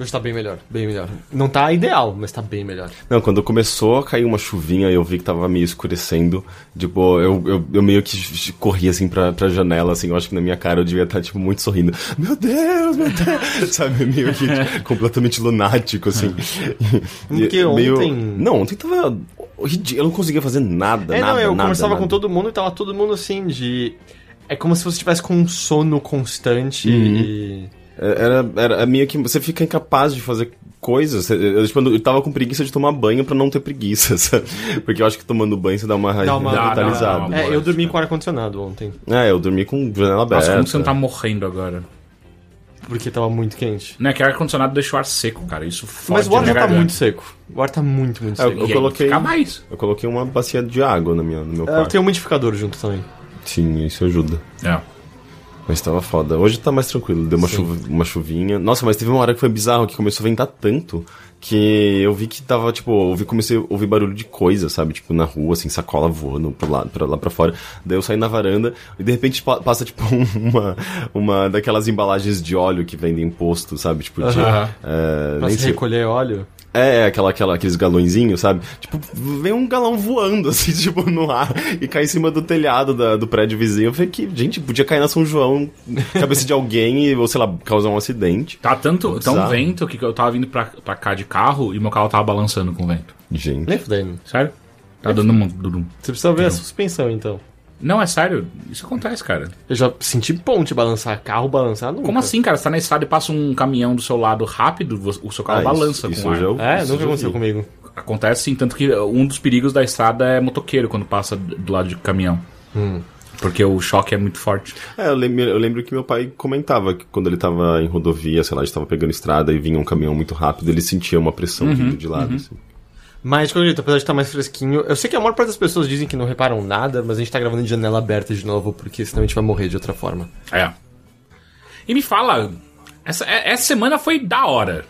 Hoje tá bem melhor, bem melhor. Não tá ideal, mas tá bem melhor. Não, quando começou a cair uma chuvinha eu vi que tava meio escurecendo. Tipo, eu, eu, eu meio que corri assim pra, pra janela, assim, eu acho que na minha cara eu devia estar, tipo, muito sorrindo. Meu Deus, meu Deus! Sabe, meio que completamente lunático, assim. Porque E meio- ontem- Não, ontem tava. Eu não conseguia fazer nada, É, nada. não, eu nada, conversava nada. com todo mundo e tava todo mundo assim de. É como se você estivesse com um sono constante Uhum. e. Era, era meio que você fica incapaz de fazer coisas. Eu, eu, tipo, eu tava com preguiça de tomar banho pra não ter preguiça, sabe? Porque eu acho que tomando banho você dá uma Dá uma- revitalizada. dá- É, eu dormi com ar-condicionado ontem, É, eu dormi com janela aberta. Nossa, como você não tá morrendo agora? porque tava muito quente. Não é que ar-condicionado deixa o ar seco, cara. Isso fode Mas o ar já tá garganta. muito seco. O ar tá muito, muito É, seco. eu E aí coloquei- Fica mais. Eu coloquei uma bacia de água na minha, no meu É, Eu quarto. tenho um umidificador junto também. Sim, isso ajuda. É. Mas tava foda. Hoje tá mais tranquilo, deu uma, chuva, uma chuvinha. Nossa, mas teve uma hora que foi bizarro, que começou a ventar tanto que eu vi que tava, tipo, eu vi, comecei a ouvir barulho de coisa, sabe? Tipo, na rua, assim, sacola voando pra lá, pra lá pra fora. Daí eu saí na varanda e de repente pa- passa, tipo, uma, uma daquelas embalagens de óleo que vendem em posto, sabe? Tipo, de. Aham. é, Pra se recolher óleo. É, aquela, aquela, aqueles galõezinhos, sabe? Tipo, vem um galão voando, assim, tipo, no ar e cai em cima do telhado da- do prédio vizinho. Eu falei que, gente, podia cair na São João, cabeça de alguém e, ou sei lá, causar um acidente. Tá tanto, tão vento que eu tava vindo pra, pra cá de carro e meu carro tava balançando com o vento. Gente. Sério? Tá dando um. Você precisa ver a suspensão, então. Não, é sério. Isso acontece, cara. Eu já senti ponte balançar, carro balançar nunca. Como assim, cara? Você tá na estrada e passa um caminhão do seu lado rápido, o seu carro Ah, balança isso- isso com ar. eu já- É, Isso nunca já aconteceu vi. comigo. Acontece sim, tanto que um dos perigos da estrada é motoqueiro quando passa do lado de caminhão. Hum. Porque o choque é muito forte. É, eu lembro, eu lembro que meu pai comentava que quando ele tava em rodovia, sei lá, a gente tava pegando estrada e vinha um caminhão muito rápido, ele sentia uma pressão vindo de lado, assim. Mas, de qualquer jeito, apesar de estar mais fresquinho, eu sei que a maior parte das pessoas dizem que não reparam nada, mas a gente tá gravando de janela aberta de novo, porque senão a gente vai morrer de outra forma. É. E me fala, essa, é- essa semana foi da hora,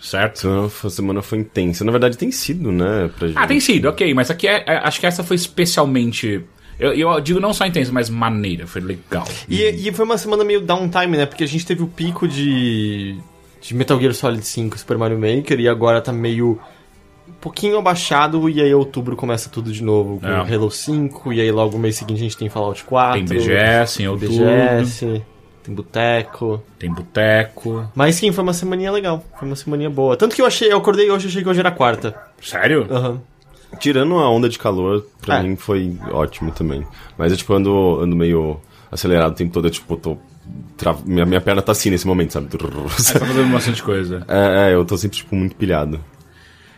certo? Então, a semana foi intensa. Na verdade, tem sido, né? Pra gente. Ah, tem sido, ok, mas aqui é, é- acho que essa foi especialmente. Eu, eu digo não só intensa, mas maneira, foi legal. E, e foi uma semana meio downtime, né? Porque a gente teve o pico de, de Metal Gear Solid 5 Super Mario Maker e agora tá meio pouquinho abaixado e aí outubro começa tudo de novo com É. Halo 5 e aí logo no mês seguinte a gente tem Fallout 4. Tem BGS em outubro, BGS, tem Boteco. tem boteco. Mas sim, foi uma semaninha legal. Foi uma semaninha boa. Tanto que eu achei, eu acordei hoje achei que hoje era quarta. Sério? Aham. Tirando a onda de calor, pra É. mim foi ótimo também. Mas eu, tipo, ando, ando meio acelerado o tempo todo, eu, tipo, tô. tra- Minha, minha perna tá assim nesse momento, sabe? Tá fazendo bastante coisa. É, é, eu tô sempre, tipo, muito pilhado.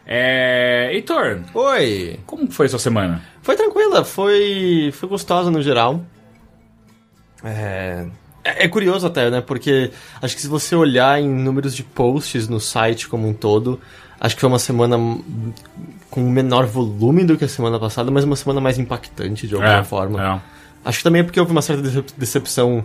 É. Heitor, Oi! como foi sua semana? Foi tranquila, foi, foi gostosa no geral. É, é, é curioso até, né? Porque acho que se você olhar em números de posts no site como um todo, acho que foi uma semana com menor volume do que a semana passada, mas uma semana mais impactante de alguma É, forma. é. Acho que também é porque houve uma certa decep- decepção.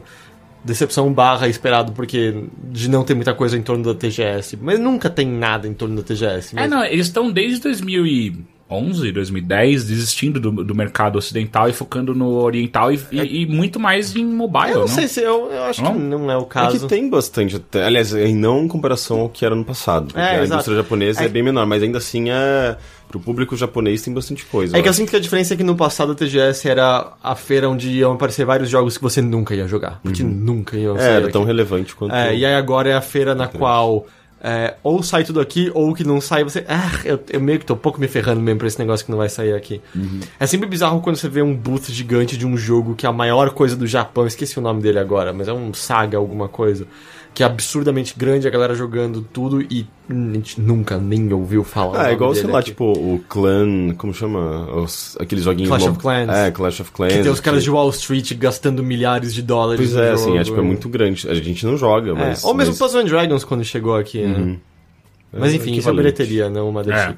Decepção barra esperado, porque de não ter muita coisa em torno da TGS. Mas nunca tem nada em torno da TGS. É, Mas... não, eles estão desde 2011, 2010 desistindo do, do mercado ocidental e focando no oriental e, e- e muito mais em mobile, eu não, não? sei se eu, eu acho Não? que não é o É caso. que tem bastante, até, aliás, não em comparação ao que era no passado. É, a exato. indústria japonesa é... É- bem menor, mas ainda assim é. Pro público japonês tem bastante coisa. É que eu acho. sinto que a diferença é que no passado a TGS era a feira onde iam aparecer vários jogos que você nunca ia jogar. Porque nunca iam É, era aqui. tão relevante quanto. É, e aí agora é a feira na qual é, ou sai tudo aqui, ou que não sai, você. Ah, eu, eu meio que tô um pouco me ferrando mesmo pra esse negócio que não vai sair aqui. É sempre bizarro quando você vê um booth gigante de um jogo que é a maior coisa do Japão, esqueci o nome dele agora, mas é um saga alguma coisa. Que é absurdamente grande, a galera jogando tudo e a gente nunca nem ouviu falar. Ah, é igual, sei lá, aqui. tipo, o Clan. Como chama? Os, aqueles joguinhos. Clash mob- of Clans. É, Clash of Clans. Que tem os caras que- de Wall Street gastando milhares de dólares. Pois no é, jogo. assim, é, tipo, é muito grande. A gente não joga, É, mas. Ou mesmo mas... Puzzle and Dragons quando chegou aqui, né? Mas É enfim, isso é bilheteria, não uma É. chip.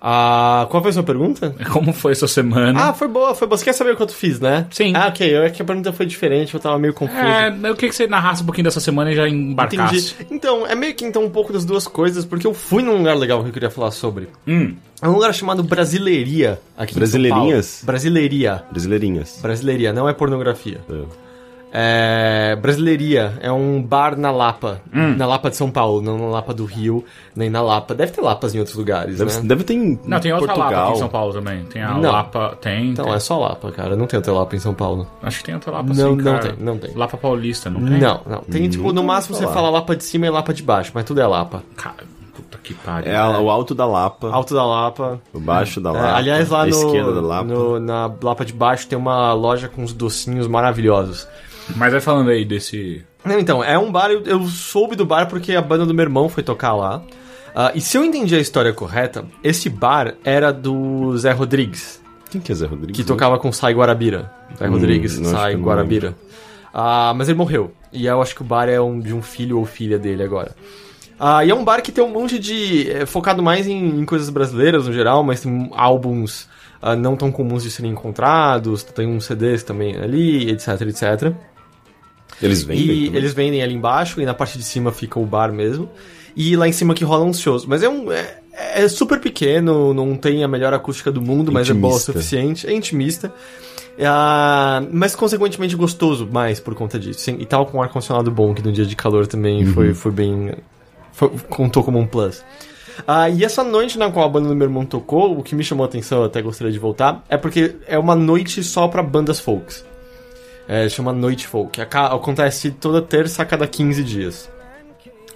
Ah, qual foi a sua pergunta? Como foi sua semana? Ah, foi boa, foi boa. Você quer saber o que eu fiz, né? Sim. Ah, ok. Eu é que a pergunta foi diferente, eu tava meio confuso. É, eu queria que você narrasse um pouquinho dessa semana e já embarcasse. Entendi. Então, é meio que então um pouco das duas coisas, porque eu fui num lugar legal que eu queria falar sobre. Hum, É um lugar chamado Brasileiria, aqui em São Brasileirinhas? Brasileiria. Brasileirinhas. Brasileiria, não é pornografia. É. É, Brasileiria é um bar na Lapa, Hum. na Lapa de São Paulo, não na Lapa do Rio, nem na Lapa. Deve ter Lapas em outros lugares, Deve, né? deve ter em Não, tem outra Portugal. Lapa aqui em São Paulo também. Tem a Não. Lapa. Tem. Então tem. é só Lapa, cara. Não tem outra Lapa em São Paulo. Acho que tem outra Lapa Não, sim, não cara. tem, não tem. Lapa Paulista, não tem? Não, não. Tem, tipo, no Nunca máximo ouvi você falar. fala Lapa de cima e Lapa de baixo, mas tudo é Lapa. Cara, puta que pariu. É a- o alto da Lapa, Alto da Lapa. o baixo da É, Lapa, aliás, lá no, esquerda da Lapa. no- na Lapa de baixo tem uma loja com uns docinhos maravilhosos. Mas vai falando aí desse. Não, então, é um bar, eu, eu soube do bar porque a banda do meu irmão foi tocar lá. Ah, e se eu entendi a história correta, esse bar era do Zé Rodrigues, Quem que é Zé Rodrigues? que tocava com Sai Guarabira. Zé Hum, Rodrigues, Sai Guarabira. Ah, mas ele morreu. E eu acho que o bar é um, de um filho ou filha dele agora. Ah, e é um bar que tem um monte de. é, focado mais em, em coisas brasileiras no geral, mas tem álbuns ah, não tão comuns de serem encontrados, tem uns CDs também ali, etc, etc. Eles vendem E também? eles vendem ali embaixo e na parte de cima fica o bar mesmo. E lá em cima que rolam uns shows. Mas é um. É, é super pequeno, não tem a melhor acústica do mundo, mas é boa o Intimista. suficiente. É intimista. Ah, mas consequentemente gostoso mais por conta disso. Sim, e tava com um ar-condicionado bom, que no dia de calor também Uhum. foi, foi bem. foi- contou como um plus. Ah, e essa noite na qual a banda do meu irmão tocou, o que me chamou a atenção, eu até gostaria de voltar, é porque é uma noite só pra bandas folks. É, chama Noite Folk. Acontece toda terça a cada 15 dias.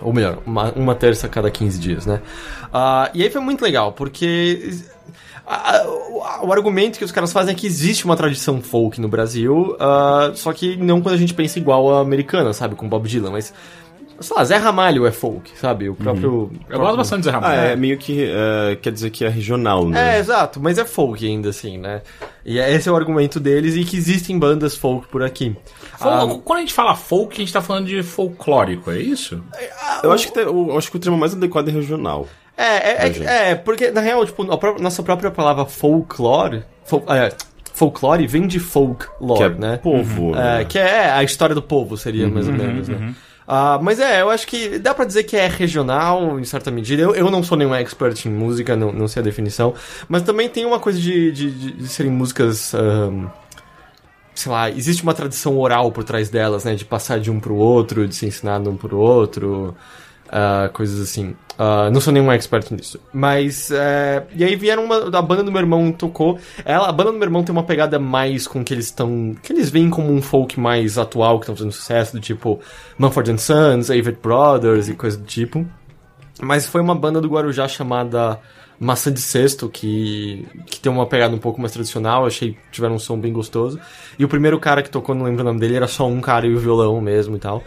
Ou melhor, uma, uma terça a cada 15 dias, né? Ah, e aí foi muito legal, porque o, argumento que os caras fazem é que existe uma tradição folk no Brasil, ah, só que não quando a gente pensa igual a americana, sabe? Com Bob Dylan, mas. Sei lá, Zé Ramalho é folk, sabe? O próprio. Eu gosto bastante de Zé Ramalho. Ah, é meio que. é, quer dizer que é regional, É, né? exato, mas é folk ainda assim, né? E esse é o argumento deles e que existem bandas folk por aqui. Fol- Ah, Quando a gente fala folk, a gente tá falando de folclórico, é isso? Eu acho que, eu acho que o termo mais adequado é regional. É, é, é, é, porque na real, tipo, a pró- nossa própria palavra folklore, fol- é, folklore vem de folklore, Que é né? povo. É, né? que é a história do povo, seria mais ou menos, né? Ah, mas é, eu acho que dá pra dizer que é regional, em certa medida. Eu, eu não sou nenhum expert em música, não, não sei a definição. Mas também tem uma coisa de, de, de- de serem músicas. ahn, sei lá, existe uma tradição oral por trás delas, né? De passar de um pro outro, de se ensinar de um pro outro, ah, coisas assim. Ah, não sou nenhum expert nisso. Mas, é, e aí vieram uma, a banda do meu irmão tocou. Ela, a banda do meu irmão tem uma pegada mais com que eles estão, que eles veem como um folk mais atual, que estão fazendo sucesso, do tipo Mumford Sons, Avett Brothers e coisa do tipo. Mas foi uma banda do Guarujá chamada Maçã de Cesto, que, que tem uma pegada um pouco mais tradicional, achei que tiveram um som bem gostoso. E o primeiro cara que tocou, não lembro o nome dele, era só um cara e o violão mesmo e tal.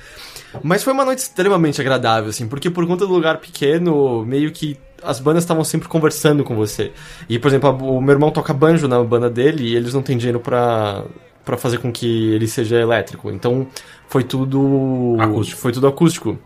Mas foi uma noite extremamente agradável, assim, porque por conta do lugar pequeno, meio que as bandas estavam sempre conversando com você. E, por exemplo, o meu irmão toca banjo na banda dele e eles não têm dinheiro pra, pra fazer com que ele seja elétrico. Então, foi tudo... Acústico. Foi tudo acústico.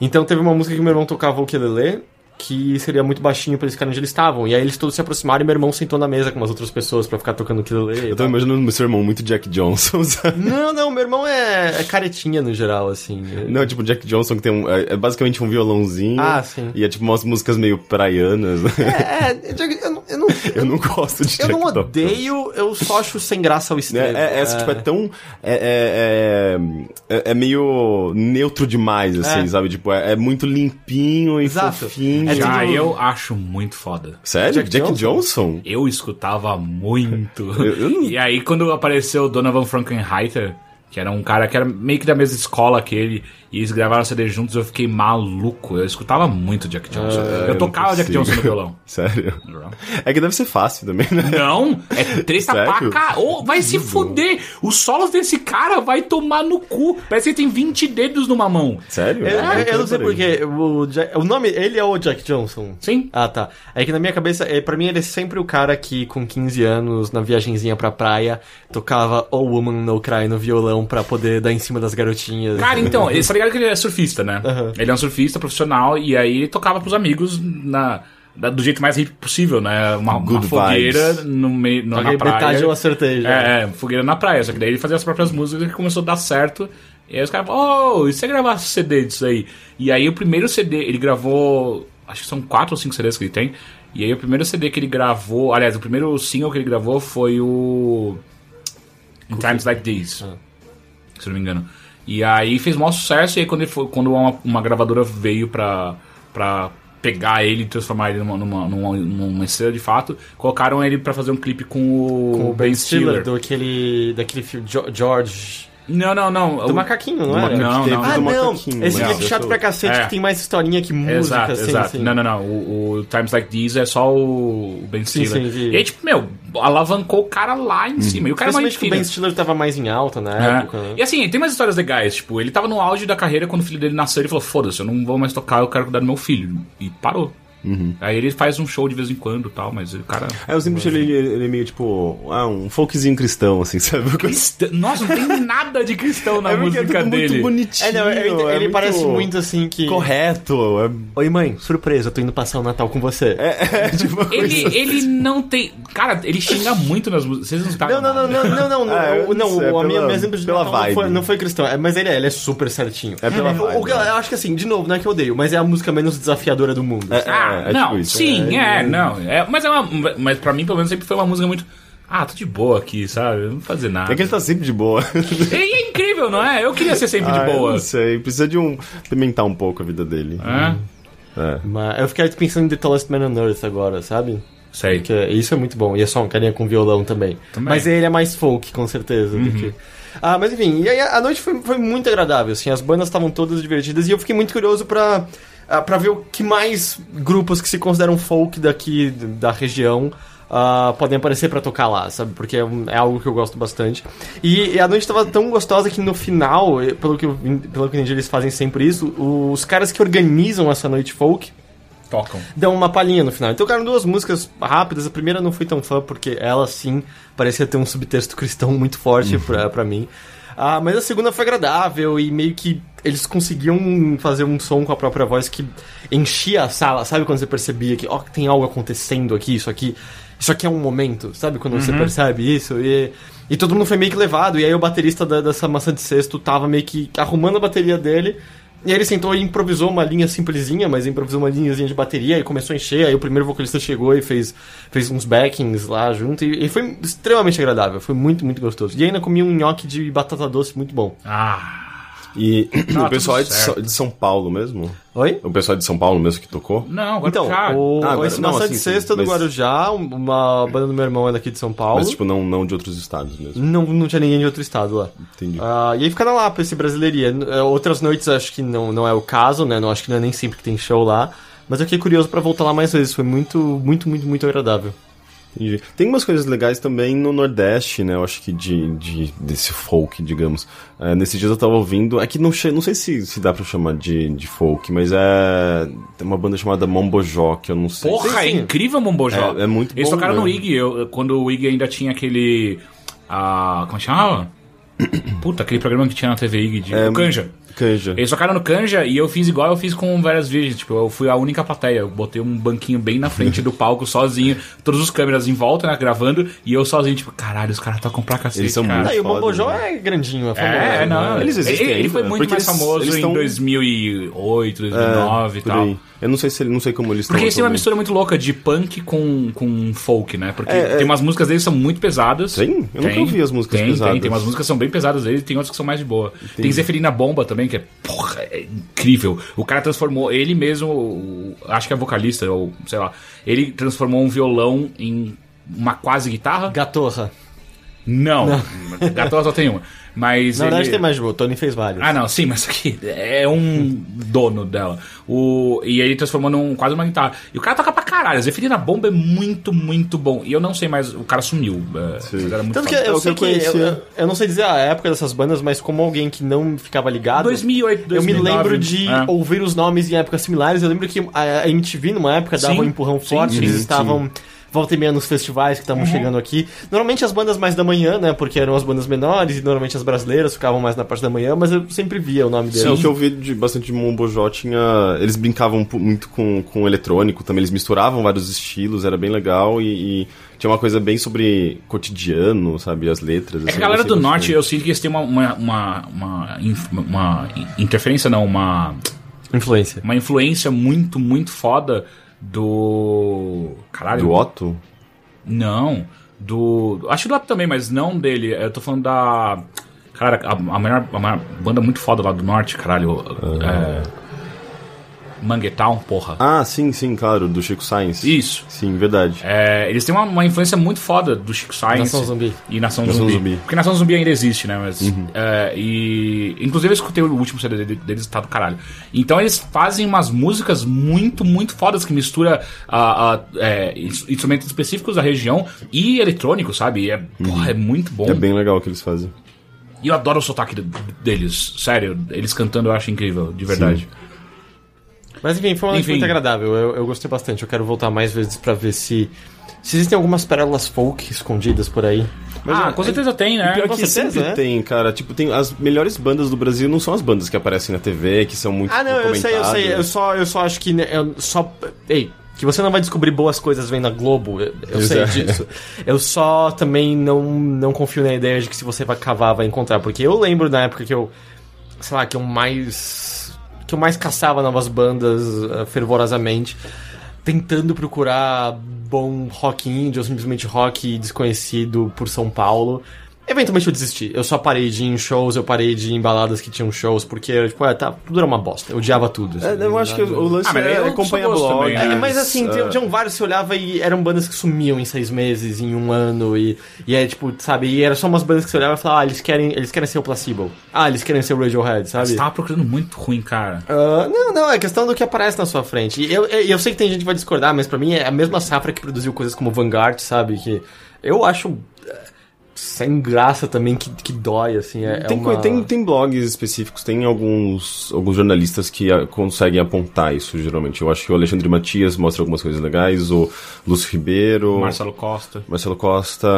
Então, teve uma música que meu irmão tocava o ukulele, que seria muito baixinho pra eles ficarem onde eles estavam. E aí eles todos se aproximaram e meu irmão sentou na mesa com umas outras pessoas pra ficar tocando ukulele. Eu tô imaginando meu seu irmão muito Jack Johnson, sabe? Não, não, meu irmão é, é caretinha no geral, assim. Não, tipo Jack Johnson que tem um. É, é basicamente um violãozinho. Ah, sim. E é tipo umas músicas meio praianas. É, é, eu não, eu não, Eu não gosto de eu Jack não Johnson. odeio, eu só acho sem graça ao É, extremo. é, essa, tipo, é tão. É, é, é, é meio neutro demais, assim, É. sabe? Tipo, é, é muito limpinho e Exato. fofinho. É Já eu acho muito foda. Sério? Jack Jack, Johnson? Johnson? Eu escutava muito. Eu- eu não- E aí, quando apareceu o Donovan Frankenheiter, que era um cara que era meio que da mesma escola que ele, e eles gravaram CD juntos, eu fiquei maluco. Eu escutava muito Jack Johnson. É, eu tocava Jack. Johnson no violão. Sério? É que deve ser fácil também, né? Não, é treta pra Sério? cá. Ô, vai se fuder. Os solos desse cara vai tomar no cu. Parece que ele tem 20 dedos numa mão. Sério? Eu, eu- eu não sei porque o, Jack- o nome, ele é o Jack Johnson. Sim. Ah, tá. É que na minha cabeça, é, pra mim ele é sempre o cara que com 15 anos, na viagenzinha pra praia, tocava Oh Woman No Cry no violão pra poder dar em cima das garotinhas. Cara, então, ele ligado que ele é surfista, né? Aham. Ele é um surfista profissional e aí ele tocava pros amigos na, do jeito mais hippie possível, né? Uma, uma fogueira no meio, no, na praia. metade eu acertei já. É, é, fogueira na praia. Só que daí ele fazia as próprias músicas e começou a dar certo. E aí os caras falaram, oh, e se você gravar CD disso aí? E aí o primeiro CD, ele gravou. Acho que são quatro ou cinco CDs que ele tem. E aí o primeiro CD que ele gravou. Aliás, o primeiro single que ele gravou foi o. In Times Like These. Ah. se não me engano. E aí fez maior sucesso, e aí quando, ele foi, quando uma, uma gravadora veio pra, pra pegar ele e transformar ele numa, numa, numa, numa estrela de fato, colocaram ele pra fazer um clipe com o, Com o Ben Stiller, do aquele, daquele filme George. Não, não, não. Do o- macaquinho, não Do era? Não, macaquinho, não. Ah, do não! macaquinho, Esse mas clipe chato pra cacete É. que tem mais historinha que música, Exato, assim, exato. assim. Não, não, não. O, o Times Like These é só o Ben Sim, Stiller. sim, vi. e aí, tipo, meu, alavancou o cara lá em cima. E o cara é que o Ben. Stiller tava mais em alta na época, É. né? E assim, tem umas histórias legais. Tipo, ele tava no auge da carreira quando o filho dele nasceu. Ele falou: Foda-se, eu não vou mais tocar, eu quero cuidar do meu filho. E parou. Aí ele faz um show de vez em quando e tal, mas o cara. É, eu sempre achei ele, ele é meio tipo, ah, um folkzinho cristão, assim, sabe? Cristã... Nossa, não tem nada de cristão na é porque música é tudo dele. muito bonitinho. É, não, ele, é ele parece muito assim que... correto. É, Oi, mãe, surpresa, eu tô indo passar o Natal com você. é, tipo, Ele, ele não tem. Cara, ele xinga muito nas músicas. Vocês não estão. Não, não, não, não, não, não, não, Ah, não, não é o- a minha, pela- minha exemplo de pela Natal não foi, vibe. não foi cristão, é, mas ele é, ele é super certinho. É pela vibe, eu, eu acho que assim, de novo, não é que eu odeio, mas é a música menos desafiadora do mundo. É, Ah, é não, tipo isso. sim, é, não. É, mas é uma. Mas pra mim, pelo menos, sempre foi uma música muito. Ah, tô de boa aqui, sabe? Não vou fazer nada. É que ele tá sempre de boa. E é incrível, não é? Eu queria ser sempre Ah, de eu boa. Não sei, precisa de um. pimentar um pouco a vida dele. É? É. Mas eu fiquei pensando em The Tallest Man on Earth agora, sabe? Sei. Que é- isso é muito bom. E é só um carinha com violão também. Também. Mas ele é mais folk, com certeza. do que- Ah, mas enfim, e aí a noite foi, foi muito agradável, assim, as bandas estavam todas divertidas e eu fiquei muito curioso pra, ah, pra ver o que mais grupos que se consideram folk daqui da região ah, podem aparecer pra tocar lá, sabe? Porque é, um- é algo que eu gosto bastante. E, e a noite tava tão gostosa que no final, pelo que eu, pelo que eu entendi, eles fazem sempre isso, os caras que organizam essa noite folk Tocam. dão uma palhinha no final. Então tocaram duas músicas rápidas. A primeira não fui tão fã, porque ela sim parecia ter um subtexto cristão muito forte pra, pra mim. Ah, mas a segunda foi agradável e meio que eles conseguiam fazer um som com a própria voz que enchia a sala. Sabe quando você percebia que, ó, tem algo acontecendo aqui, isso aqui. Isso aqui é um momento, sabe? Quando você percebe isso. E, e todo mundo foi meio que levado. E aí o baterista da- dessa maçã de cesto tava meio que arrumando a bateria dele. E aí ele sentou e improvisou uma linha simplesinha, mas improvisou uma linhazinha de bateria e começou a encher. Aí o primeiro vocalista chegou e fez, fez uns backings lá junto. E, e foi extremamente agradável. Foi muito, muito gostoso. E ainda comi um nhoque de batata doce muito bom. Ah. E Tá o pessoal é de. São- de São Paulo mesmo? Oi? O pessoal é de São Paulo mesmo que tocou? Não, agora Então, o, Ah, agora- esse não, assim, de sim, sexta do mas- Guarujá, uma banda do meu irmão é daqui de São Paulo. Mas, tipo, não, não de outros estados mesmo. Não, não tinha ninguém de outro estado lá. Entendi. Ah, e aí fica na Lapa esse brasileiria. É, Outras noites acho que não, não é o caso, né? Não, acho que não é nem sempre que tem show lá. Mas eu fiquei curioso pra voltar lá mais vezes. Foi muito, muito, muito, muito agradável. Entendi. Tem umas coisas legais também no Nordeste, né? Eu acho que de, de desse folk, digamos. É, nesses dias eu tava ouvindo. É que não, che- não sei se, se dá pra chamar de, de folk, mas é. Tem uma banda chamada Mombojó, que eu não sei. Porra, é sim. incrível Mombojó. É- é muito Eles bom tocaram no. IG, eu- quando o IG ainda tinha aquele. Ah, como chamava? Puta, aquele programa que tinha na TV IG de É, o Canja. Canja. Eles tocaram no Canja e eu fiz igual eu fiz com várias virgens. Tipo, eu fui a única plateia. Eu botei um banquinho bem na frente do palco, sozinho, todas as câmeras em volta, né, gravando, e eu sozinho, tipo, caralho, os caras tocam pra cacete, Eles são cara. muito Ah, e o Bambojó né? é grandinho, é famoso. É, não. Eles existem ele, ele foi muito porque mais eles- famoso eles em tão- 2008, 2009 e por tal. aí. Eu não sei se ele, não sei como eles estão. Porque eles têm uma mistura muito louca de punk com, com folk, né? Porque É, é. tem umas músicas deles que são muito pesadas. Tem? Eu nunca ouvi as músicas tem, pesadas. Tem, tem umas músicas que são bem pesadas deles e tem outras que são mais de boa. Tem Zeferina Bomba também, que é, porra, é incrível. O cara transformou, ele mesmo, acho que é vocalista, ou sei lá, ele transformou um violão em uma quase guitarra? Gatorra. Não. Gato só tem uma. Mas Na verdade ele... tem mais de boa, o Tony fez vários. Ah, não, sim, mas aqui é um dono dela. O, e ele transformou num quase uma guitarra. E o cara toca pra caralho. A Zeferina Bomba é muito, muito bom. E eu não sei mais, o cara sumiu. É, mas era muito Tanto que foda. eu É sei que eu Eu, eu- eu não sei dizer a época dessas bandas, mas como alguém que não ficava ligado. 2008, 2009. Eu me lembro de É. ouvir os nomes em épocas similares. Eu lembro que a MTV, numa época, dava Sim, um empurrão sim, forte. sim, eles sim. estavam volta e meia nos festivais que estavam chegando aqui. Normalmente as bandas mais da manhã, né? Porque eram as bandas menores e normalmente as brasileiras ficavam mais na parte da manhã, mas eu sempre via o nome deles. Sim, o que eu vi de bastante de Mombojó tinha. Eles brincavam muito com, com eletrônico também, eles misturavam vários estilos, era bem legal e, e tinha uma coisa bem sobre cotidiano, sabe? As letras. É assim, a galera eu do norte, eu sinto que eles têm uma, uma, uma, uma, uma interferência, não, uma, Influência. uma influência muito, muito foda do. Caralho. Do Otto? Não. Do. Acho do Up também, mas não dele. Eu tô falando da. Cara, a, a, maior, a maior banda muito foda lá do norte, caralho. É, Manguetown, porra. Ah, sim, sim, claro, do Chico Science. Isso. Sim, verdade. É, eles têm uma, uma influência muito foda do Chico Science. Nação Zumbi. E Nação, Nação Zumbi. Zumbi. Porque Nação Zumbi ainda existe, né? Mas, é, e, inclusive eu escutei o último CD dele- deles, tá do caralho. Então eles fazem umas músicas muito, muito fodas que mistura a, a, é, ins- instrumentos específicos da região e eletrônico, sabe? E é, porra, é muito bom. É bem legal o que eles fazem. E eu adoro o sotaque de- deles, sério. Eles cantando eu acho incrível, de verdade. Mas enfim, foi uma noite muito agradável. Eu, eu gostei bastante. Eu quero voltar mais vezes pra ver se. Se existem algumas pérolas folk escondidas por aí. ah, é- com certeza tem, né? Pior com que certeza, sempre né? tem, cara. Tipo, tem as melhores bandas do Brasil não são as bandas que aparecem na TV, que são muito Ah, não, eu sei, eu sei. Eu só, eu só acho que. né, Eu só. Ei, que você não vai descobrir boas coisas vendo a Globo. Eu, eu sei é. disso. Eu só também não, não confio na ideia de que se você vai cavar, vai encontrar. Porque eu lembro na época que eu. Sei lá, que eu mais. Que eu mais caçava novas bandas eh, fervorosamente. Tentando procurar bom rock indie ou simplesmente rock desconhecido por São Paulo. Eventualmente eu desisti. Eu só parei de ir em shows, eu parei de ir em baladas que tinham shows, porque, tipo, é, tá, tudo era uma bosta. Eu odiava tudo. É, assim. eu acho que o lance Ah, mas é sou gosto blog. também? É, mas assim, é. tinha, tinham vários, você olhava e eram bandas que sumiam em seis meses, em um ano, e, e é tipo, sabe, e era só umas bandas que você olhava e falava, ah, eles querem, eles querem ser o Placebo. Ah, eles querem ser o Radiohead, sabe? Você tava procurando muito ruim, cara. Ah, não, não, é questão do que aparece na sua frente. E eu, eu, eu sei que tem gente que vai discordar, mas pra mim é a mesma safra que produziu coisas como Vanguard, sabe? Que eu acho sem graça também, que, que dói, assim. É, é Tem, uma... coi- tem, tem blogs específicos, tem alguns, alguns jornalistas que ah, conseguem apontar isso, geralmente. Eu acho que o Alexandre Matias mostra algumas coisas legais, o Lúcio Ribeiro, Marcelo Costa. Marcelo Costa.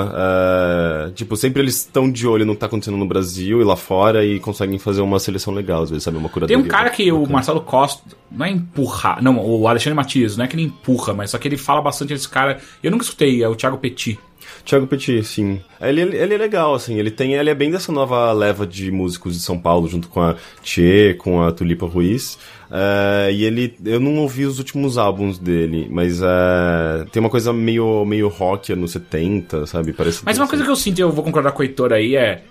é, tipo, sempre eles estão de olho no que tá acontecendo no Brasil e lá fora e conseguem fazer uma seleção legal, às vezes, sabe? Uma Tem curadoria. um cara que o bacana. Marcelo Costa não é empurrar, não, o Alexandre Matias, não é que ele empurra, mas só que ele fala bastante desse cara. Eu nunca escutei, é o Thiago Petit. Thiago Petit, sim. Ele, ele, é legal, assim, ele tem. Ele é bem dessa nova leva de músicos de São Paulo, junto com a Tchê, com a Tulipa Ruiz. É, e ele. Eu não ouvi os últimos álbuns dele, mas é, tem uma coisa meio, meio rock anos 70, sabe? Parece Mas uma coisa que eu sinto, e eu vou concordar com o Heitor aí, é.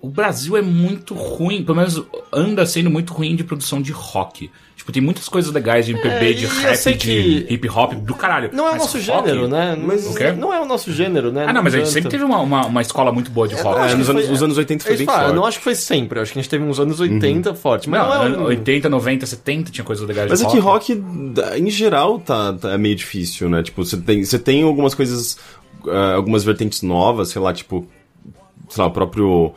O Brasil é muito ruim, pelo menos anda sendo muito ruim de produção de rock. Tipo, tem muitas coisas legais de MPB, É, de rap, de que- hip hop, do caralho. Não é o Mas nosso rock- gênero, né? Mas não, o quê? não é o nosso gênero, né? Ah, não, mas a gente sempre teve uma, uma, uma escola muito boa de rock. É, acho nos que anos, foi- os anos 80 foi Eu, bem falo, eu forte. não acho que foi sempre, eu acho que a gente teve uns anos 80 forte, mas Não, não, é um... 80, 90, 70 tinha coisas legais Mas de é que rock, em geral, tá, tá- é meio difícil, né? Tipo, você tem, você tem algumas coisas, ah, algumas vertentes novas, sei lá, tipo, sei lá, o próprio.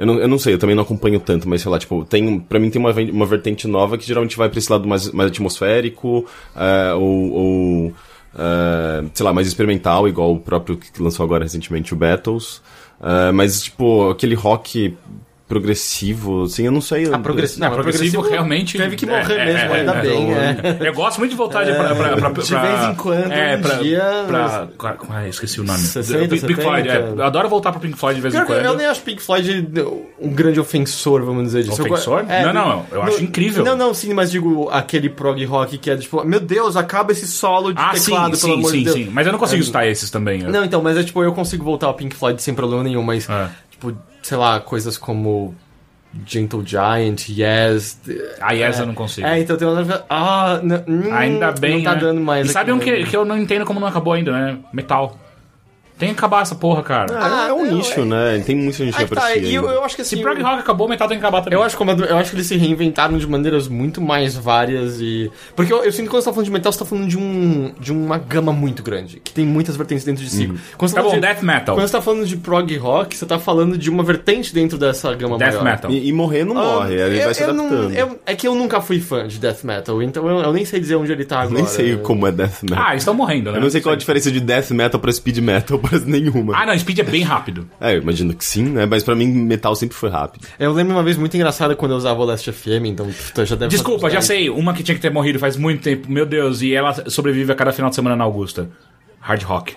Eu não, eu não sei, eu também não acompanho tanto, mas sei lá, tipo, tem, pra mim tem uma, uma vertente nova que geralmente vai pra esse lado mais, mais atmosférico, ah, ou, ou ah, sei lá, mais experimental, igual o próprio que lançou agora recentemente, o Battles. Ah, mas, tipo, aquele rock progressivo, assim, eu não sei. eu- Ah, progressivo. Não, Não, progressivo, progressivo realmente. teve que morrer mesmo, ainda é, bem, é. é. Eu gosto muito de voltar de, pra, pra, pra, De pra- vez em quando, É, um pra. dia, pra, pra- ah, esqueci o nome. 60, Pink, Pink Floyd, é. 70. Eu adoro voltar pro Pink Floyd de vez em Pior quando. eu nem acho Pink Floyd um grande ofensor, vamos dizer disso. Ofensor? Não, não, eu acho incrível. Não, não, sim, mas digo aquele prog rock que é tipo, meu Deus, acaba esse solo de Ah, sim, teclado, pelo sim, amor sim, de Deus. sim. Mas eu não consigo escutar esses também. eu- Não, então, mas é tipo, eu consigo voltar ao Pink Floyd sem problema nenhum, mas, É. tipo, sei lá, coisas como Gentle Giant, Yes. Ah, yes, eu não consigo. É, então tem uma. Ah, n- hum, Ainda bem. Não tá né? dando mais. E sabe um que, né? que eu não entendo como não acabou ainda, né? Metal. Tem que acabar essa porra, cara. Ah, é um Ah, nicho, né? Tem muita gente que Aí tá, aprecia. e eu, eu acho que assim. Se prog rock acabou, metal tem que acabar também. Eu acho, como, eu acho que eles se reinventaram de maneiras muito mais várias e. Porque eu, eu sinto que quando você tá falando de metal, você tá falando de, um, de uma gama muito grande, que tem muitas vertentes dentro de si. Quando você Tá bom, falando de, death metal. Quando você tá falando de prog rock, você tá falando de uma vertente dentro dessa gama Death maior. metal. E, e morrer não Ah, morre, ele eu- vai se eu não- adaptando. eu- é que eu nunca fui fã de death metal, então eu, eu nem sei dizer onde ele tá agora. Nem sei como é death metal. Ah, eles estão morrendo, né? eu não sei qual a diferença de death metal pra speed metal, pra nenhuma. Ah, não, speed é bem rápido. É, eu imagino que sim, né? Mas pra mim, metal sempre foi rápido. Eu lembro uma vez muito engraçada quando eu usava o Last FM, então já deve Desculpa, já sei. Uma que tinha que ter morrido faz muito tempo. Meu Deus, e ela sobrevive a cada final de semana na Augusta. Hard Rock.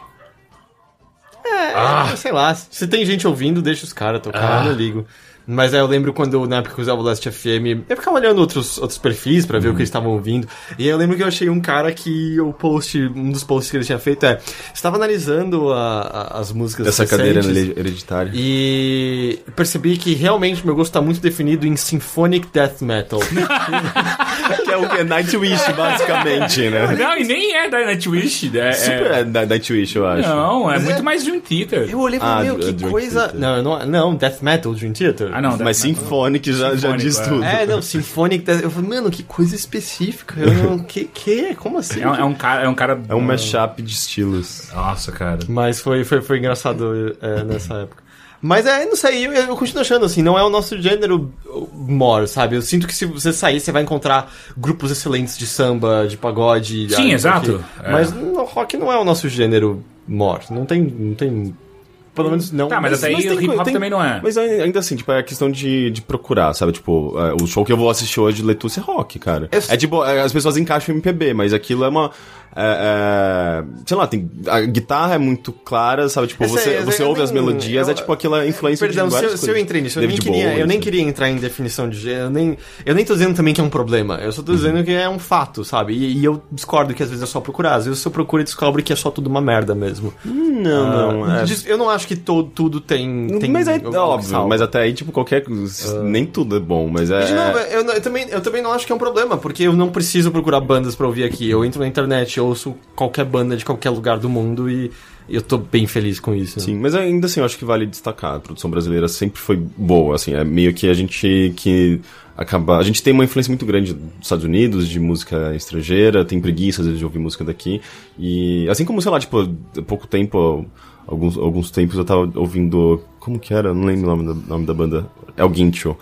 Ah, sei lá. Se tem gente ouvindo, deixa os caras tocar, Ah. eu não ligo. Mas aí eu lembro quando, na época que eu usava o Last FM, eu ficava olhando outros, outros perfis pra ver o que eles estavam ouvindo. E aí eu lembro que eu achei um cara que o post, um dos posts que ele tinha feito é: estava analisando a- a- as músicas Essa cadeira hereditária. E percebi que realmente meu gosto tá muito definido em Symphonic Death Metal. que é o que é Nightwish, basicamente, né? Não, e nem é da Nightwish. É, Super é... é da Nightwish, eu acho. Não, é Mas muito é- mais Dream Theater. Eu olhei e Ah, falei, meu, Dream que Theater. coisa. Não, não, não, Death Metal, Dream Theater. Ah, não. Mas. Symphonic já, já diz é. tudo. É, não, Symphonic Death. Eu falei, mano, que coisa específica. Eu não. Que? que? Como assim? É, um- é um cara. É um cara. É um mashup de estilos. Nossa, cara. Mas foi, foi, foi engraçado é, nessa época. Mas é, não sei, eu, eu continuo achando assim, não é o nosso gênero more, sabe? Eu sinto que se você sair, você vai encontrar grupos excelentes de samba, de pagode. Sim, ah, exato. aqui. É. Mas no rock não é o nosso gênero more. Não tem. Não tem. Pelo menos não. Tá, mas, até aí mas o tem hip hop tem- também não é. Mas ainda assim, tipo, é questão de, de procurar, sabe? Tipo, é, o show que eu vou assistir hoje de Letuce é rock, cara. Eu- É tipo, é, as pessoas encaixam MPB, mas aquilo é uma. É, é, sei lá, tem, a guitarra é muito clara, sabe? Tipo, Eu você, eu- você eu ouve nem- as melodias, eu- é tipo aquela influência Perdão, de se várias eu, se eu entrei nisso, eu nem, queria, Bowie, eu nem queria entrar em definição de gênero, eu nem, eu nem tô dizendo também que é um problema, eu só tô dizendo que é um fato, sabe? E, e eu discordo que às vezes é só procurar, às vezes você procura e descobre que é só tudo uma merda mesmo. Não, não, Ah, é. diz- Eu não acho que to, tudo tem, tem mas é óbvio, salva. mas até aí, tipo, qualquer. Nem tudo é bom, mas é. De novo, eu, não- eu também, eu também não acho que é um problema, porque eu não preciso procurar bandas pra ouvir aqui. Eu entro na internet, eu ouço qualquer banda de qualquer lugar do mundo e eu tô bem feliz com isso. Sim, mas ainda assim eu acho que vale destacar. A produção brasileira sempre foi boa, assim, é meio que a gente que acaba. A gente tem uma influência muito grande dos Estados Unidos, de música estrangeira, tem preguiça às vezes de ouvir música daqui. E assim como, sei lá, tipo, há pouco tempo, alguns, alguns tempos eu tava ouvindo. Como que era? Não lembro o nome da, nome da banda. É o Guincho.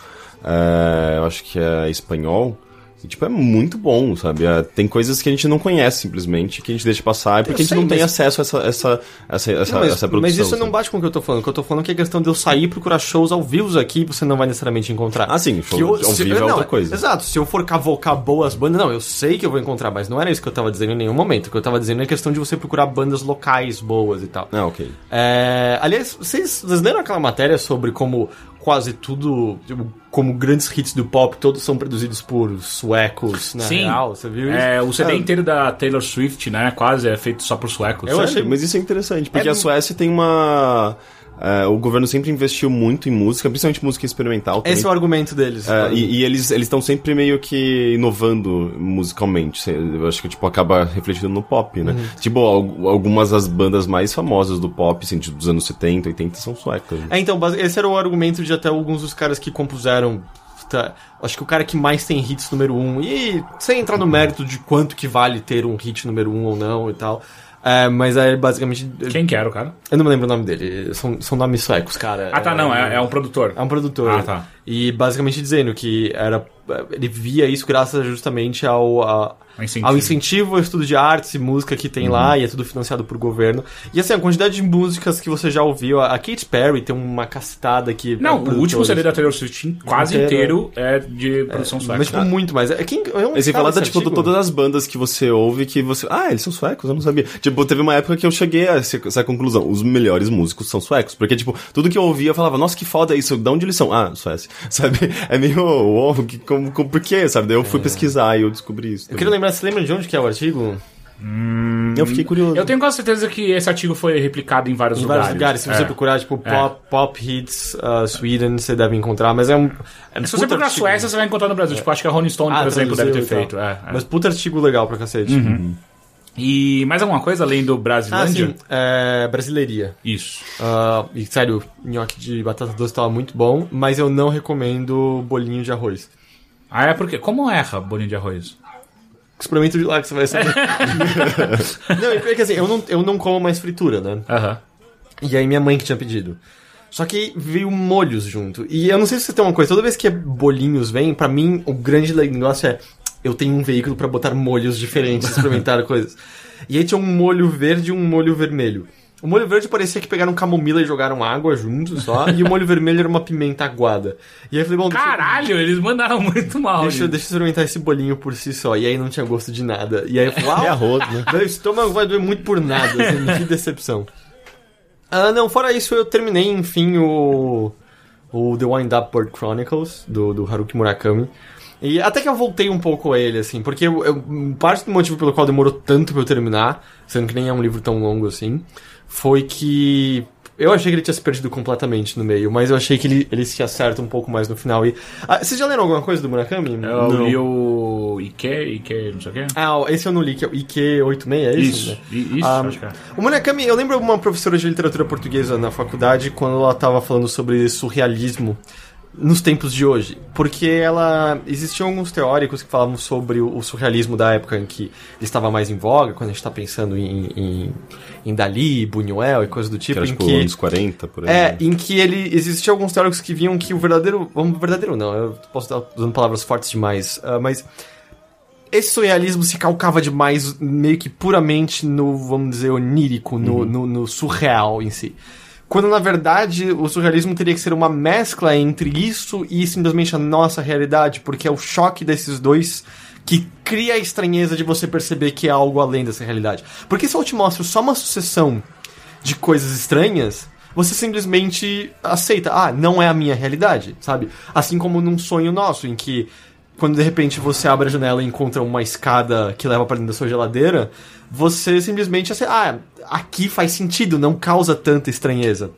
É, eu acho que é espanhol. E, tipo, é muito bom, sabe? É, tem coisas que a gente não conhece, simplesmente, que a gente deixa passar, porque Eu a gente sei, não tem mas- acesso a essa, essa, essa, essa, Não, mas, essa produção. mas isso não sabe? bate com o que eu tô falando. O que eu tô falando é que a questão de eu sair e procurar shows ao vivo aqui, você não vai necessariamente encontrar. Ah, sim, show eu- ao se- vivo é não, outra coisa. Exato, se eu for cavocar boas bandas, não, eu sei que eu vou encontrar, mas não era isso que eu tava dizendo em nenhum momento. O que eu tava dizendo é a questão de você procurar bandas locais boas e tal. Ah, ok. É, aliás, vocês, vocês leram aquela matéria sobre como quase tudo, tipo, como grandes hits do pop, todos são produzidos por suecos, na Sim. real? Você viu isso? É, o CD Ah, inteiro da Taylor Swift, né? Quase é feito só por suecos. Eu Sério? achei- Mas isso é interessante, porque É- a Suécia tem uma. É, o governo sempre investiu muito em música, principalmente música experimental. Também. Esse é o argumento deles. É, e, e eles estão sempre meio que inovando musicalmente. Eu acho que tipo, acaba refletindo no pop, né? Uhum. Tipo, al- algumas das bandas mais famosas do pop, assim, dos anos 70, 80, são suecas. né? É, então, esse era o argumento de até alguns dos caras que compuseram. tá, acho que o cara que mais tem hits número um, e sem entrar no mérito de quanto que vale ter um hit número um ou não e tal. É, mas é basicamente. Quem que era o cara? Eu não me lembro o nome dele. São, são nomes suecos, cara. Ah, tá, não, é, é um produtor. É um produtor. Ah, tá. E basicamente dizendo que era. Ele via isso graças justamente ao, a- incentivo. ao incentivo ao estudo de artes e música que tem lá, e é tudo financiado por governo. E assim, a quantidade de músicas que você já ouviu, a Katy Perry tem uma cacetada que. Não, é o último. CD da Taylor Swift quase Inteiro. inteiro é de produção sueca. Mas, tipo, muito mais. É, quem, é um Mas sem falar da, tipo, artigo? todas as bandas que você ouve que você. Ah, eles são suecos? Eu não sabia. Tipo, teve uma época que eu cheguei a essa, essa conclusão. Os melhores músicos são suecos. Porque, tipo, tudo que eu ouvia eu falava, nossa, que foda isso. De onde eles são? Ah, Suécia. Sabe? É meio. uou, que, como, como, por quê? Sabe? Daí eu fui pesquisar e eu descobri isso. Eu queria lembrar, você lembra de onde que é o artigo? Eu fiquei curioso. Eu tenho quase certeza que esse artigo foi replicado em vários Em lugares. vários lugares. Se você É. procurar, tipo, É. pop, pop hits uh, Sweden, você deve encontrar. Mas é um. É um Se você procurar artigo. Suécia, você vai encontrar no Brasil. Tipo, acho que a Rolling Stone, Ah, por exemplo, deve ter traduziu e feito. É, é. Mas puta artigo legal pra cacete. E mais alguma coisa além do Ah, Brasilândia? sim. É, brasileiria. Isso. Ah, e sério, nhoque de batata doce tava muito bom, mas eu não recomendo bolinho de arroz. Ah, é porque. Como erra bolinho de arroz? Experimento de lá que você vai saber. não, e pior que assim, eu não, eu não como mais fritura, né? Aham. E aí minha mãe que tinha pedido. Só que veio molhos junto. E eu não sei se você tem uma coisa, toda vez que bolinhos vem, pra mim o grande negócio é eu tenho um veículo pra botar molhos diferentes, experimentar coisas. E aí tinha um molho verde e um molho vermelho. O molho verde parecia que pegaram camomila e jogaram água junto só, e o molho vermelho era uma pimenta aguada. E aí eu falei, bom, deixa eu- Caralho, eles mandaram muito mal. Deixa, deixa eu experimentar esse bolinho por si só. E aí não tinha gosto de nada. E aí eu falei, uau, É arroz, né? meu estômago vai doer muito por nada. assim, que decepção. Ah, não, fora isso, eu terminei, enfim, o. o The Wind Up Bird Chronicles, do, do Haruki Murakami. E até que eu voltei um pouco a ele, assim, porque eu, eu, parte do motivo pelo qual demorou tanto pra eu terminar, sendo que nem é um livro tão longo assim, foi que eu achei que ele tinha se perdido completamente no meio, mas eu achei que ele, ele se acerta um pouco mais no final. E, ah, vocês já leram alguma coisa do Murakami? Eu Não. li o Ike, Ike, não sei o quê. Ah, esse eu não li, que é o IQ86, é isso? Isso, né? isso, Ah, acho que é. O Murakami, eu lembro uma professora de literatura portuguesa na faculdade quando ela estava falando sobre surrealismo nos tempos de hoje, porque ela existiam alguns teóricos que falavam sobre o, o surrealismo da época em que ele estava mais em voga, quando a gente está pensando em, em, em Dali, Buñuel e coisas do Que tipo, era em tipo que anos 40, por aí. é, em que ele. Existiam alguns teóricos que viam que o verdadeiro. Vamos, verdadeiro não, eu posso estar usando palavras fortes demais, ah, mas. Esse surrealismo se calcava demais, meio que puramente no, vamos dizer, onírico, no, no, no surreal em si. Quando na verdade o surrealismo teria que ser uma mescla entre isso e simplesmente a nossa realidade, porque é o choque desses dois que cria a estranheza de você perceber que é algo além dessa realidade. Porque se eu te mostro só uma sucessão de coisas estranhas, você simplesmente aceita, ah, não é a minha realidade, sabe? Assim como num sonho nosso, em que quando de repente você abre a janela e encontra uma escada que leva para dentro da sua geladeira, você simplesmente aceita, ah, aqui faz sentido, não causa tanta estranheza.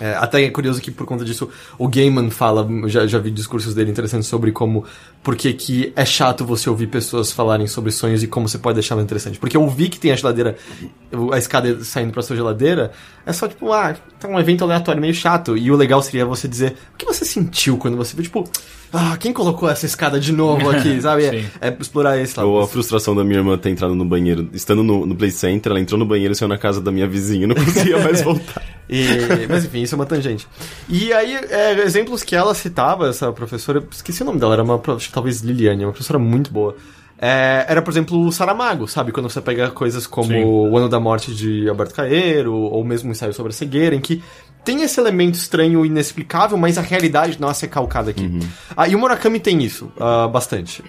É, até é curioso que por conta disso o Gaiman fala, já, já vi discursos dele interessantes sobre como, por que é chato você ouvir pessoas falarem sobre sonhos e como você pode deixá-lo interessante. Porque ouvir que tem a geladeira, a escada saindo pra sua geladeira, é só tipo, ah, tá um evento aleatório meio chato. E o legal seria você dizer, o que você sentiu quando você viu, tipo, ah, quem colocou essa escada de novo aqui, sabe? É, é explorar esse lado. Ou a frustração da minha irmã ter entrado no banheiro, estando no, no Play Center, ela entrou no banheiro e saiu na casa da minha vizinha, não conseguia mais voltar. E- mas enfim, isso é uma tangente. E aí, é, exemplos que ela citava, essa professora, esqueci o nome dela, era uma, pro- acho que talvez Liliane, uma professora muito boa. É, era, por exemplo, o Saramago, sabe? Quando você pega coisas como Sim. O Ano da Morte de Alberto Caeiro, ou mesmo o ensaio sobre a cegueira, em que tem esse elemento estranho e inexplicável, mas a realidade nossa é calcada aqui. Ah, e o Murakami tem isso, ah, bastante.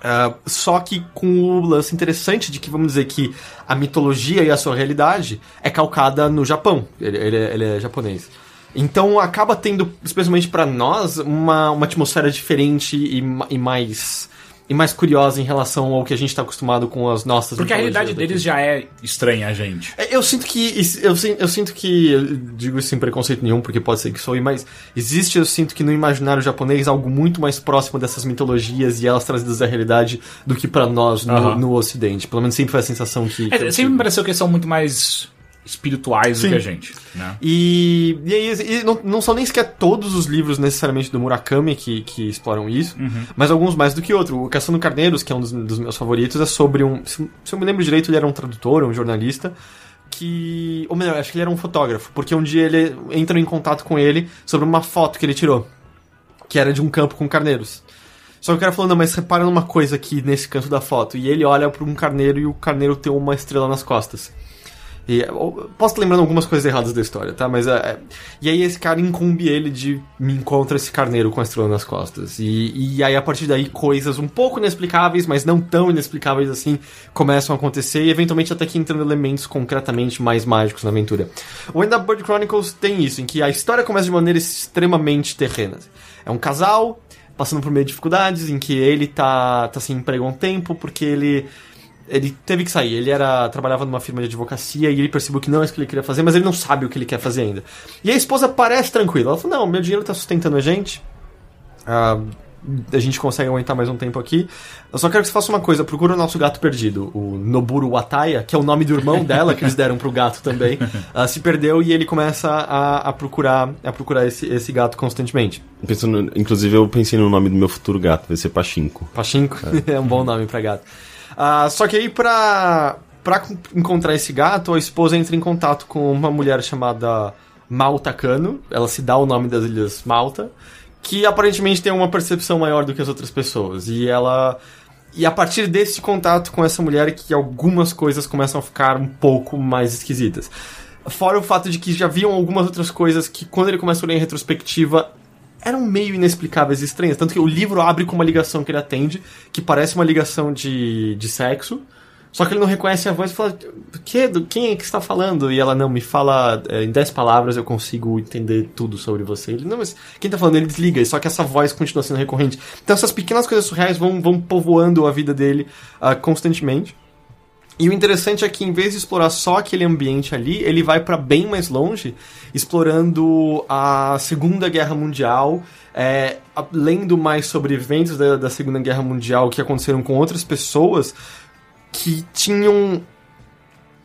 Ah, só que com o lance interessante de que, vamos dizer que a mitologia e a sua realidade é calcada no Japão. Ele, ele é, ele é japonês. Então acaba tendo, especialmente pra nós, uma, uma atmosfera diferente e, e mais e mais curiosa em relação ao que a gente tá acostumado com as nossas Porque a realidade daqui. deles já é estranha a gente. É, Eu sinto que. Eu, eu sinto que. eu digo isso sem preconceito nenhum, porque pode ser que soe, mas existe, eu sinto que no imaginário japonês algo muito mais próximo dessas mitologias e elas trazidas da realidade do que pra nós no, Aham. no ocidente. Pelo menos sempre foi a sensação que. É, sempre me pareceu que eles são muito mais espirituais Sim. do que a gente, né? E, e aí, e não, não são nem sequer todos os livros necessariamente do Murakami que, que exploram isso, mas alguns mais do que outro. O Caçando Carneiros, que é um dos, dos meus favoritos, é sobre um. Se, se eu me lembro direito, ele era um tradutor, um jornalista. Que. Ou melhor, acho que ele era um fotógrafo, porque um dia ele entra em contato com ele sobre uma foto que ele tirou, que era de um campo com carneiros. Só que o cara falou, não, mas repara numa coisa aqui nesse canto da foto. E ele olha para um carneiro e o carneiro tem uma estrela nas costas. E, posso estar lembrando algumas coisas erradas da história, tá? Mas é, é- E aí esse cara incumbe ele de me encontra esse carneiro com a estrela nas costas. E, e aí a partir daí coisas um pouco inexplicáveis, mas não tão inexplicáveis assim, começam a acontecer e eventualmente até que entrando elementos concretamente mais mágicos na aventura. O End Up Bird Chronicles tem isso, em que a história começa de maneira extremamente terrena. É um casal passando por meio de dificuldades, em que ele tá, tá sem emprego há um tempo, porque ele ele teve que sair. Ele era trabalhava numa firma de advocacia e ele percebeu que não é isso que ele queria fazer, mas ele não sabe o que ele quer fazer ainda. E a esposa parece tranquila. Ela falou: Não, meu dinheiro tá sustentando a gente. Ah, a gente consegue aguentar mais um tempo aqui. Eu só quero que você faça uma coisa: procura o nosso gato perdido, o Noburo Wataya, que é o nome do irmão dela, que eles deram pro gato também. Ah, se perdeu e ele começa a, a procurar, a procurar esse, esse gato constantemente. Pensando, inclusive, eu pensei no nome do meu futuro gato, vai ser Pachinko. Pachinko é um bom nome pra gato. Ah, só que aí pra, pra con- encontrar esse gato, a esposa entra em contato com uma mulher chamada Malta Cano. Ela se dá o nome das Ilhas Malta, que aparentemente tem uma percepção maior do que as outras pessoas. E ela. E a partir desse contato com essa mulher é que algumas coisas começam a ficar um pouco mais esquisitas. Fora o fato de que já haviam algumas outras coisas que, quando ele começa a olhar em retrospectiva, eram meio inexplicáveis e estranhas. Tanto que o livro abre com uma ligação que ele atende, que parece uma ligação de, de sexo. Só que ele não reconhece a voz e fala: que, quem é que está falando? E ela não, me fala é, em 10 palavras eu consigo entender tudo sobre você. Ele, não, mas quem está falando? Ele desliga, só que essa voz continua sendo recorrente. Então essas pequenas coisas surreais vão, vão povoando a vida dele uh, constantemente. E o interessante é que em vez de explorar só aquele ambiente ali, ele vai para bem mais longe, explorando a Segunda Guerra Mundial, é, lendo mais sobre eventos da, da Segunda Guerra Mundial que aconteceram com outras pessoas que tinham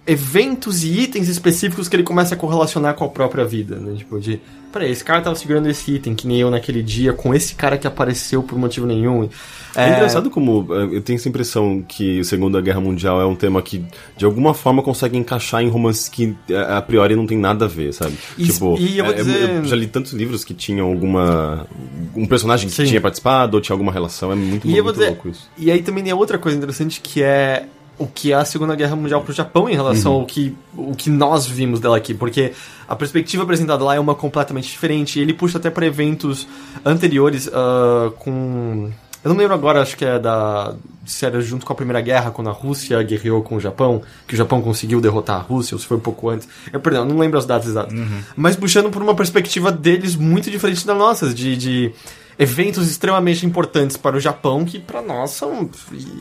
eventos e itens específicos que ele começa a correlacionar com a própria vida, né? Tipo, de, peraí, esse cara tava segurando esse item, que nem eu naquele dia, com esse cara que apareceu por motivo nenhum. É, é engraçado como é, eu tenho essa impressão que a Segunda Guerra Mundial é um tema que, de alguma forma, consegue encaixar em romances que é, a priori não tem nada a ver, sabe? E, tipo, e eu, é, dizer... eu, já li tantos livros que tinham alguma. um personagem que Sim. tinha participado ou tinha alguma relação, é muito, e muito dizer, louco isso. E aí também tem outra coisa interessante que é o que é a Segunda Guerra Mundial para o Japão em relação uhum. ao que, o que nós vimos dela aqui, porque a perspectiva apresentada lá é uma completamente diferente. E ele puxa até para eventos anteriores uh, com. Eu não lembro agora, acho que é da. Se era junto com a Primeira Guerra, quando a Rússia guerreou com o Japão, que o Japão conseguiu derrotar a Rússia, ou se foi um pouco antes. Eu, perdão, não lembro as datas exatas. Uhum. Mas puxando por uma perspectiva deles muito diferente da nossa, de, de eventos extremamente importantes para o Japão que para nós são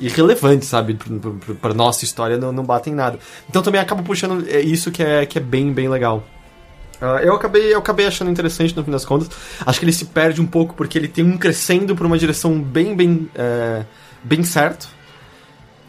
irrelevantes, sabe? Para nossa história não, não batem nada. Então também acaba puxando é, isso que é, que é bem, bem legal. Uh, eu, acabei, eu acabei achando interessante no fim das contas. Acho que ele se perde um pouco porque ele tem um crescendo para uma direção bem, bem, é, bem certo.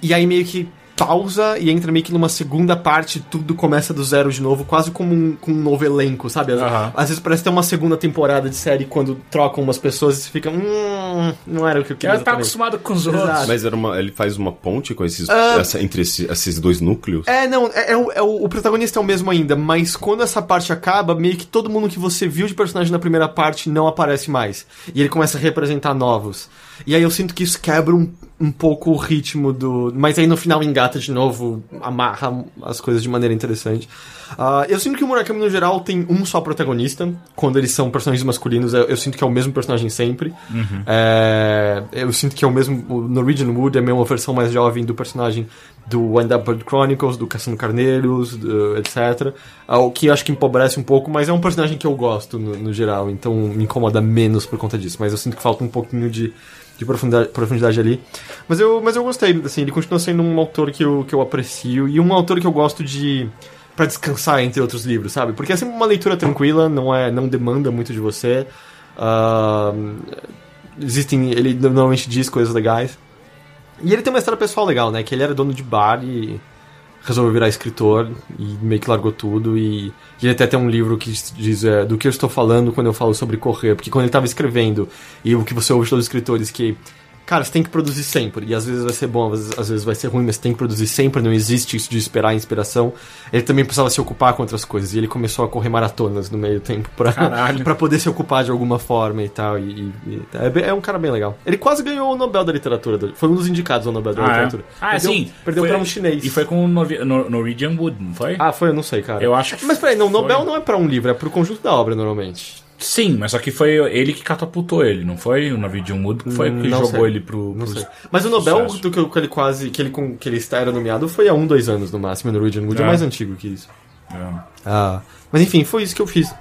E aí meio que pausa e entra meio que numa segunda parte, tudo começa do zero de novo, quase como um, com um novo elenco, sabe? Às, uhum. às vezes parece ter uma segunda temporada de série quando trocam umas pessoas e você fica, hum, não era o que eu queria. Ela tá acostumado com os outros. Exato. Mas era uma, ele faz uma ponte com esses, uh, essa, entre esses, esses, dois núcleos? É, não, é, é, o, é o, o, protagonista é o mesmo ainda, mas quando essa parte acaba, meio que todo mundo que você viu de personagem na primeira parte não aparece mais. E ele começa a representar novos. E aí eu sinto que isso quebra um, um pouco o ritmo do. Mas aí no final engata de novo, amarra as coisas de maneira interessante. Uh, eu sinto que o Murakami, no geral, tem um só protagonista. Quando eles são personagens masculinos, eu, eu sinto que é o mesmo personagem sempre. Uhum. É, eu sinto que é o mesmo. O Norwegian Wood é uma versão mais jovem do personagem do Wind Up Bird Chronicles, do Caçando Carneiros, do, etc. Uh, o que eu acho que empobrece um pouco, mas é um personagem que eu gosto no, no geral, então me incomoda menos por conta disso. Mas eu sinto que falta um pouquinho de de profundidade, profundidade ali. Mas eu, mas eu gostei, assim, ele continua sendo um autor que eu, que eu aprecio e um autor que eu gosto de para descansar entre outros livros, sabe? Porque é sempre uma leitura tranquila, não é, não demanda muito de você. Uh, existem, ele normalmente diz coisas legais. E ele tem uma história pessoal legal, né? Que ele era dono de bar e resolveu virar escritor e meio que largou tudo. E, e ele até tem um livro que diz é, do que eu estou falando quando eu falo sobre correr, porque quando ele estava escrevendo e o que você ouve dos escritores que Cara, você tem que produzir sempre. E às vezes vai ser bom, às vezes, vai ser ruim, mas você tem que produzir sempre. Não existe isso de esperar a inspiração. Ele também precisava se ocupar com outras coisas. E ele começou a correr maratonas no meio do tempo pra, pra poder se ocupar de alguma forma e tal. E, e é, é, um cara bem legal. Ele quase ganhou o Nobel da Literatura. Foi um dos indicados ao Nobel da ah, é? Literatura. É? Ah, perdeu, sim. Perdeu foi, pra um chinês. E foi com o Norwegian Wood, não foi? Ah, foi? Eu não sei, cara. Eu acho que Mas peraí, não, Nobel não é pra um livro, é pro conjunto da obra, normalmente. Sim, mas só que foi ele que catapultou ele, não foi? O Navidium Wood foi que não jogou sei. ele pro. Não sei. Mas o Nobel do que, que ele quase. que ele, que ele era nomeado foi há um, dois anos no máximo. O Norwegian Wood é. é mais antigo que isso. É. Ah. Mas enfim, foi isso que eu fiz.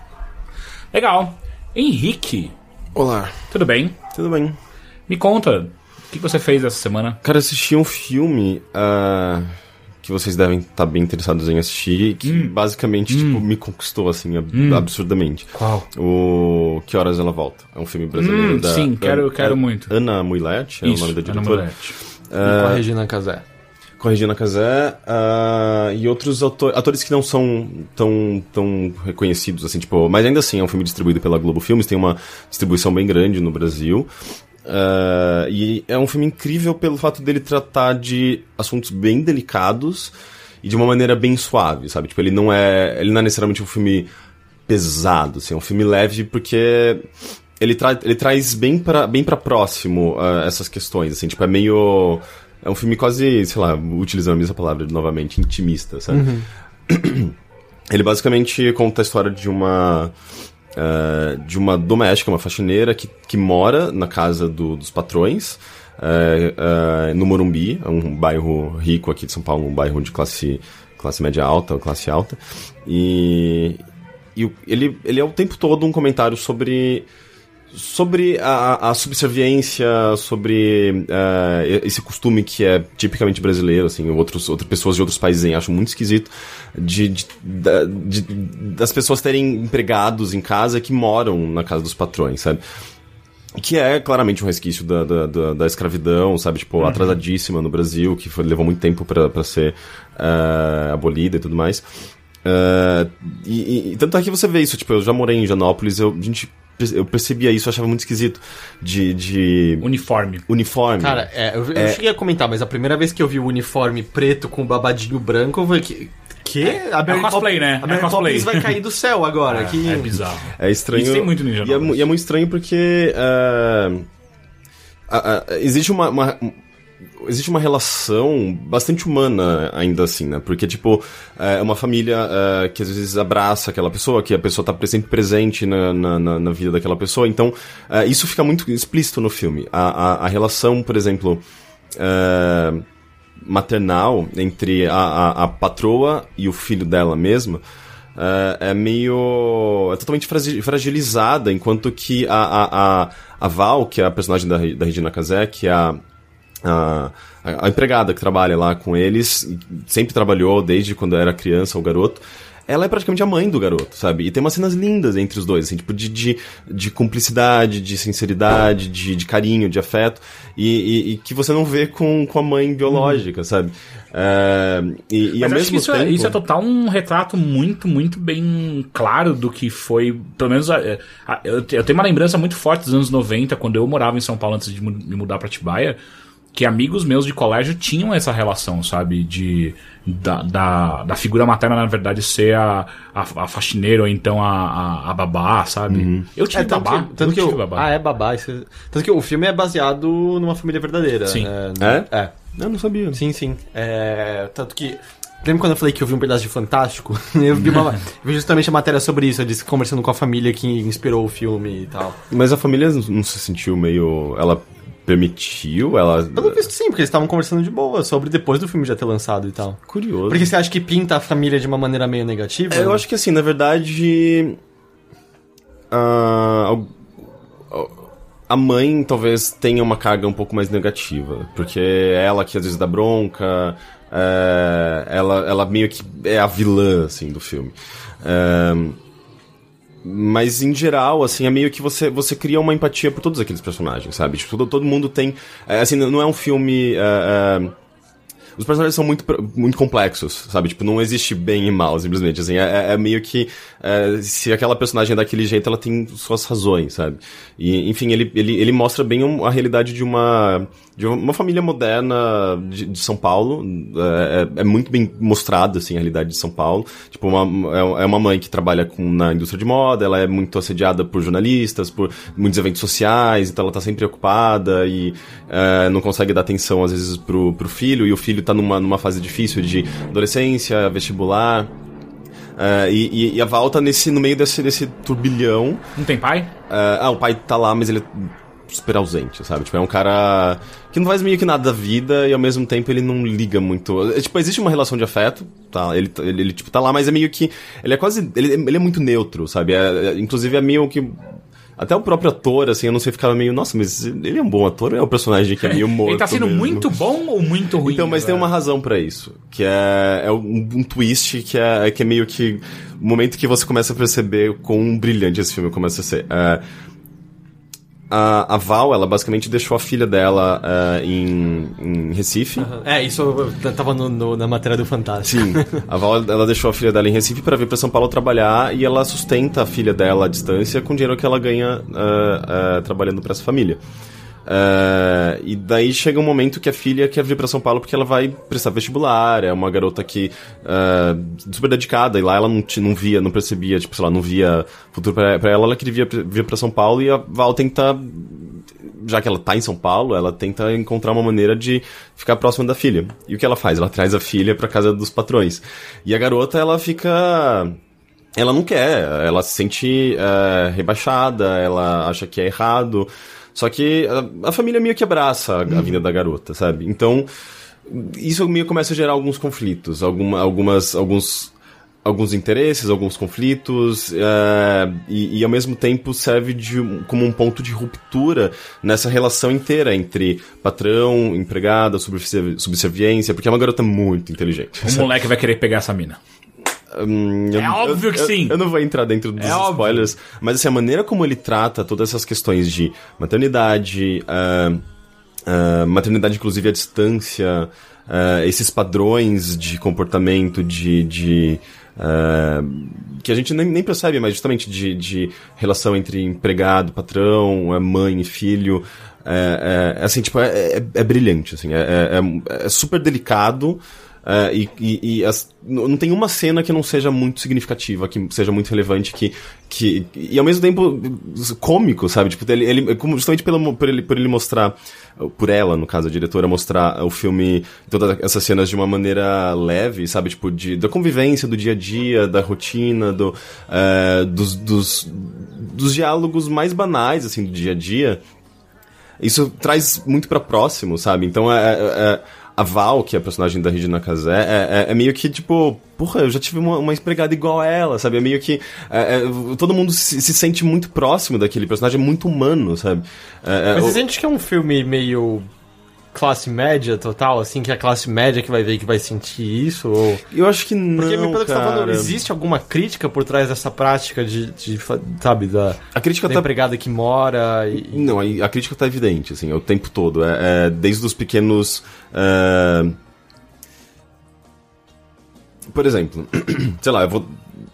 Legal. Henrique. Olá. Tudo bem? Tudo bem. Me conta, o que você fez essa semana? Cara, assisti um filme. Uh que vocês devem estar tá bem interessados em assistir, que hum. basicamente, tipo, hum. tipo, me conquistou, assim, ab hum. absurdamente. Qual? O Que Horas Ela Volta. É um filme brasileiro hum, da... Sim, quero, quero muito. Ana Muilete, é Isso, o nome da diretora. Ana Uh, e com a Regina Casé. Com a Regina Casé uh, e outros autor atores que não são tão, tão reconhecidos, assim, tipo... Mas ainda assim, é um filme distribuído pela Globo Filmes, tem uma distribuição bem grande no Brasil. Uh, e é um filme incrível pelo fato dele tratar de assuntos bem delicados e de uma maneira bem suave, sabe? Tipo, ele não é, ele não é necessariamente um filme pesado, assim, é um filme leve porque ele, tra ele traz bem para bem para próximo uh, essas questões, assim, tipo, é meio é um filme quase, sei lá, utilizando a mesma palavra novamente, intimista, sabe? Uhum. Ele basicamente conta a história de uma uh, de uma doméstica, uma faxineira, que, que mora na casa do, dos patrões, uh, no Morumbi, é um bairro rico aqui de São Paulo, um bairro de classe, classe média alta, classe alta. E, e ele, ele é o tempo todo um comentário sobre sobre a, a subserviência, sobre uh, esse costume que é tipicamente brasileiro, assim, outros, outras pessoas de outros países acham muito esquisito, de, de, de, das pessoas terem empregados em casa que moram na casa dos patrões, sabe? Que é claramente um resquício da, da, da, da escravidão, sabe? Tipo, uhum. atrasadíssima no Brasil, que foi, levou muito tempo para ser uh, abolida e tudo mais. Uh, e, e, tanto é que você vê isso, tipo, eu já morei em Janópolis, eu, a gente eu percebia isso, eu achava muito esquisito. De. de... Uniforme. Uniforme. Cara, é, eu, é... eu cheguei a comentar, mas a primeira vez que eu vi o uniforme preto com babadinho branco, eu falei que. Que? A é cosplay, né? A Mary é Poppins vai cair do céu agora. É, que... é bizarro. É estranho. Isso tem muito Ninja e é, e é muito estranho porque. Uh, uh, uh, existe uma, uma existe uma relação bastante humana ainda assim, né? Porque, tipo, é uma família é, que às vezes abraça aquela pessoa, que a pessoa tá sempre presente na, na, na vida daquela pessoa. Então, é, isso fica muito explícito no filme. A, a, a relação, por exemplo, é, maternal entre a, a, a, patroa e o filho dela mesma. É, é meio. é totalmente fragilizada, enquanto que a, a, a, a Val, que é a personagem da, da Regina Casé, que é a, a, a, empregada que trabalha lá com eles, sempre trabalhou desde quando era criança, o garoto. Ela é praticamente a mãe do garoto, sabe? E tem umas cenas lindas entre os dois, assim, tipo, de, de, de cumplicidade, de sinceridade, de, de carinho, de afeto, e, e, e, que você não vê com, com a mãe biológica, uhum. sabe? É, e, e ao mesmo isso, tempo... é, isso é total um retrato muito, muito bem claro do que foi, pelo menos, a, a, eu, eu tenho uma lembrança muito forte dos anos 90, quando eu morava em São Paulo antes de me mudar para Tibaia, que amigos meus de colégio tinham essa relação, sabe? De da, da, da figura materna, na verdade, ser a, a, a faxineira ou então a, a, a babá, sabe? Uhum. Eu tive é, tanto babá. Que, tanto eu que eu, babá. Ah, é babá. Isso, tanto que o filme é baseado numa família verdadeira. Sim. É? É. é. Eu não sabia. Sim, sim. É, tanto que Lembra quando eu falei que eu vi um pedaço de Fantástico? Eu vi, uma, eu vi justamente a matéria sobre isso, eu disse conversando com a família que inspirou o filme e tal. Mas a família não se sentiu meio. Ela permitiu ela. Pelo visto sim, porque eles estavam conversando de boa sobre depois do filme já ter lançado e tal. Curioso. Porque você acha que pinta a família de uma maneira meio negativa? É, eu acho que assim, na verdade. Uh, a mãe talvez tenha uma carga um pouco mais negativa. Porque é ela que às vezes dá bronca. É, ela, ela meio que é a vilã, assim, do filme. É, mas em geral, assim, é meio que você, você cria uma empatia por todos aqueles personagens, sabe? Tipo, todo, todo mundo tem. É, assim, não é um filme. É, é, os personagens são muito, muito complexos, sabe? Tipo, não existe bem e mal, simplesmente. Assim, é, é, meio que. É, se aquela personagem é daquele jeito, ela tem suas razões, sabe? E, enfim, ele, ele, ele mostra bem a realidade de uma de uma família moderna de, de São Paulo. É, é, é, muito bem mostrado, assim, a realidade de São Paulo. Tipo, uma, é, é uma mãe que trabalha com, na indústria de moda, ela é muito assediada por jornalistas, por muitos eventos sociais, então ela tá sempre ocupada e é, não consegue dar atenção, às vezes, pro, pro filho, e o filho tá numa, numa fase difícil de adolescência, vestibular. Uh, e, e, a Val tá nesse, no meio desse, desse turbilhão. Não tem pai? Uh, ah, o pai tá lá, mas ele super ausente, sabe? Tipo, é um cara que não faz meio que nada da vida e ao mesmo tempo ele não liga muito. É, tipo, existe uma relação de afeto, tá? Ele, ele, ele, tipo, tá lá, mas é meio que. Ele é quase. Ele, ele é muito neutro, sabe? É, é, inclusive é meio que. Até o próprio ator, assim, eu não sei, ficava meio, nossa, mas ele é um bom ator ou é o personagem que é meio morto? ele tá sendo mesmo? muito bom ou muito ruim? Então, mas tem uma razão para isso, que é, é um, um, twist que é, que é meio que o momento que você começa a perceber quão brilhante esse filme começa a ser. É, a, a Val, ela basicamente deixou a filha dela uh, em, em Recife. Uhum. É, isso tava no, no, na matéria do Fantástico. Sim, a Val, ela deixou a filha dela em Recife para vir para São Paulo trabalhar e ela sustenta a filha dela à distância com o dinheiro que ela ganha uh, uh, trabalhando para essa família. Uh, e daí chega um momento que a filha quer vir para São Paulo porque ela vai prestar vestibular, é uma garota que uh, super dedicada, e lá ela não, não via, não percebia, tipo, sei lá, não via futuro para ela, ela queria vir, para São Paulo e a Val tenta, já que ela tá em São Paulo, ela tenta encontrar uma maneira de ficar próxima da filha. E o que ela faz? Ela traz a filha para casa dos patrões. E a garota, ela fica ela não quer, ela se sente é, rebaixada, ela acha que é errado. Só que a, a família meio que abraça a, a vinda da garota, sabe? Então, isso meio começa a gerar alguns conflitos, alguma, algumas, alguns, alguns interesses, alguns conflitos, é, e, e, ao mesmo tempo serve de, como um ponto de ruptura nessa relação inteira entre patrão, empregada, subserviência, porque é uma garota muito inteligente. O moleque vai querer pegar essa mina. Hum, é eu, óbvio eu, que sim. Eu, não vou entrar dentro dos é spoilers, óbvio. mas assim, a maneira como ele trata todas essas questões de maternidade, uh, uh, maternidade inclusive à distância, uh, esses padrões de comportamento, de. de que a gente nem, nem percebe, mas justamente de, de relação entre empregado, patrão, mãe e filho. É, é, assim, tipo, é, é, é brilhante, assim, é, é, é super delicado, Uh, e, e, e as, não tem uma cena que não seja muito significativa, que seja muito relevante, que. que e ao mesmo tempo cômico, sabe? Tipo, ele, ele, justamente pelo, por, ele, por ele mostrar, por ela, no caso, a diretora, mostrar o filme, todas essas cenas de uma maneira leve, sabe? Tipo, de, da convivência, do dia a dia, da rotina, do, uh, dos, dos, dos diálogos mais banais, assim, do dia a dia. Isso traz muito para próximo, sabe? Então é, é, é a Val, que é a personagem da Regina Casé, é, é, é, meio que tipo, porra, eu já tive uma, uma empregada igual a ela, sabe? É meio que. É, é todo mundo se, se, sente muito próximo daquele personagem, é muito humano, sabe? É, é, Mas você sente que é um filme meio classe média total, assim, que é a classe média que vai ver que vai sentir isso? Ou... Eu acho que não, Porque, pelo que você tá falando, existe alguma crítica por trás dessa prática de, de sabe, da, a crítica da tá... empregada que mora e... Não, a, crítica tá evidente, assim, o tempo todo. É, é desde os pequenos... É... Por exemplo, sei lá, eu vou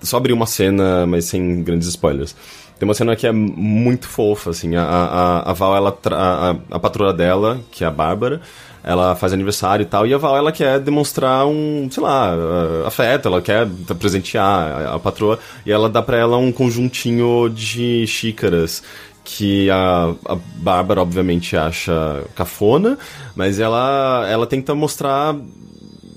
só abrir uma cena, mas sem grandes spoilers. Tem uma cena que é muito fofa, assim. A, a, a Val, ela a, a patroa dela, que é a Bárbara, ela faz aniversário e tal, e a Val, ela quer demonstrar um, sei lá, afeto, ela quer presentear a, a patroa, e ela dá pra ela um conjuntinho de xícaras que a, a Bárbara obviamente acha cafona, mas ela, ela tenta mostrar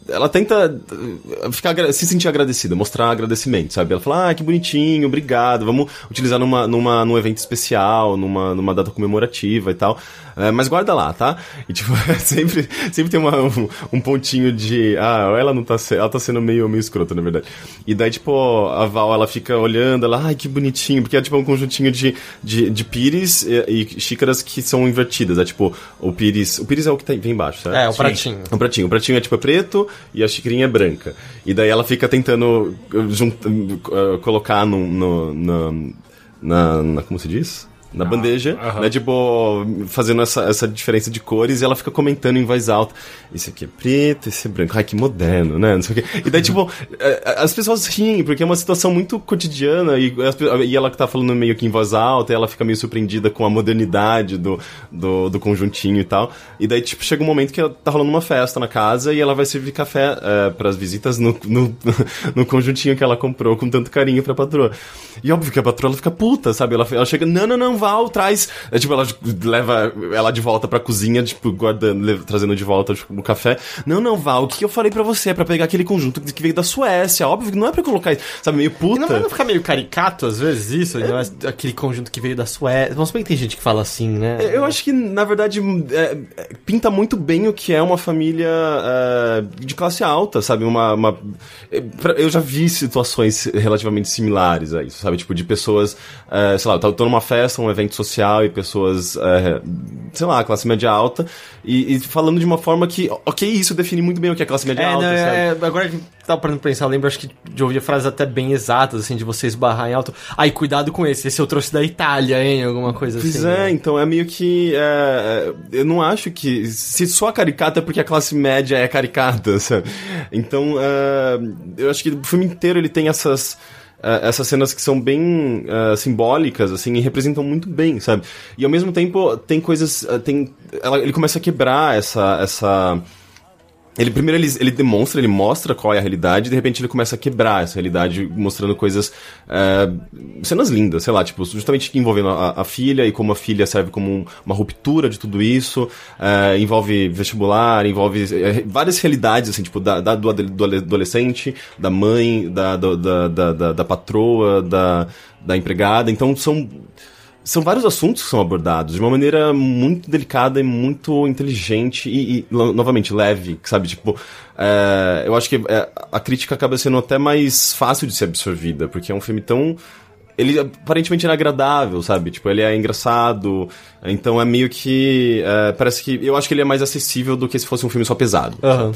ela tenta eh, ficar, se sentir agradecida, mostrar agradecimento, sabe? Ela fala, ah, que bonitinho, obrigado, vamos utilizar numa, numa, num evento especial, numa, numa data comemorativa e tal. É, mas guarda lá, tá? E tipo, sempre, sempre tem uma, um, um, pontinho de, ah, ela não tá, ela tá sendo meio, meio escrota, na verdade. E daí, tipo, a Val, ela fica olhando, ela, ai, que bonitinho, porque é tipo um conjuntinho de, de, de pires e, e xícaras que são invertidas, é tipo, o pires, o pires é o que tem, vem embaixo, certo? É, o pratinho. O pratinho, o pratinho é tipo é preto e a xicrinha é branca. E daí ela fica tentando uh, colocar no, no, no na, na, como se diz? Na ah, bandeja, -huh. né? Tipo, fazendo essa, essa diferença de cores e ela fica comentando em voz alta. Esse aqui é preto, esse é branco. Ai, que moderno, né? Não sei o quê. E daí, tipo, é, é, as pessoas riem, porque é uma situação muito cotidiana e, e ela que tá falando meio que em voz alta, ela fica meio surpreendida com a modernidade do, do, do conjuntinho e tal. E daí, tipo, chega um momento que tá rolando uma festa na casa e ela vai servir café é, pras visitas no, no, no conjuntinho que ela comprou com tanto carinho pra patroa. E óbvio que a patroa ela fica puta, sabe? Ela, ela chega, não, não, não, Val traz. É, tipo, ela leva ela de volta pra cozinha, tipo, guardando, trazendo de volta tipo, o café. Não, não, Val, o que eu falei pra você? É pra pegar aquele conjunto que veio da Suécia. Óbvio que não é pra colocar isso, sabe, meio puta. E não vai ficar meio caricato às vezes isso? É... Não é aquele conjunto que veio da Suécia. Mas bem que tem gente que fala assim, né? É, eu acho que, na verdade, é, é, pinta muito bem o que é uma família é, de classe alta, sabe? Uma, uma, Eu já vi situações relativamente similares a isso, sabe? Tipo, de pessoas, sei lá, eu tô numa festa, um evento social e pessoas, é, sei lá, classe média alta, e, e, falando de uma forma que, ok, isso define muito bem o que é classe média é, alta, não, é, agora que tava parando pra pensar, eu lembro, acho que de ouvir frases até bem exatas, assim, de você esbarrar em alto. Aí, cuidado com esse, esse eu trouxe da Itália, hein, alguma coisa pois assim. Pois é, né? então é meio que, é, é, eu não acho que, se só a caricata é porque a classe média é caricata, sabe? Então, é, eu acho que o filme inteiro ele tem essas essas cenas que são bem uh, simbólicas, assim, e representam muito bem, sabe? E ao mesmo tempo tem coisas. Uh, tem, ela, ele começa a quebrar essa. essa Ele primeiro ele, ele demonstra, ele mostra qual é a realidade, e de repente ele começa a quebrar essa realidade, mostrando coisas. é, cenas lindas, sei lá, tipo, justamente envolvendo a, a filha e como a filha serve como um- uma ruptura de tudo isso. é, envolve vestibular, envolve é, várias realidades, assim, tipo, da, da- do, adolescente, da mãe, da, da, da, da, da patroa, da, da empregada. Então são são vários assuntos que são abordados de uma maneira muito delicada e muito inteligente e, e, no- novamente, leve, sabe? Tipo, é, eu acho que é, a crítica acaba sendo até mais fácil de ser absorvida, porque é um filme tão... Ele aparentemente era agradável, sabe? Tipo, ele é engraçado, então é meio que... é, parece que... Eu acho que ele é mais acessível do que se fosse um filme só pesado. Aham.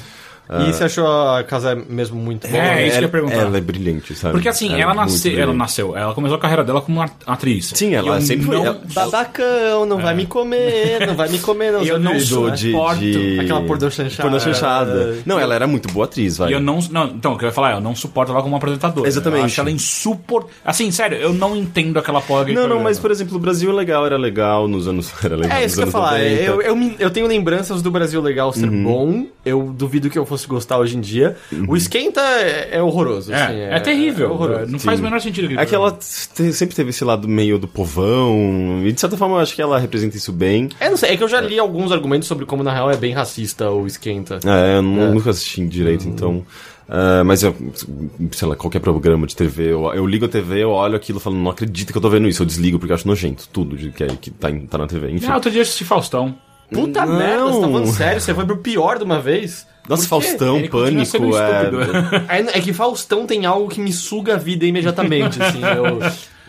E você achou a casa mesmo muito boa? É, isso que eu ia ela, perguntar. ela é brilhante, sabe? Porque assim, é ela, nasceu, ela nasceu, ela começou a carreira dela como atriz. Sim, ela eu sempre foi- não- ela- Babacão, não vai me comer, não vai me comer, não. Eu não sou de, suporto de... Aquela pornô chanchada. Pornô chanchada. Não, ela era muito boa atriz, vai. E eu não, não. Então, o que eu ia falar é, eu não suporto ela como apresentadora. Exatamente. Eu acho ela insuportável. Assim, sério, eu não entendo aquela porra de Não, não, mas por exemplo, o Brasil é legal, era legal nos anos. Era legal É isso que eu ia falar. 90. Eu, eu, eu tenho lembranças do Brasil legal ser Uhum. bom. Eu duvido que eu fosse gostar hoje em dia. O esquenta é, é horroroso. É, assim, é, terrível. é horroroso. não faz o menor sentido aquele É que ela te- sempre teve esse lado meio do povão, e de certa forma eu acho que ela representa isso bem. É, não sei, é que eu já li alguns argumentos sobre como na real é bem racista o esquenta. É, eu nu- nunca assisti direito, então. é, mas eu, sei lá, qualquer programa de TV, eu, eu ligo a TV, eu olho aquilo e falo, não acredito que eu tô vendo isso, eu desligo porque eu acho nojento, tudo de, que, é- que tá, em- tá na TV. Enfim. Ah, outro dia eu assisti Faustão. Puta Não. merda, você tá falando sério? Você foi pro pior de uma vez? Nossa? Faustão, Ele pânico, é. É, é que Faustão tem algo que me suga a vida imediatamente, assim. Eu. eu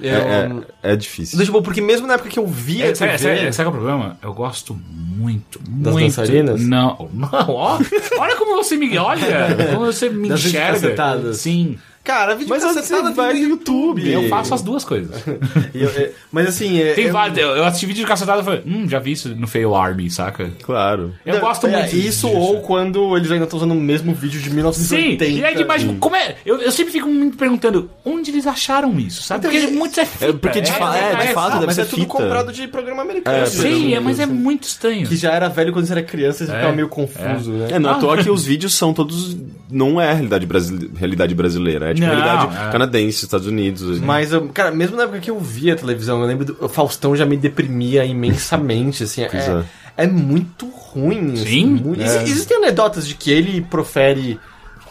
É, é, é difícil. Tipo, porque mesmo na época que eu via É, sabe, TV... sabe, sabe qual é o problema? Eu gosto muito, Das muito. dançarinas? Não, não, ó. Olha como você me olha, como você me Das enxerga. Sim. Cara, vídeo Mas cacetada vai no YouTube. Eu faço as duas coisas. Eu- é, mas assim, é, Tem eu- vários. Eu, eu assisti vídeo de cacetada e falei, hum, já vi isso no Fail Army, saca? Claro. Eu Não, gosto é, muito Isso disso. ou quando eles ainda estão usando o mesmo vídeo de Sim, 1980. e aí demais, tipo, como é? Eu, eu sempre fico me perguntando onde eles acharam isso, sabe? Porque Então, muitos é fita. é porque de fa- é, de fato, Ah, deve mas ser é tudo fita. comprado de programa americano. É, Sim, é, mas é muito estranho. Que já era velho quando você era criança e você É, ficava meio confuso, né? É, não é à toa que os vídeos são todos. Não é a realidade, brasile... realidade brasileira, é tipo Não, realidade é. canadense, Estados Unidos. Mas, eu- cara, mesmo na época que eu via a televisão, eu lembro do o Faustão já me deprimia imensamente, assim. Pois É, é muito ruim. assim, Sim, muito- é. Exi- Existem anedotas de que ele profere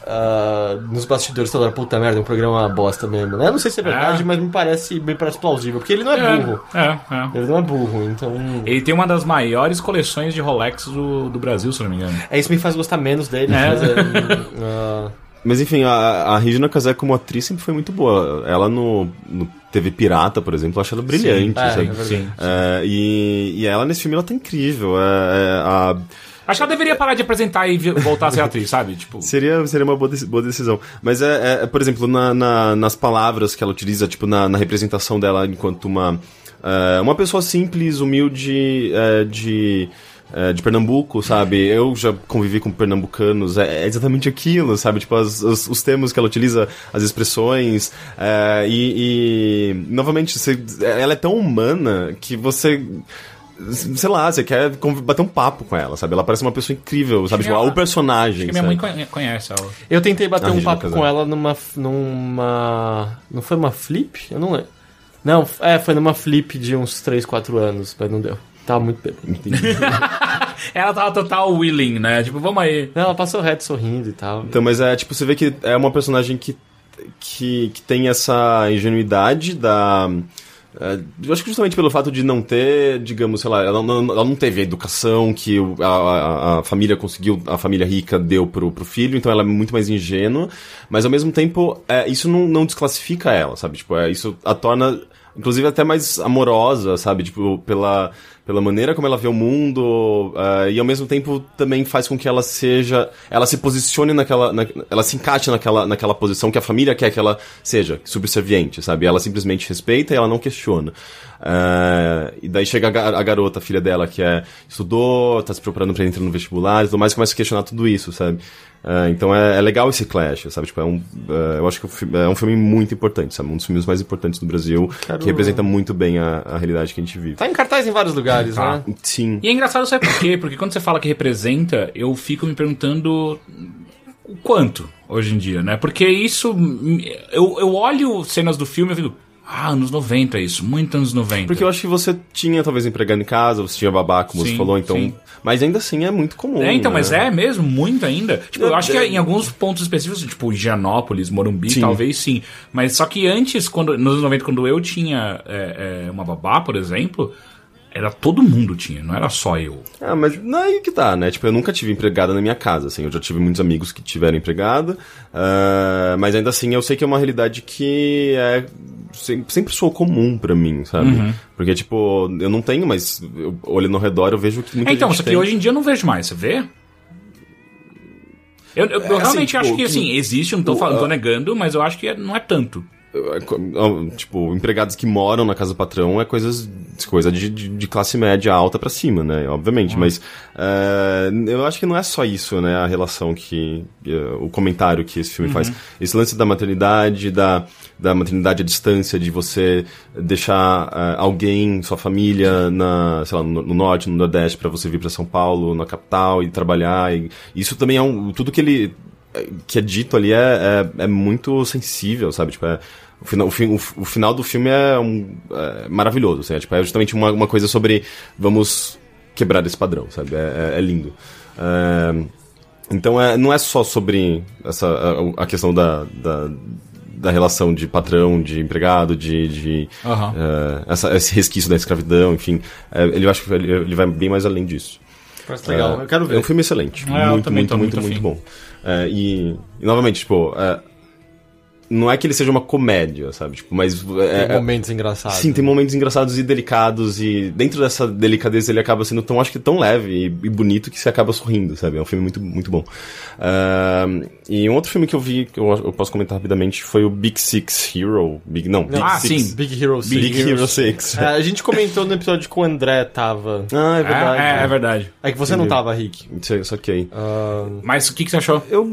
ah, nos bastidores toda hora, puta merda, é um programa bosta mesmo, né? Eu não sei se é verdade, É. mas me parece, me parece plausível, porque ele não é, burro. É, é, é. Ele não é burro, então... Ele tem uma das maiores coleções de Rolex do, do Brasil, se não me engano. É isso que me faz gostar menos dele. É. Mas, é, ah, Mas enfim, a, a Regina Casé como atriz sempre foi muito boa. Ela no, no TV Pirata, por exemplo, eu acho ela brilhante. é, sabe? é. Sim. É, e, e ela nesse filme ela tá incrível. É, é, a- Acho que ela deveria parar de apresentar e voltar a ser atriz, sabe? Tipo, seria, seria uma boa, boa decisão. Mas é, é, por exemplo, na, na- nas palavras que ela utiliza, tipo, na, na representação dela enquanto uma, é, uma pessoa simples, humilde, é, de. É, de Pernambuco, sabe? Eu já convivi com pernambucanos, é, é exatamente aquilo, sabe? Tipo, as- os, os termos que ela utiliza, as expressões, é, e, e, novamente, você- ela é tão humana que você sei lá, você quer bater um papo com ela, sabe? Ela parece uma pessoa incrível, sabe? Tipo, minha- o personagem. acho que minha mãe sabe? conhece ela. eu tentei bater A um papo com ela numa, numa... Não foi uma flip? Eu não lembro. Não, é, foi numa flip de uns 3, 4 anos, mas não deu. Tava muito bêbado. Ela tava total willing, né? Tipo, vamos aí. Não, ela passou reto sorrindo e tal. Então, mas é tipo, você vê que é uma personagem que, que, que tem essa ingenuidade da. é, eu acho que justamente pelo fato de não ter, digamos, sei lá, ela não, ela não teve a educação que a, a- a família conseguiu, a família rica deu pro, pro filho, então ela é muito mais ingênua, mas ao mesmo tempo, é, isso não, não desclassifica ela, sabe? Tipo, é, isso a torna, inclusive, até mais amorosa, sabe? Tipo, pela, pela maneira como ela vê o mundo, é, e ao mesmo tempo também faz com que ela seja, ela se posicione naquela, na- ela se encaixe naquela, naquela posição que a família quer que ela seja, subserviente, sabe? Ela simplesmente respeita e ela não questiona. É, e daí chega a, ga- a garota, a filha dela, que é estudou, tá se preparando pra entrar no vestibular e tudo mais, começa a questionar tudo isso, sabe? É, então é, é legal esse clash, sabe? Tipo, é um, é, eu acho que é um filme muito importante, sabe? Um dos filmes mais importantes do Brasil, Quero- que representa muito bem a, a realidade que a gente vive. Tá em cartaz em vários lugares. lugares, Tá. né? Sim. E é engraçado, sabe por quê? Porque quando você fala que representa, eu fico me perguntando o quanto hoje em dia, né? Porque isso. Eu, eu olho cenas do filme e fico. Ah, anos 90 isso, muito anos 90. Porque eu acho que você tinha talvez empregado em casa, você tinha babá, como Sim, você falou, então. sim. Mas ainda assim é muito comum. É, então, né? mas é mesmo, muito ainda. Tipo, eu É, acho que é. em alguns pontos específicos, tipo Higienópolis, Morumbi, Sim. talvez sim. Mas só que antes, quando, nos anos 90, quando eu tinha é, é, uma babá, por exemplo, era todo mundo tinha, não era só eu. Ah, mas não é aí que tá, né? Tipo, eu nunca tive empregada na minha casa, assim. Eu já tive muitos amigos que tiveram empregada. ah, mas ainda assim, eu sei que é uma realidade que é... Sempre, sempre soou comum pra mim, sabe? Uhum. Porque, tipo, eu não tenho, mas eu, olhando ao redor eu vejo que muita É, então, gente só que tem. hoje em dia eu não vejo mais, você vê? Eu, eu- eu É, realmente assim, acho tipo, que, que- assim, existe, eu não tô, o- falando, tô a- negando, mas eu acho que é- não é tanto. É, Tipo, empregados que moram na casa do patrão é coisas, coisa de, de, de classe média alta pra cima, né? Obviamente. Mas é, eu acho que não é só isso, né? A relação que. é, o comentário que esse filme faz. Esse lance da maternidade, da, da maternidade à distância, de você deixar é, alguém, sua família, na, sei lá, no, no norte, no nordeste, pra você vir pra São Paulo, na capital e trabalhar. E isso também é um. Tudo que ele que é dito ali é, é, é muito sensível, sabe? Tipo, é, o, final, o, o, final do filme é, um, é maravilhoso, assim, é, tipo, é justamente uma, uma coisa sobre vamos quebrar esse padrão, sabe? É, é- é lindo. É, então é, não é só sobre essa, a, a questão da, da, da relação de patrão, de empregado, de, de Aham. é, essa- esse resquício da escravidão, enfim. É, ele, eu acho que ele, ele vai bem mais além disso. Parece legal, É, eu quero É um ver. filme excelente. Eu muito, também muito, muito, muito muito, bom. E, e, novamente, tipo, não é que ele seja uma comédia, sabe? Tipo, mas. É, Tem é- momentos engraçados. Sim, tem momentos engraçados e delicados, e dentro dessa delicadeza ele acaba sendo tão, acho que tão leve e, e bonito que você acaba sorrindo, sabe? É um filme muito, muito bom. Ahn, e um outro filme que eu vi, que eu, eu posso comentar rapidamente, foi o Big Six Hero. Big, não, Big Ah, Six. sim. Big Hero 6. Big Hero 6. É, a gente comentou no episódio que o André tava. Ah, é verdade. É, é, é verdade. É que você não tava, Rick. Isso, isso ok. Ah, Mas o que, que você achou? Eu.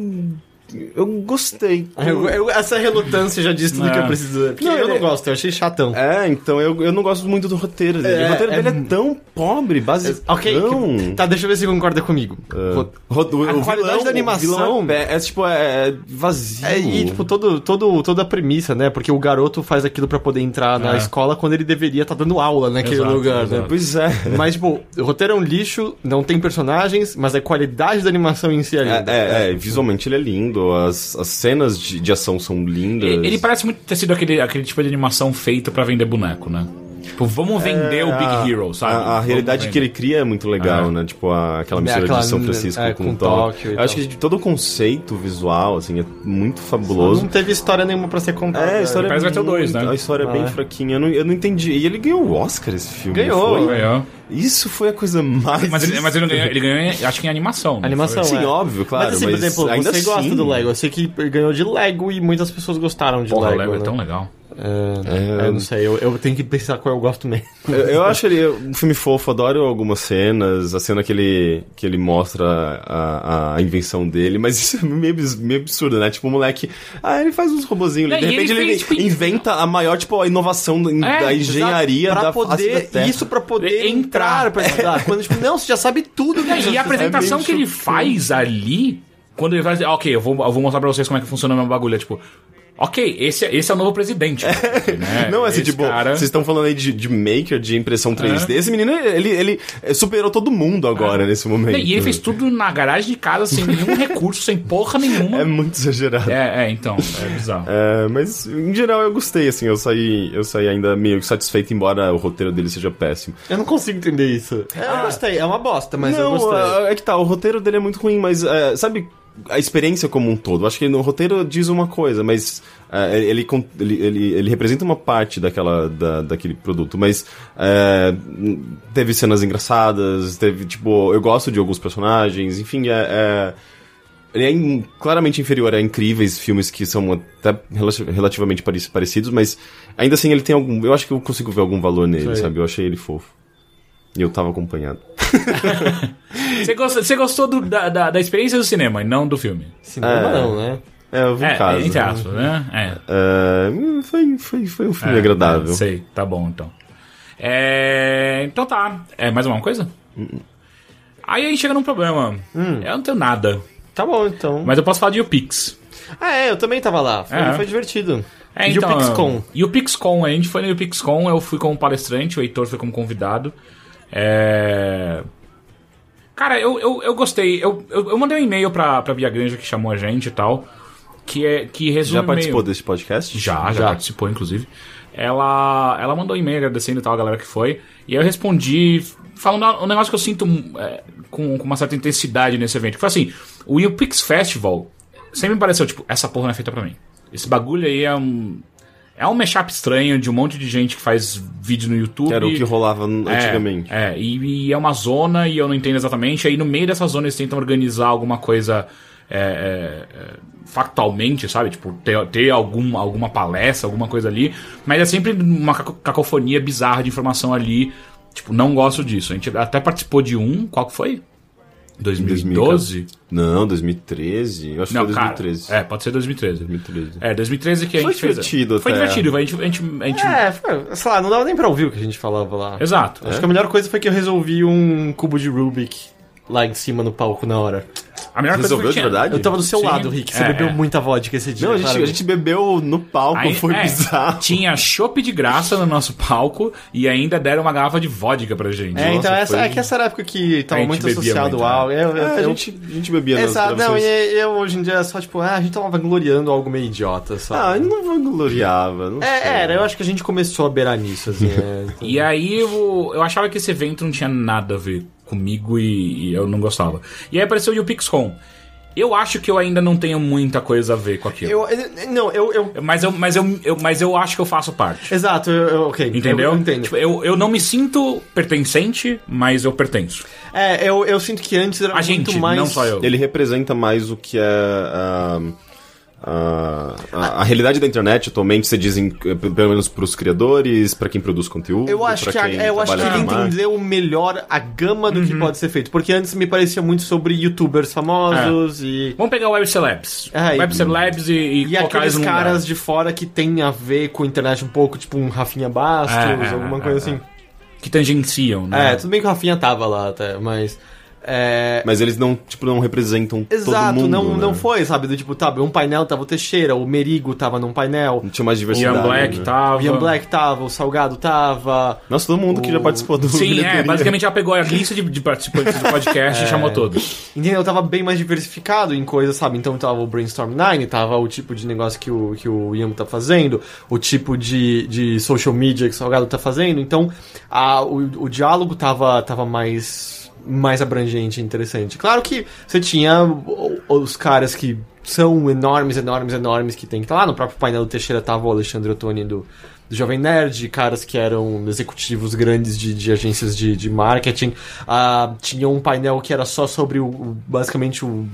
Eu gostei. eu- eu- essa relutância já disse tudo que É. eu preciso dizer. Porque Não, eu ele- não gosto, eu achei chatão. É, então eu, eu não gosto muito do roteiro dele. É, o roteiro é dele é tão pobre, básico. Ok, que- tá, deixa eu ver se você concorda comigo. Ro- A qualidade da animação- é, é, tipo, é, é vazio. É, e, tipo, todo, todo, toda a premissa, né? Porque o garoto faz aquilo pra poder entrar na É. escola quando ele deveria estar dando aula naquele Exato, lugar, exato. né? Pois é. Mas, tipo, o roteiro é um lixo, não tem personagens, mas a qualidade da animação em si é É, linda. é, é, visualmente ele é lindo, as, as cenas de, de ação são lindas. Ele parece muito ter sido aquele, aquele tipo de animação feito pra vender boneco, né? Tipo, vamos vender o Big a, Hero, sabe? A, a Vamos realidade vender. que ele cria é muito legal, É. né? Tipo, a- aquela mistura aquela- de São Francisco é, com, com Tóquio. Tóquio Eu tal. acho que de todo o conceito visual, assim, é muito fabuloso. Não teve história nenhuma pra ser contada. É, a história Parece é vai ter dois, né? A história é bem Ah, é. fraquinha. Eu não, eu não entendi. E ele ganhou o Oscar esse filme. Ganhou, foi? Ganhou. Isso foi a coisa mais. Mas ele, mas ele ganhou, ele ganhou, em- acho que em animação. Animação? Sim, é. óbvio, claro. Mas assim, por exemplo, ainda você gosta assim- do Lego. Eu sei que ganhou de Lego e muitas pessoas gostaram de Porra, o Lego. Lego é né? tão legal. É, É. Eu não sei, eu, eu tenho que pensar qual eu gosto mesmo. Eu, eu acho ele um filme fofo, adoro algumas cenas, a cena que ele, que ele mostra a, a invenção dele, mas isso é meio, meio absurdo, né? Tipo, o moleque, ah, ele faz uns robozinhos ali, É, de repente ele ele, fez, tipo, inventa a maior, tipo, a inovação in- É, da engenharia pra da da poder, Terra. isso pra poder Entrar. entrar pra estudar. Quando, tipo, não, você já sabe tudo. É, e a apresentação que ele faz ali, quando ele vai dizer, ah, ok, eu vou, eu vou mostrar pra vocês como é que funciona o meu bagulho. É tipo, ok, esse, é- esse é o novo presidente. né? Não, assim, Esse tipo, cara- vocês estão falando aí de, de maker, de impressão 3D. Esse menino, ele, ele superou todo mundo agora, nesse momento. E ele fez tudo na garagem de casa, sem nenhum recurso, sem porra nenhuma. É muito exagerado. É, é, então, é bizarro. É, mas em geral eu gostei, assim, eu saí, eu saí ainda meio que satisfeito, embora o roteiro dele seja péssimo. Eu não consigo entender isso. eu gostei, é uma bosta, mas eu não, gostei. é, é que tá, o roteiro dele é muito ruim, mas é, sabe a experiência como um todo? Acho que no roteiro diz uma coisa, mas é, ele, ele, ele, ele representa uma parte daquela, da, daquele produto, mas é, teve cenas engraçadas, teve, tipo, eu gosto de alguns personagens, enfim, é... é ele é in- claramente inferior a incríveis filmes que são até relati- relativamente pare- parecidos, mas ainda assim ele tem algum. Eu acho que eu consigo ver algum valor nele, sabe? Eu achei ele fofo. E eu tava acompanhado. Você gostou, você gostou do- da, da, da experiência do cinema e não do filme? Cinema É. não, né? É, eu vi em É, casa. entre aspas, né? É. É, foi, foi, foi um filme É, agradável. é, sei, tá bom então. É, então tá. É mais alguma coisa? Aí a gente chega num problema. Eu não tenho nada. Tá bom, então. Mas eu posso falar de UPix. Ah, é, eu também tava lá. Foi, É. foi divertido. É, e então, o PixCon? E o PixCon, a gente foi no PixCon, eu fui como palestrante, o Heitor foi como convidado. É... Cara, eu, eu, eu gostei. Eu, eu, eu mandei um e-mail pra, pra Bia Granja que chamou a gente e tal. Que, é, que resume. Já participou meio... desse podcast? Já, já, Já. participou, inclusive. Ela, ela mandou um e-mail agradecendo e tal, a galera que foi. E aí eu respondi falando um negócio que eu sinto é, com, com uma certa intensidade nesse evento. Que foi assim, o UPix Festival sempre me pareceu, tipo, essa porra não é feita pra mim. Esse bagulho aí é um... É um mashup estranho de um monte de gente que faz vídeo no YouTube. Era o que rolava É, antigamente. É, e, e é uma zona e eu não entendo exatamente. Aí no meio dessa zona eles tentam organizar alguma coisa é, é, factualmente, sabe? Tipo, ter, ter algum, alguma palestra, alguma coisa ali. Mas é sempre uma caco- cacofonia bizarra de informação ali. Tipo, não gosto disso. A gente até participou de um, qual que foi? 2012? Não, 2013. Eu acho que Não, foi cara. 2013. É, pode ser 2013. 2013. É, 2013 que a Foi gente fez. divertido Foi até. divertido, a gente. A gente, a gente- É, foi, sei lá, não dava nem pra ouvir o que a gente falava lá. Exato. Acho que a melhor coisa foi que eu resolvi um cubo de Rubik lá em cima no palco na hora. A melhor coisa Resolveu foi de verdade? Eu tava do seu Sim. lado, Rick. Você É, bebeu é. muita vodka esse dia. Não, a gente, a gente bebeu no palco, Aí- foi é, bizarro. Tinha chopp de graça no nosso palco e ainda deram uma garrafa de vodka pra gente. É, então Nossa, essa, foi- é que essa era a época que tava muito associado muito, ao. Eu, eu, É, a, gente, a gente bebia nas Exato, não, e eu hoje em dia é só tipo, ah, a gente tava gloriando algo meio idiota, Ah, sabe? eu não vangloriava, não sei. é, era, eu acho que a gente começou a beirar nisso, assim. é. E aí eu, eu achava que esse evento não tinha nada a ver comigo e, e eu não gostava. E aí apareceu o UPixCon. Eu acho que eu ainda não tenho muita coisa a ver com aquilo. eu, eu- não, eu, eu. Mas, eu, mas, eu, eu- mas eu acho que eu faço parte. Exato, eu, eu- ok. Entendeu? Eu, eu entendo. Tipo, eu, eu não me sinto pertencente, mas eu pertenço. É, eu, eu sinto que antes era A gente, muito mais. não só eu. Ele representa mais o que é a, a, a, a realidade da internet atualmente, você dizem, eh, pelo menos pros criadores, pra quem produz conteúdo. Eu acho, que, a- quem eu acho que ele entendeu melhor a gama do Uhum. que pode ser feito. Porque antes me parecia muito sobre youtubers famosos e. Vamos pegar o Web Celebs. É, e- Web Celebs e, e, E aqueles caras lugar. de fora que tem a ver com a internet um pouco, tipo um Rafinha Bastos, É, é, alguma é, coisa é, assim. que tangenciam, né? É, tudo bem que o Rafinha tava lá até, mas. É, Mas eles não, tipo, não representam todo Exato, mundo, não, né? não foi, sabe? Do tipo, tá, um painel tava o Teixeira, o Merigo tava num painel, Não tinha mais O diversidade. Ian Black né? tava. o Ian Black tava, o Salgado tava. Nossa, todo mundo que já O- participou do Sim, é, basicamente ela pegou a lista de, de participantes do podcast e chamou todos. Entendeu? Tava bem mais diversificado em coisas, sabe? Então tava o Brainstorm 9, tava o tipo de negócio que o, que o Ian tá fazendo, o tipo de, de social media que o Salgado tá fazendo. Então a, o, o diálogo tava, tava mais, mais abrangente e interessante. Claro que você tinha os caras que são enormes, enormes, enormes que tem que estar lá. No próprio painel do Teixeira tava o Alexandre Ottoni do, do Jovem Nerd, caras que eram executivos grandes de, de agências de, de marketing. Ah, tinha um painel que era só sobre o- basicamente o,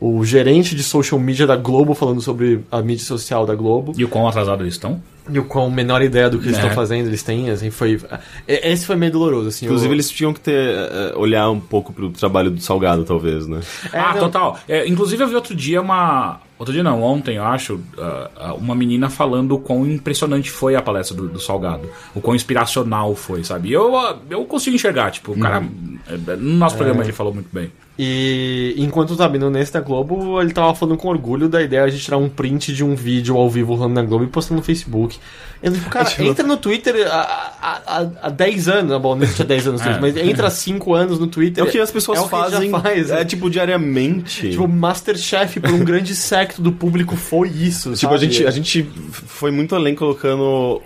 o gerente de social media da Globo falando sobre a mídia social da Globo. E o quão atrasado eles estão? E o qual menor ideia do que eles É. estão fazendo, eles têm, assim, foi... é- Esse foi meio doloroso, assim. Inclusive, eu- eles tinham que ter eh, olhar um pouco pro trabalho do Salgado, talvez, né? É, ah, não. total. É, inclusive eu vi outro dia uma. Outro dia não, ontem, eu acho, ah, ah, uma menina falando o quão impressionante foi a palestra do, do Salgado. O quão inspiracional foi, sabe? E eu, ah, eu consigo enxergar, tipo, o cara. é, No nosso programa ele falou muito bem. E enquanto tá vindo nesse da Globo, ele tava falando com orgulho da ideia de tirar um print de um vídeo ao vivo rolando na Globo e postando no Facebook. Eu digo, cara, entra no Twitter há, há, há, há 10 anos, bom, não tinha 10 anos, É. mas entra há 5 anos no Twitter. É o que as pessoas é que a gente fazem, faz, é, tipo, diariamente. Tipo, Masterchef por um grande secto do público foi isso, Tipo, a sabe? gente, a gente foi muito além colocando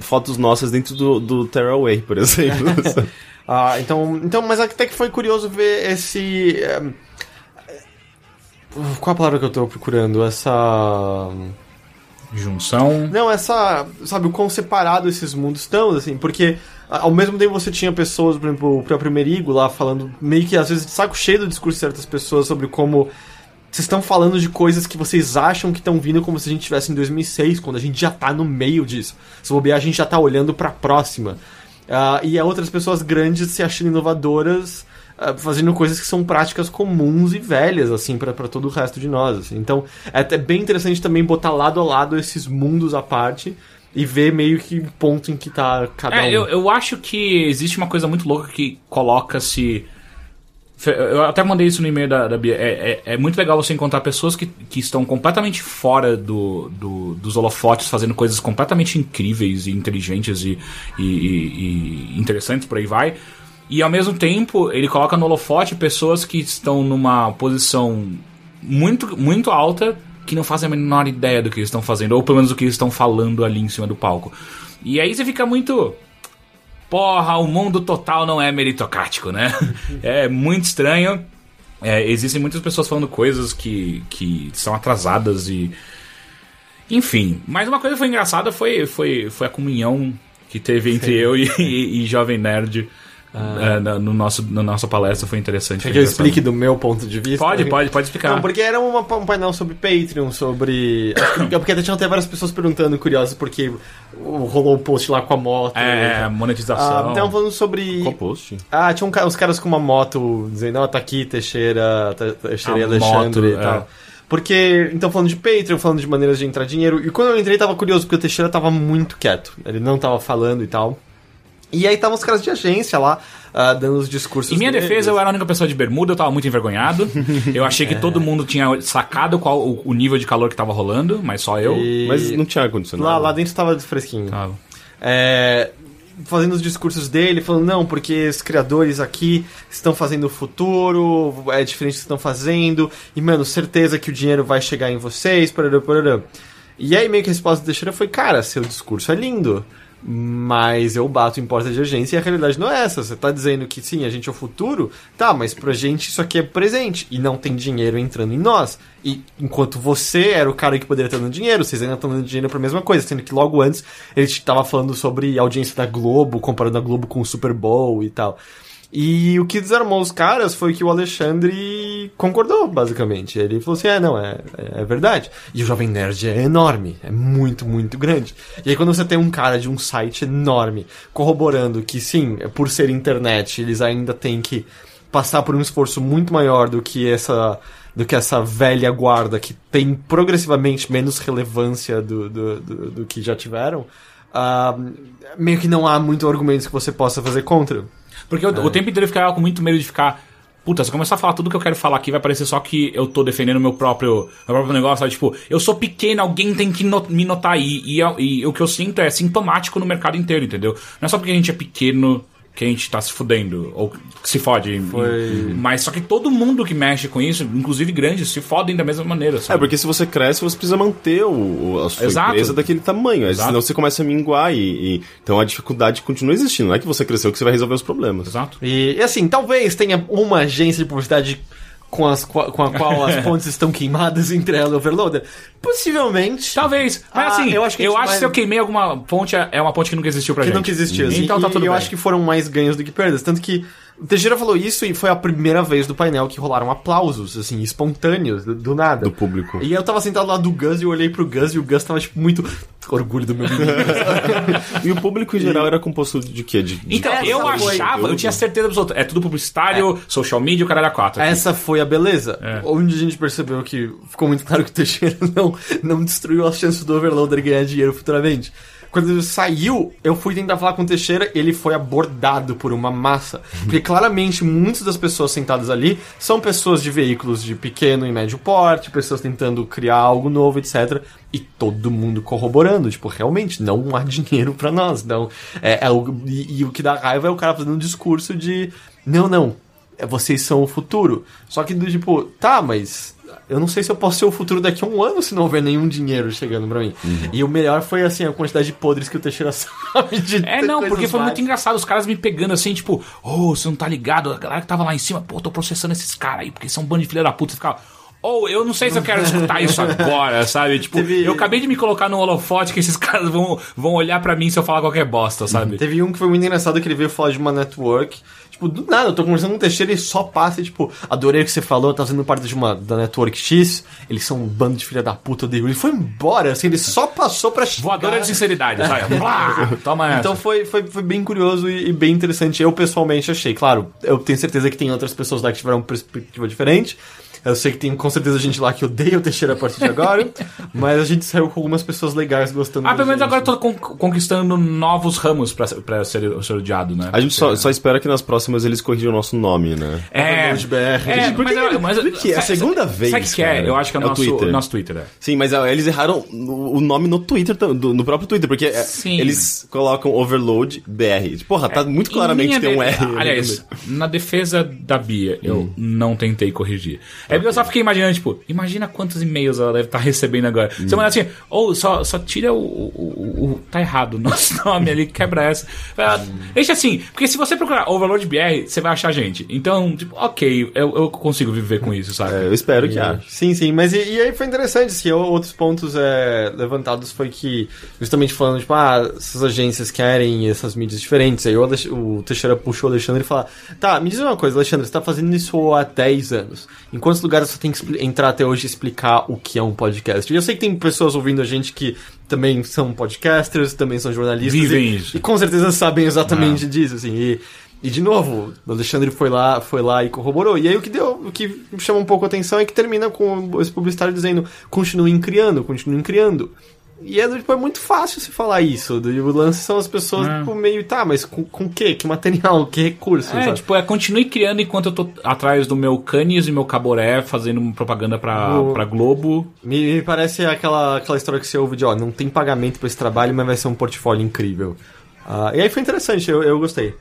fotos nossas dentro do, do Tearaway, por exemplo. Ah, então, então, mas até que foi curioso ver esse. eh, Qual a palavra que eu tô procurando? Essa. Junção. Não, essa. Sabe, o quão separado esses mundos estão, assim, porque a- ao mesmo tempo você tinha pessoas, por exemplo, o próprio Merigo lá falando, meio que às vezes de saco cheio do discurso de certas pessoas sobre como. Vocês estão falando de coisas que vocês acham que estão vindo como se a gente estivesse em 2006, quando a gente já tá no meio disso. Se bobear, a gente já tá olhando pra próxima. Ah, e há outras pessoas grandes se achando inovadoras, ah, fazendo coisas que são práticas comuns e velhas, assim, pra pra todo o resto de nós. assim. Então, é até bem interessante também botar lado a lado esses mundos à parte e ver meio que o ponto em que tá cada um. É, eu, eu acho que existe uma coisa muito louca que coloca-se. Eu até mandei isso no e-mail da, da Bia. É, é, é muito legal você encontrar pessoas que, que estão completamente fora do, do- dos holofotes, fazendo coisas completamente incríveis e inteligentes e, e- e- e interessantes, por aí vai. E ao mesmo tempo, ele coloca no holofote pessoas que estão numa posição muito, muito alta que não fazem a menor ideia do que eles estão fazendo, ou pelo menos do que eles estão falando ali em cima do palco. E aí você fica muito. Porra, o mundo total não é meritocrático, né? é muito estranho. É, existem muitas pessoas falando coisas que, que são atrasadas e. Enfim, mas uma coisa que foi engraçada foi, foi, foi a comunhão que teve entre eu e, e- e Jovem Nerd é, na, no nosso, na nossa palestra. Foi interessante. Quer que eu explique do meu ponto de vista? Pode, pode, pode explicar. Não, porque era uma- um painel sobre Patreon, sobre. que- Porque até tinham até várias pessoas perguntando, curiosas, porque rolou o post lá com a moto. É, Ah, monetização. Estavam falando sobre. Qual post? Ah, tinha um, uns caras com uma moto dizendo, ó, tá aqui Teixeira, Te- Teixeira A Alexandre moto, e tal. é. Porque, então falando de Patreon, falando de maneiras de entrar dinheiro, e quando eu entrei tava curioso, porque o Teixeira tava muito quieto, ele não tava falando e tal. E aí estavam os caras de agência lá, ah, dando os discursos Em minha deles. defesa, eu era a única pessoa de bermuda, eu tava muito envergonhado. Eu achei É. que todo mundo tinha sacado qual o, o nível de calor que tava rolando, mas só eu. E- Mas não tinha ar-condicionado. Lá, lá dentro tava fresquinho. Tava. É, fazendo os discursos dele, falando, não, porque os criadores aqui estão fazendo o futuro, é diferente do que estão fazendo, e, mano, certeza que o dinheiro vai chegar em vocês, parará, parará. E aí, meio que a resposta do Teixeira foi, cara, seu discurso é lindo, mas eu bato em porta de agência e a realidade não é essa. Você tá dizendo que sim, a gente é o futuro, tá, mas pra gente isso aqui é presente e não tem dinheiro entrando em nós. E enquanto você era o cara que poderia estar dando dinheiro, vocês ainda estão dando dinheiro pra mesma coisa, sendo que logo antes ele tava falando sobre audiência da Globo, comparando a Globo com o Super Bowl e tal. E o que desarmou os caras foi que o Alexandre concordou, basicamente. Ele falou assim: é, não, é, é verdade. E o Jovem Nerd é enorme, é muito, muito grande. E aí, quando você tem um cara de um site enorme corroborando que, sim, por ser internet, eles ainda têm que passar por um esforço muito maior do que essa do que essa velha guarda que tem progressivamente menos relevância do, do, do, do que já tiveram, ah, meio que não há muito argumentos que você possa fazer contra. Porque eu, o tempo inteiro eu ficava com muito medo de ficar. Puta, se eu começar a falar tudo que eu quero falar aqui, vai parecer só que eu tô defendendo meu próprio, meu próprio negócio, sabe? Tipo, eu sou pequeno, alguém tem que no- me notar aí. E, eu- e o que eu sinto é sintomático no mercado inteiro, entendeu? Não é só porque a gente é pequeno que a gente tá se fudendo, ou que se fode. Foi- Mas só que todo mundo que mexe com isso, inclusive grandes, se fodem da mesma maneira, É, sabe? porque se você cresce, você precisa manter o, a sua Exato. empresa daquele tamanho. Exato. senão você começa a minguar e, e- Então a dificuldade continua existindo. Não é que você cresceu que você vai resolver os problemas. Exato. E, e assim, talvez tenha uma agência de publicidade com, as, com a qual as pontes estão queimadas entre ela e o Overloader. Possivelmente. Talvez. Mas Ah, assim, eu eu acho acho que que, a gente vai- se eu queimei alguma ponte, é uma ponte que nunca existiu pra que gente. nunca existiu. assim. Então e, tá tudo e eu bem. acho que foram mais ganhos do que perdas. Tanto que o Teixeira falou isso e foi a primeira vez do painel que rolaram aplausos, assim, espontâneos, do, do nada. Do público. E eu tava sentado lá do Gus e eu olhei pro Gus e o Gus tava, tipo, muito orgulho do meu menino. E o público em geral era composto de quê? De, de Então, eu foi- achava, eu tinha certeza absoluta. É tudo publicitário, social media, o caralho a quatro. aqui. Essa foi a beleza. É. Onde a gente percebeu que ficou muito claro que o Teixeira não, não destruiu as chances do Overloader ganhar dinheiro futuramente. Quando ele saiu, eu fui tentar falar com o Teixeira, ele foi abordado por uma massa. Porque claramente muitas das pessoas sentadas ali são pessoas de veículos de pequeno e médio porte, pessoas tentando criar algo novo, etc. E todo mundo corroborando, tipo, realmente, não há dinheiro pra nós. Não. É, é o, e, e o que dá raiva é o cara fazendo um discurso de. Não, não, é, vocês são o futuro. Só que do tipo, tá, mas eu não sei se eu posso ser o futuro daqui a um ano se não houver nenhum dinheiro chegando pra mim. E o melhor foi assim, a quantidade de podres que o Teixeira sabe de É, não, porque foi mais. muito engraçado. Os caras me pegando assim, tipo, ô, você não tá ligado? A galera que tava lá em cima, pô, tô processando esses caras aí, porque são um bando de filha da puta. Você ficava, ou eu não sei se eu quero escutar isso agora, sabe? Tipo, Teve- eu acabei de me colocar no holofote que esses caras vão, vão olhar pra mim se eu falar qualquer bosta, sabe? Teve um que foi muito engraçado que ele veio falar de uma network. Tipo, do nada, eu tô conversando com o Teixeira e só passa e, tipo, adorei o que você falou, tá fazendo parte de uma da Network X, eles são um bando de filha da puta, odeio. Ele foi embora, assim, ele só passou pra Voadora de sinceridade, sabe? Toma essa. Então foi, foi, foi bem curioso e, e bem interessante. Eu pessoalmente achei, claro, eu tenho certeza que tem outras pessoas lá que tiveram uma perspectiva diferente. Eu sei que tem com certeza gente lá que odeia o Teixeira a partir de agora, mas a gente saiu com algumas pessoas legais gostando Ah, pelo menos agora eu tô con- conquistando novos ramos pra, pra ser, ser odiado, né? A gente só, só espera que nas próximas eles corrijam o nosso nome, né? É, Overload BR. é Por mas, que- mas, por que é a sabe- segunda sabe- vez, Sabe o que é? Eu acho que é o É o nosso Twitter. nosso Twitter, é. Sim, mas eles erraram o nome no Twitter, do- no próprio Twitter, porque é, Sim. eles colocam overload BR. Porra, tá muito claramente tem um R. ali Aliás, na defesa da Bia, eu Hum. não tentei corrigir. É porque eu só fiquei imaginando, tipo, imagina quantos e-mails ela deve estar recebendo agora. Hum. Você manda assim, ou só, só tira o, o, o- Tá errado o nosso nome ali, quebra essa. Hum. Deixa assim, porque se você procurar Overload BR, você vai achar gente. Então, tipo, ok, eu, eu consigo viver com isso, sabe? É, eu espero que ache. Sim, sim, mas e, e aí foi interessante, assim, outros pontos é, levantados foi que, justamente falando, tipo, ah, essas agências querem essas mídias diferentes, aí o, o Teixeira puxou o Alexandre e falou, tá, me diz uma coisa, Alexandre, você tá fazendo isso há 10 anos, em quantos lugares você tem que entrar até hoje e explicar o que é um podcast? E eu sei que tem pessoas ouvindo a gente que também são podcasters, também são jornalistas, Vivem e, isso. e com certeza sabem exatamente disso, assim, e... E de novo, o Alexandre foi lá, foi lá e corroborou. E aí o que deu, o que chama um pouco a atenção é que termina com esse publicitário dizendo: continuem criando, continuem criando. E é, tipo, é muito fácil se falar isso. O lance são as pessoas, É. tipo, meio, tá, mas com, com o quê? Que material? Que recurso? É, sabe? tipo, é, continue criando enquanto eu tô atrás do meu Canis e meu Caboré fazendo propaganda pra, O- pra Globo. me, me parece aquela, aquela história que você ouve de, ó, não tem pagamento pra esse trabalho, mas vai ser um portfólio incrível. Ah, e aí foi interessante, eu, eu gostei.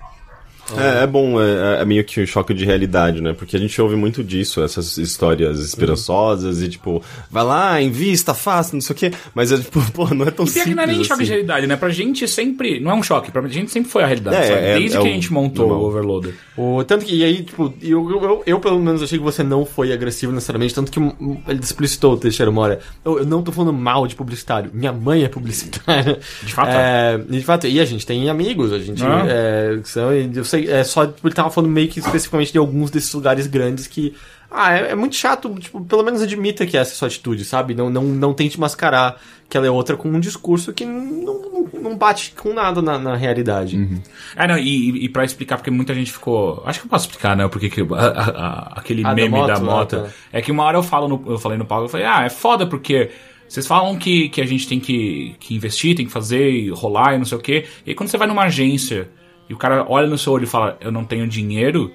É, é bom, é, é meio que um choque de realidade, né? Porque a gente ouve muito disso, essas histórias esperançosas e tipo, vai lá, invista, faça, não sei o quê. Mas é tipo, pô, não é tão E simples que não é nem choque assim. de realidade, né? Pra gente sempre. Não é um choque, pra gente sempre foi a realidade, É, sabe? é- Desde é que a gente montou normal. o Overloader. O, tanto que, e aí, tipo, eu, eu, eu, eu, pelo menos achei que você não foi agressivo necessariamente, tanto que um, ele explicitou o Teixeira uma hora. Eu, eu não tô falando mal de publicitário, minha mãe é publicitária. De fato é. De fato, e a gente tem amigos, a gente. Ah. É, são, e eu sei, é só, tipo, ele tava falando meio que especificamente de alguns desses lugares grandes que. Ah, é, é muito chato, tipo, pelo menos admita que essa é sua atitude, sabe? Não, não, não tente mascarar que ela é outra com um discurso que não, não, não bate com nada na, na realidade. É, não, e, e, pra explicar, porque muita gente ficou. Acho que eu posso explicar, né? Porque que, a- a- a- aquele Ah, da meme moto? da Ah, moto. tá. É que uma hora eu falo no, eu falei no palco, eu falei, ah, é foda porque. Vocês falam que, que a gente tem que, que investir, tem que fazer e rolar e não sei o quê. E aí quando você vai numa agência e o cara olha no seu olho e fala, eu não tenho dinheiro,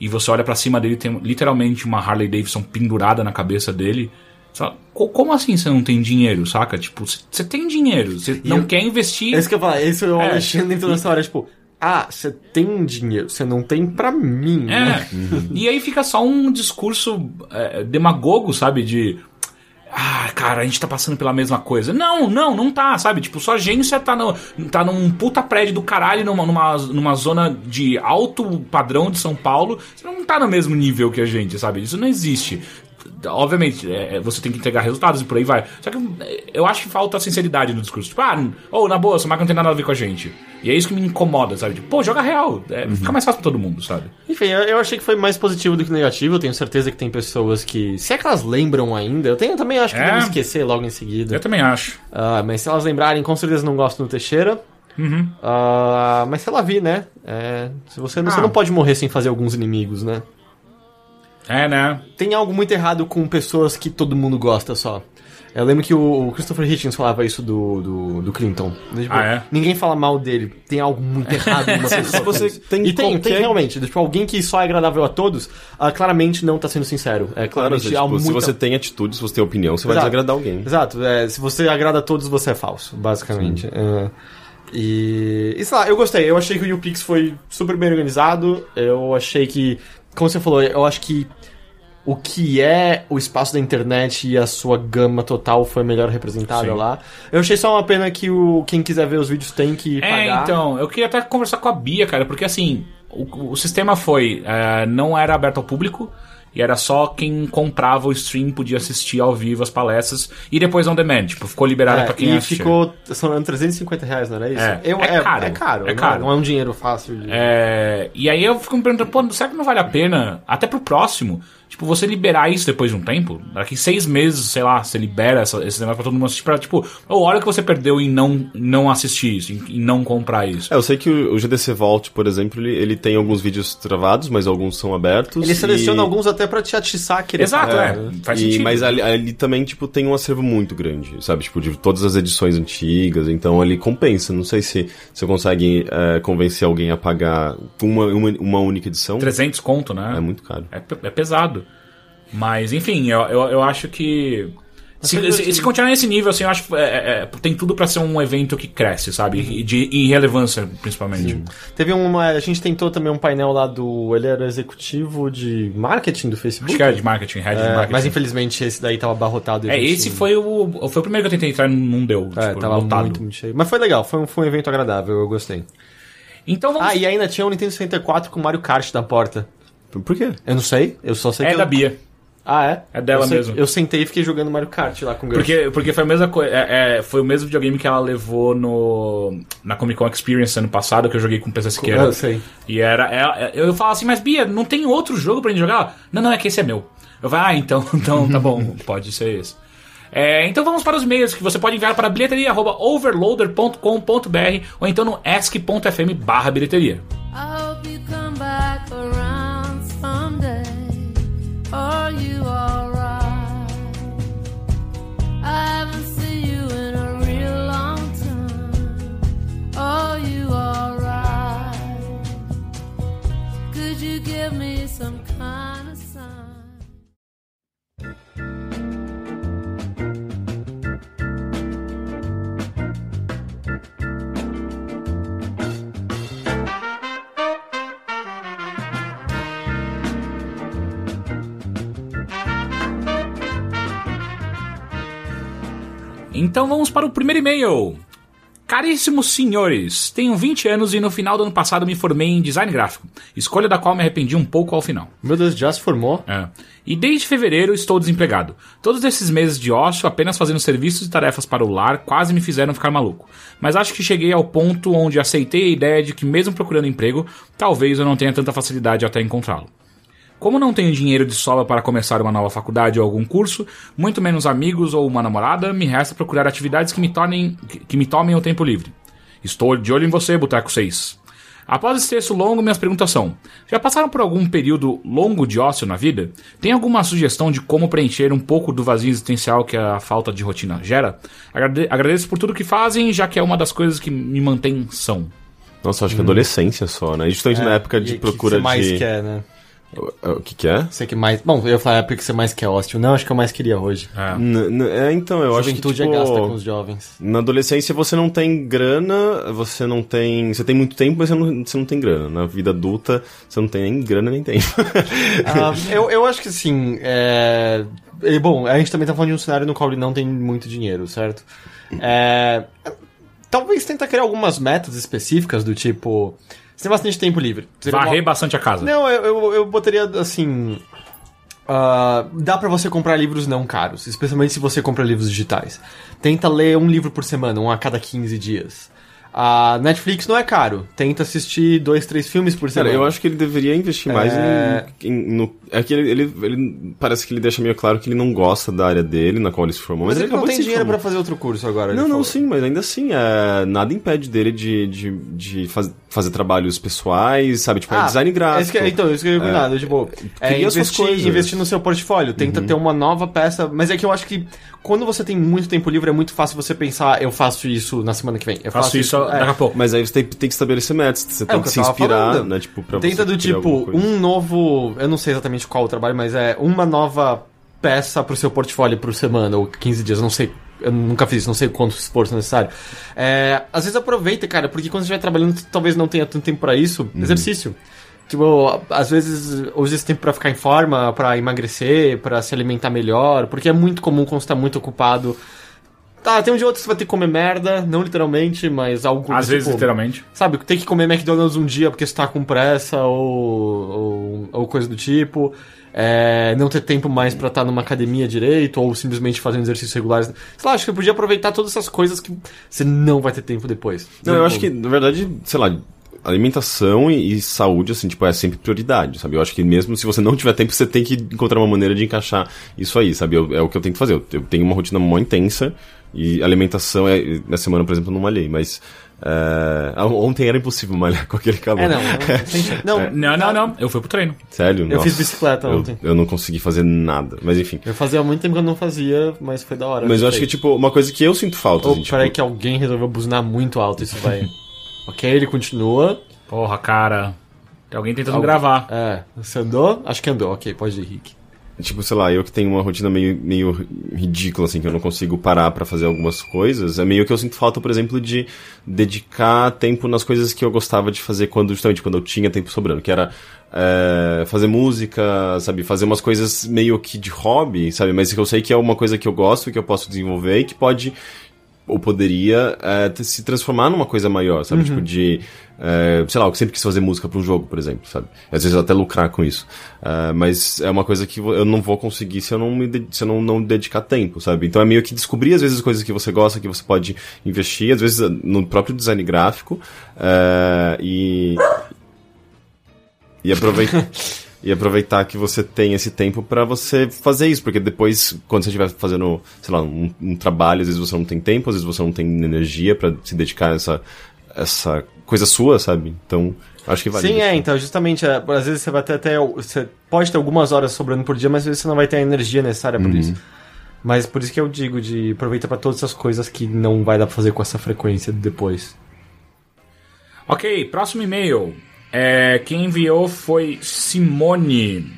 e você olha pra cima dele e tem literalmente uma Harley Davidson pendurada na cabeça dele. Fala, "Co- como assim você não tem dinheiro, saca? Tipo, você- tem dinheiro, você não eu- quer investir. É isso que eu ia falar, esse é o É. Alexandre entrou nessa hora, tipo, ah, você tem dinheiro, você não tem pra mim, né? É. E aí fica só um discurso é, demagogo, sabe? De. Ah, cara, a gente tá passando pela mesma coisa. Não, não, não tá, sabe? Tipo, sua agência tá, no, tá num puta prédio do caralho, numa, numa, numa zona de alto padrão de São Paulo. Você não tá no mesmo nível que a gente, sabe? Isso não existe. Obviamente, é, você tem que entregar resultados e por aí vai. Só que é, eu acho que falta sinceridade no discurso. Tipo, ah, ou na boa, essa marca não tem nada a ver com a gente. E é isso que me incomoda, sabe? Tipo, pô, joga real. É, Fica mais fácil pra todo mundo, sabe? Enfim, eu, eu achei que foi mais positivo do que negativo, eu tenho certeza que tem pessoas que, se é que elas lembram ainda, eu tenho também acho que É. devem esquecer logo em seguida. Eu também acho. Ah, mas se elas lembrarem, com certeza não gostam do Teixeira. Uhum. Ah, mas se ela vir, né? É, se você, você Ah. não pode morrer sem fazer alguns inimigos, né? É, né? Tem algo muito errado com pessoas que todo mundo gosta só. Eu lembro que o Christopher Hitchens falava isso do, do, do Clinton. Tipo, Ah, é? Ninguém fala mal dele. Tem algo muito errado numa pessoa. Se você tem e tem, tem qualquer- realmente. Tipo, alguém que só é agradável a todos, ah, claramente não tá sendo sincero. É, Claro, claramente tipo, há se muita- você tem atitude, se você tem opinião, você vai Exato. desagradar alguém. Exato, é, se você agrada a todos, você é falso, basicamente. É, e, e sei lá, eu gostei. Eu achei que o YouPix foi super bem organizado. Eu achei que, como você falou, eu acho que o que é o espaço da internet e a sua gama total foi melhor representada Sim. lá. Eu achei só uma pena que o, quem quiser ver os vídeos tem que É, pagar. então, eu queria até conversar com a Bia, cara, porque assim, o, o sistema foi, é, não era aberto ao público, e era só quem comprava o stream podia assistir ao vivo as palestras, e depois on demand, tipo, ficou liberado É, pra quem e assistia. ficou. São 350 reais, não era isso? É, Eu- é caro, É caro. é não caro. Não é um dinheiro fácil de. É, e aí eu fico me perguntando, pô, será que não vale a pena, até pro próximo, Tipo, você liberar isso depois de um tempo, daqui seis meses, sei lá, você libera essa, esse negócio pra todo mundo assistir, pra, tipo, a hora que você perdeu em não, não assistir isso, em, em não comprar isso. É, eu sei que o, o GDC Vault, por exemplo, ele, ele tem alguns vídeos travados, mas alguns são abertos. Ele seleciona e... alguns até pra te atiçar a querer Exato, é. né? Faz E- sentido. mas ali, ali também, tipo, tem um acervo muito grande, sabe? Tipo, de todas as edições antigas, então ali compensa. Não sei se você consegue é, convencer alguém a pagar uma, uma, uma única edição. 300 conto, né? É muito caro. É, é pesado. Mas, enfim, eu, eu, eu acho que. Se, se, se continuar nesse nível, assim, eu acho que é- é- é- tem tudo pra ser um evento que cresce, sabe? E de em relevância, principalmente. Teve uma. A gente tentou também um painel lá do. Ele era executivo de marketing do Facebook. Acho que era de marketing, head de É, marketing. mas infelizmente esse daí tava abarrotado. É, esse foi o. Foi o primeiro que eu tentei entrar e não deu. É, tipo, tava lotado. muito, muito cheio. Mas foi legal, foi um, foi um evento agradável, eu gostei. Então vamos. Ah, e ainda tinha o Nintendo 64 com o Mario Kart na porta. Por quê? Eu não sei, eu só sei é que. da eu... Bia. Ah, é? É dela eu sei- mesmo. Eu sentei e fiquei jogando Mario Kart lá com o. Porque, porque foi a mesma coisa. É, é, foi o mesmo videogame que ela levou no. Na Comic Con Experience ano passado, que eu joguei com o PC Siqueira. Eu sei. E era. é- é- eu falava assim, mas Bia, não tem outro jogo pra gente jogar? Não, não, é que esse é meu. Eu falei, ah, então, então tá bom, pode ser esse. É, então vamos para os e-mails que você pode enviar para bilheteria.overloader.com.br ou então no ask.fm barra bilheteria. I Are you alright? Então vamos para o primeiro e-mail. Caríssimos senhores, tenho 20 anos e no final do ano passado me formei em design gráfico, escolha da qual me arrependi um pouco ao final. Meu Deus, já se formou? É. E desde fevereiro estou desempregado. Todos esses meses de ócio, apenas fazendo serviços e tarefas para o lar, quase me fizeram ficar maluco. Mas acho que cheguei ao ponto onde aceitei a ideia de que, mesmo procurando emprego, talvez eu não tenha tanta facilidade até encontrá-lo. Como não tenho dinheiro de sobra para começar uma nova faculdade ou algum curso, muito menos amigos ou uma namorada, me resta procurar atividades que me, tornem, que que me tomem o tempo livre. Estou de olho em você, Boteco 6. Após esse texto longo, minhas perguntas são: Já passaram por algum período longo de ócio na vida? Tem alguma sugestão de como preencher um pouco do vazio existencial que a falta de rotina gera? Agrade- agradeço por tudo que fazem, já que é uma das coisas que me mantém são. Nossa, acho que é adolescência só, né? Justamente na época de E procura que você mais de. quer, né? O, o que que é? Você que mais... Bom, eu ia falar a época que você mais quer ócio. Não, acho que eu mais queria hoje. N- é, então, eu acho que, Juventude tipo, é gasta com os jovens. Na adolescência você não tem grana, você não tem. Você tem muito tempo, mas você não, você não tem grana. Na vida adulta, você não tem nem grana nem tempo. Ah, eu, eu acho que assim, é... e, Bom, a gente também tá falando de um cenário no qual ele não tem muito dinheiro, certo? É... Talvez tenta criar algumas metas específicas do tipo... Você tem bastante tempo livre. Seria uma- bastante a casa. Não, eu, eu, eu botaria assim... ah, dá pra você comprar livros não caros, especialmente se você compra livros digitais. Tenta ler um livro por semana, um a cada 15 dias. A Netflix não é caro. Tenta assistir dois, três filmes por Cara, semana. eu acho que ele deveria investir mais É. em, em- no. É que ele, ele, ele- Parece que ele deixa meio claro que ele não gosta da área dele, na qual ele se formou. Mas Mas, ele não acabou de tem dinheiro pra formar. fazer outro curso agora. Não, ele não, falou. sim, mas ainda assim, é, nada impede dele de, de, de faz- fazer trabalhos pessoais, sabe? Tipo, é Ah, design gráfico. é- então, isso que eu ia cuidar. Tipo, é, cria suas investir, investir no seu portfólio. Tenta Uhum. ter uma nova peça. Mas é que eu acho que quando você tem muito tempo livre, é muito fácil você pensar, eu faço isso na semana que vem. Eu Faço isso é. daqui a pouco. Mas aí você tem, tem que estabelecer metas, você É tem que se inspirar, falando. né? Tipo, pra Tenta você do tipo, um novo. Eu não sei exatamente qual o trabalho, mas é uma nova peça pro seu portfólio por semana, ou 15 dias, não sei. Eu nunca fiz isso, não sei quanto esforço é necessário. É, às vezes aproveita, cara, porque quando você estiver trabalhando, talvez não tenha tanto tempo pra isso. Uhum. Exercício. Tipo, às vezes use esse tempo pra ficar em forma, pra emagrecer, pra se alimentar melhor, porque é muito comum quando você tá muito ocupado. Tá, tem um dia ou outro que você vai ter que comer merda, não literalmente, mas algo Às do vezes, tipo, literalmente. Sabe, tem que comer McDonald's um dia porque você tá com pressa ou, ou, ou coisa do tipo. É, não ter tempo mais pra estar numa academia direito ou simplesmente fazendo exercícios regulares. Sei lá, acho que eu podia aproveitar todas essas coisas que você não vai ter tempo depois. Não, eu acho que, na verdade, sei lá, alimentação e, e saúde, assim, tipo, é sempre prioridade, sabe? Eu acho que mesmo se você não tiver tempo, você tem que encontrar uma maneira de encaixar isso aí, sabe? Eu- é o que eu tento fazer. Eu, eu tenho uma rotina mó intensa e alimentação, é, na semana, por exemplo, eu não malhei, mas... é, ontem era impossível malhar com aquele calor. É, não. Não, não, Não, não, não. Eu fui pro treino. Sério? Eu Nossa. fiz bicicleta Eu- ontem. Eu, não consegui fazer nada, mas enfim. Eu fazia muito tempo que eu não fazia, mas foi da hora. Mas eu acho que, tipo, uma coisa que eu sinto falta, Oh, assim, tipo... peraí que alguém resolveu buzinar muito alto, isso vai... ok, ele continua. Porra, cara. Tem alguém tentando Algum- gravar. É, você andou? Acho que andou, ok, pode ir, Rick. Tipo, sei lá, eu que tenho uma rotina meio, meio ridícula, assim, que eu não consigo parar pra fazer algumas coisas, é meio que eu sinto falta, por exemplo, de dedicar tempo nas coisas que eu gostava de fazer quando, justamente, quando eu tinha tempo sobrando, que era é, fazer música, sabe, fazer umas coisas meio que de hobby, sabe, mas que eu sei que é uma coisa que eu gosto, que eu posso desenvolver e que pode ou poderia é, se transformar numa coisa maior, sabe? Tipo, de. é, sei lá, eu sempre quis fazer música pra um jogo, por exemplo, sabe? Às vezes até lucrar com isso. É, mas é uma coisa que eu não vou conseguir se eu não me se eu não, não dedicar tempo, sabe? Então é meio que descobrir, às vezes, coisas que você gosta, que você pode investir, às vezes no próprio design gráfico. e. E aproveitar. E aproveitar que você tem esse tempo pra você fazer isso, porque depois, quando você estiver fazendo, sei lá, um, um trabalho, às vezes você não tem tempo, às vezes você não tem energia pra se dedicar a essa, essa coisa sua, sabe? Então, acho que vale. Sim, é, investir. então, justamente, é, às vezes você vai ter até. Você pode ter algumas horas sobrando por dia, mas às vezes você não vai ter a energia necessária por isso. Mas por isso que eu digo de aproveitar pra todas essas coisas que não vai dar pra fazer com essa frequência depois. Ok, próximo e-mail. É, quem enviou foi Simone.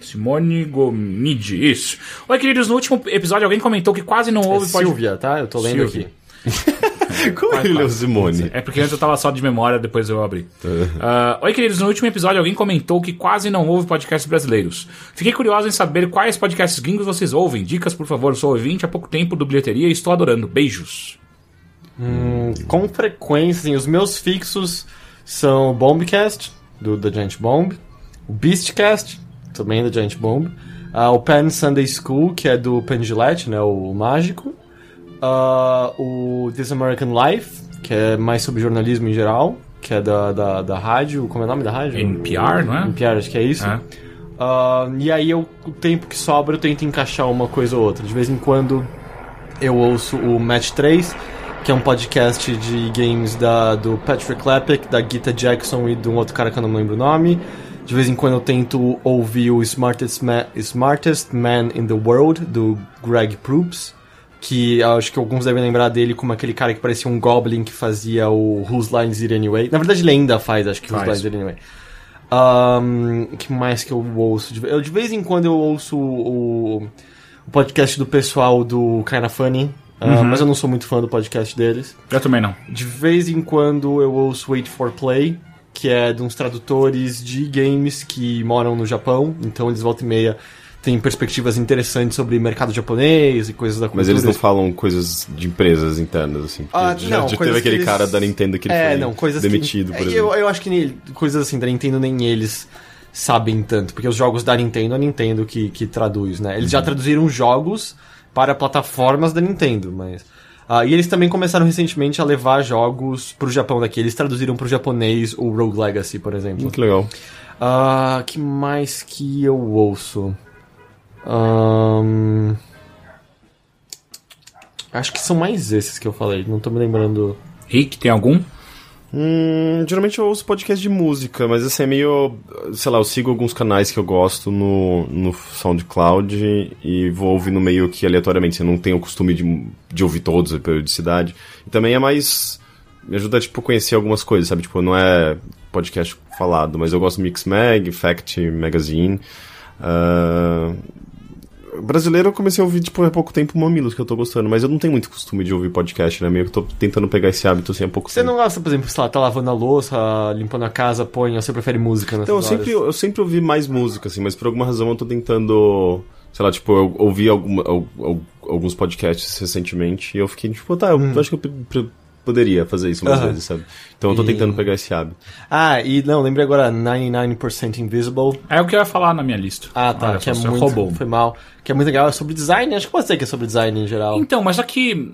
Simone Gomide, isso. Oi, queridos, no último episódio alguém comentou que quase não É houve pod- Silvia, tá? Eu tô lendo Silvia. aqui. Como ele leu Simone? É porque antes eu tava só de memória, depois eu abri. Ah, Oi, queridos, no último episódio alguém comentou que quase não houve podcasts brasileiros. Fiquei curioso em saber quais podcasts gringos vocês ouvem. Dicas, por favor, sou ouvinte há pouco tempo do Bilheteria e estou adorando. Beijos. Com frequência, assim, os meus fixos são o Bombcast, do The Giant Bomb, o Beastcast, também da Giant Bomb, ah, o Penn Sunday School, que é do Penn Gillette, né, o mágico, ah, o This American Life, que é mais sobre jornalismo em geral, que é da, da, da rádio, como é o nome da rádio? NPR, não é? NPR, acho que é isso. É. Ah, e aí eu, o tempo que sobra eu tento encaixar uma coisa ou outra. De vez em quando eu ouço o Match 3, que é um podcast de games da, do Patrick Klepek, da Gita Jackson e de um outro cara que eu não lembro o nome. De vez em quando eu tento ouvir o Smartest, Ma Smartest Man in the World, do Greg Proops, que acho que alguns devem lembrar dele como aquele cara que parecia um Goblin que fazia o Whose Lines It Anyway. Na verdade ele ainda faz, acho que Whose. Lines It Anyway. O que mais que eu ouço? De- Eu, de vez em quando eu ouço o, o podcast do pessoal do Kinda Funny, ah, mas eu não sou muito fã do podcast deles. Eu também não. De vez em quando eu ouço Wait for Play, que é de uns tradutores de games que moram no Japão, então eles volta e meia têm perspectivas interessantes sobre mercado japonês e coisas da cultura. Mas eles não falam coisas de empresas internas, assim. porque Ah, já, não, já teve aquele que eles- cara da Nintendo que ele é, foi não, coisas demitido, que, por é, exemplo. Eu, eu acho que nem- coisas assim da Nintendo nem eles sabem tanto, porque os jogos da Nintendo é a Nintendo que, que traduz, né? Eles já Uhum. traduziram jogos para plataformas da Nintendo, mas... Ah, e eles também começaram recentemente a levar jogos pro Japão daqui. Eles traduziram pro japonês o Rogue Legacy, por exemplo. Muito legal. Ah, que mais que eu ouço? Ahn, Acho que são mais esses que eu falei, não tô me lembrando... Rick, tem algum? Hum, geralmente eu ouço podcast de música, mas assim, é meio. Sei lá, eu sigo alguns canais que eu gosto no, no SoundCloud e vou ouvindo meio que aleatoriamente. Eu não tenho o costume de, de ouvir todos, a periodicidade. E também é mais. Me ajuda, tipo, a conhecer algumas coisas, sabe? Tipo, não é podcast falado, mas eu gosto do Mixmag, Fact Magazine. Ah, Brasileiro eu comecei a ouvir, tipo, há pouco tempo Mamilos, que eu tô gostando, mas eu não tenho muito costume de ouvir podcast, né? Meio que tô tentando pegar esse hábito assim há pouco Você tempo. não gosta, por exemplo, sei lá, tá lavando a louça, limpando a casa, põe, você prefere música nessas Então, eu sempre, eu sempre ouvi mais música, assim, mas por alguma razão eu tô tentando. Sei lá, tipo, eu ouvi alguma, al- al- alguns podcasts recentemente e eu fiquei, tipo, tá, eu acho que eu poderia fazer isso mais vezes, sabe? Então eu tô E- tentando pegar esse hábito. Ah, e não, lembrei agora 99% Invisible. É o que eu ia falar na minha lista. Ah, tá, Olha que é muito, roubou. foi mal. Que é muito legal, é sobre design, acho que pode ser que é sobre design em geral. Então, mas aqui.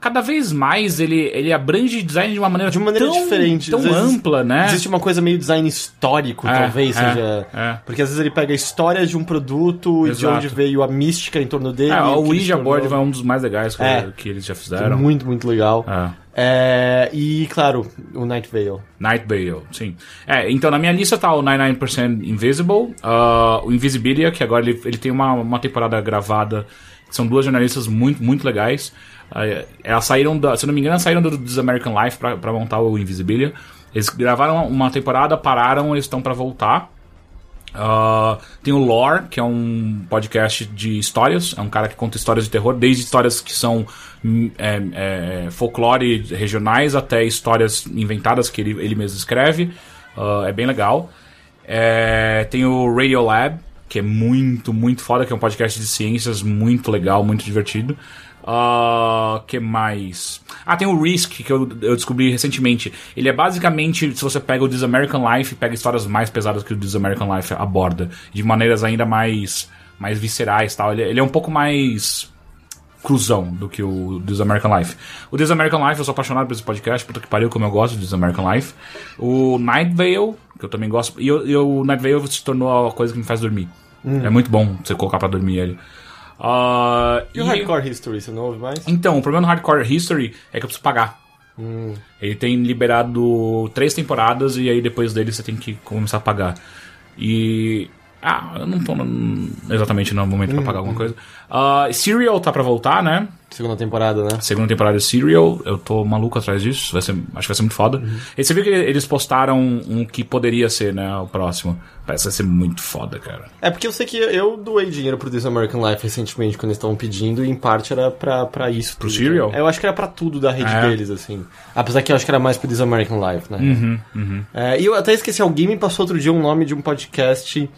Cada vez mais ele, ele abrange design de uma maneira, De uma maneira tão, diferente. tão ampla, né? Existe uma coisa meio design histórico, É, talvez é, seja. é. Porque às vezes ele pega a história de um produto e de onde veio a mística em torno dele. É, o Ouija Board é um dos mais legais que, É. que eles já fizeram. Muito, muito legal. É. É, e, claro, o Night Vale. Night Vale, sim. É, então na minha lista tá o 99% Invisible, ah, o Invisibilia, que agora ele, ele tem uma, uma temporada gravada, que são duas jornalistas muito, muito legais. Elas saíram, da, se não me engano, saíram do This American Life pra montar o Invisibilia. Eles gravaram uma temporada, pararam, eles estão pra voltar. Ah, tem o Lore, que é um podcast de histórias. É um cara que conta histórias de terror, desde histórias que são hum, é, é, folclore regionais até histórias inventadas que ele, ele mesmo escreve. Ah, é bem legal. É, tem o Radio Lab, que é muito, muito foda, que é um podcast de ciências muito legal, muito divertido. Ah, que mais? Ah, tem o Risk, que eu, eu descobri recentemente. Ele é basicamente, se você pega o This American Life, pega histórias mais pesadas que o This American Life aborda, de maneiras ainda mais, mais viscerais tal. Ele, ele é um pouco mais cruzão do que o This American Life. O This American Life, eu sou apaixonado por esse podcast, puta que pariu, como eu gosto do This American Life. O Night Vale, que eu também gosto. E, eu- e o Night Vale se tornou a coisa que me faz dormir. É muito bom você colocar pra dormir ele. Ah, E o Hardcore History, você não ouve mais? então, o problema do Hardcore History é que eu preciso pagar. Ele tem liberado três temporadas e aí depois dele você tem que começar a pagar. E. Ah, eu não tô no- exatamente no momento pra pagar alguma coisa. Ah, Serial tá pra voltar, né? Segunda temporada, né? Segunda temporada de Serial, eu tô maluco atrás disso. Vai ser, acho que vai ser muito foda. E você viu que eles postaram um que poderia ser, né? O próximo. Parece que vai ser muito foda, cara. É porque eu sei que eu doei dinheiro pro This American Life recentemente, quando eles estavam pedindo, e em parte era pra, pra isso. Pro Serial? Eu acho que era pra tudo da rede É. deles, assim. Apesar que eu acho que era mais pro This American Life, né? Uhum, É, e eu até esqueci, alguém me passou outro dia um nome de um podcast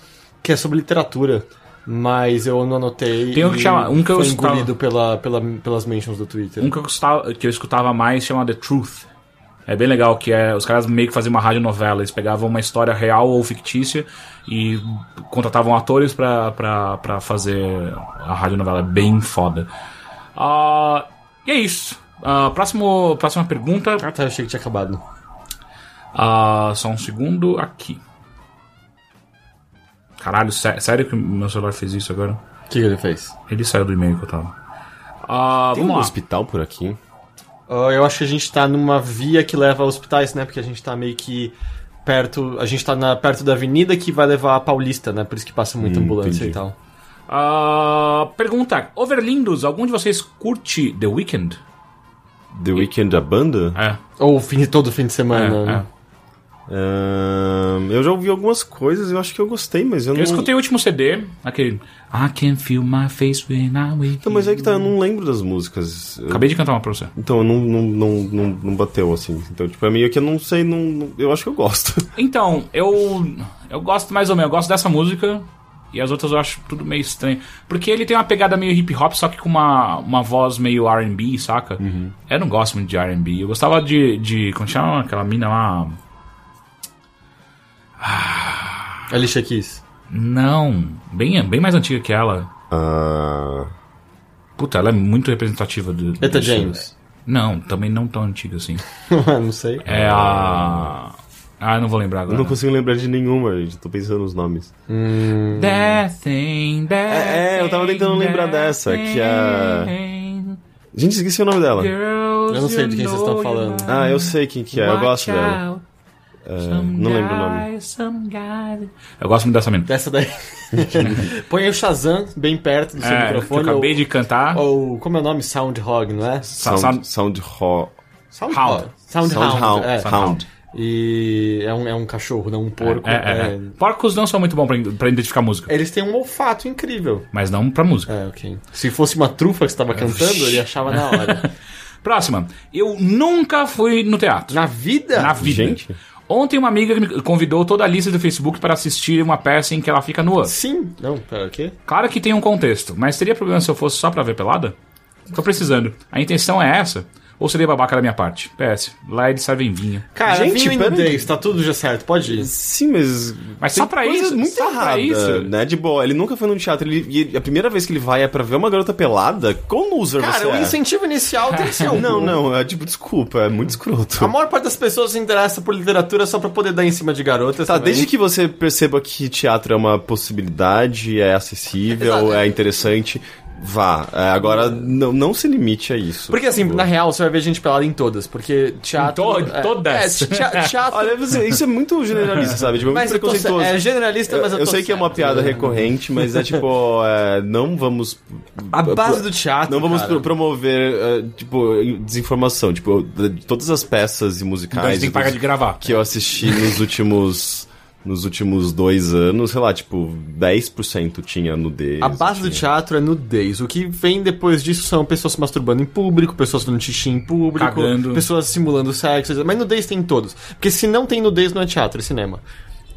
que é sobre literatura. Mas eu não anotei. Tem um que chama- um que eu foi escutava- engolido pela, pela, pelas mentions do Twitter. Um que eu, escutava, que eu escutava mais chama The Truth. É bem legal, que é os caras meio que faziam uma radionovela. Eles pegavam uma história real ou fictícia e contratavam atores pra, pra, pra fazer a radionovela. É bem foda. Ah, e é isso. Ah, próximo, próxima pergunta. Ah, tá, eu achei que tinha acabado. Ah, só um segundo aqui. Caralho, sé- sério que meu celular fez isso agora? O que, que ele fez? Ele saiu do e-mail que eu tava. Ah, Tem vamos um lá. hospital por aqui? Ah, eu acho que a gente tá numa via que leva a hospitais, né? Porque a gente tá meio que perto. A gente tá na, perto da avenida que vai levar a Paulista, né? Por isso que passa muita Hum, ambulância entendi. e tal. Ah, pergunta: Overlindos, algum de vocês curte The Weeknd? The Weeknd, a banda? É. Ou fim, todo fim de semana. É, né? Eu já ouvi algumas coisas eu acho que eu gostei, mas eu não. Eu escutei o último CD, aquele I can feel my face when I'm with Então, mas é que tá, eu não lembro das músicas. Eu- Acabei de cantar uma pra você. Então, eu não, não, não, não, não bateu assim. Então, tipo, é meio que eu não sei, não, não- eu acho que eu gosto. Então, eu eu gosto mais ou menos, eu gosto dessa música e as outras eu acho tudo meio estranho. Porque ele tem uma pegada meio hip hop, só que com uma, uma voz meio R&B, saca? Eu não gosto muito de R&B. Eu gostava de, de como chama aquela mina lá? Alicia Keys. Não, bem, bem mais antiga que ela. Ah, Puta, ela é muito representativa do. Eta do- James. Não, também não tão antiga assim. não sei. É a. Ah, eu não vou lembrar eu agora. não consigo lembrar de nenhuma, gente. Tô pensando nos nomes. That thing, that É, é, eu tava tentando lembrar dessa, que a- thing, Gente, esqueci o nome dela. girls, Eu não sei de quem vocês estão falando. Ah, eu sei quem que é, eu gosto dela. É, some não lembro o nome. guy, some guy. Eu gosto muito dessa menina. Dessa daí. Põe o Shazam bem perto do seu É, que eu microfone. acabei ou, de cantar. ou. Como é o nome? Soundhog, não é? Sound, Sound Ho- Soundhog. Soundhound. Soundhound. é. Sound. E é um, é um cachorro, não um porco. É, é, é. é. Porcos não são muito bons pra, pra identificar música, Eles têm um olfato incrível. mas não pra música. É, ok. Se fosse uma trufa que você estava cantando, ele achava na hora. Próxima. Eu nunca fui no teatro. Na vida? Na vida. Gente. Ontem uma amiga me convidou toda a lista do Facebook para assistir uma peça em que ela fica nua. Sim. Não, pera, o quê? Claro que tem um contexto, mas teria problema se eu fosse só pra ver pelada? Tô precisando. A intenção é essa. Ou seria babaca da minha parte? PS, lá eles servem vinho. Cara, Gente, vinho nudez, tá tudo já certo, pode ir. Sim, mas. Mas só pra isso? muito Só pra errada, isso? né? De boa, ele nunca foi num teatro. Ele, e a primeira vez que ele vai é pra ver uma garota pelada? Qual loser Cara, você o é? incentivo inicial tem que ser um. Não, não, é tipo, desculpa, é muito escroto. A maior parte das pessoas se interessa por literatura só pra poder dar em cima de garotas. Tá, também. desde que você perceba que teatro é uma possibilidade, é acessível, Exato. é interessante, vá. É, agora, não, não se limite a isso. Porque assim, por na real, você vai ver gente pelada em todas, porque teatro... Em to- é, todas? É, tea- teatro... Olha, você- isso é muito generalista, sabe? Tipo, é muito mas eu tô, preconceituoso. é generalista, mas eu, eu tô sei que é uma certo. piada recorrente, mas é tipo, é, não vamos. A base do teatro, Não vamos cara. pro- promover, é, tipo, desinformação. Tipo, todas as peças e Então a musicais gente tem que parar de gravar. que eu assisti nos últimos. Nos últimos dois anos, sei lá, tipo, 10% tinha nudez. A base do tinha- teatro é nudez. O que vem depois disso são pessoas se masturbando em público, pessoas fazendo xixi em público, Cagando. pessoas simulando sexo. Mas nudez tem em todos. Porque se não tem nudez, não é teatro, é cinema.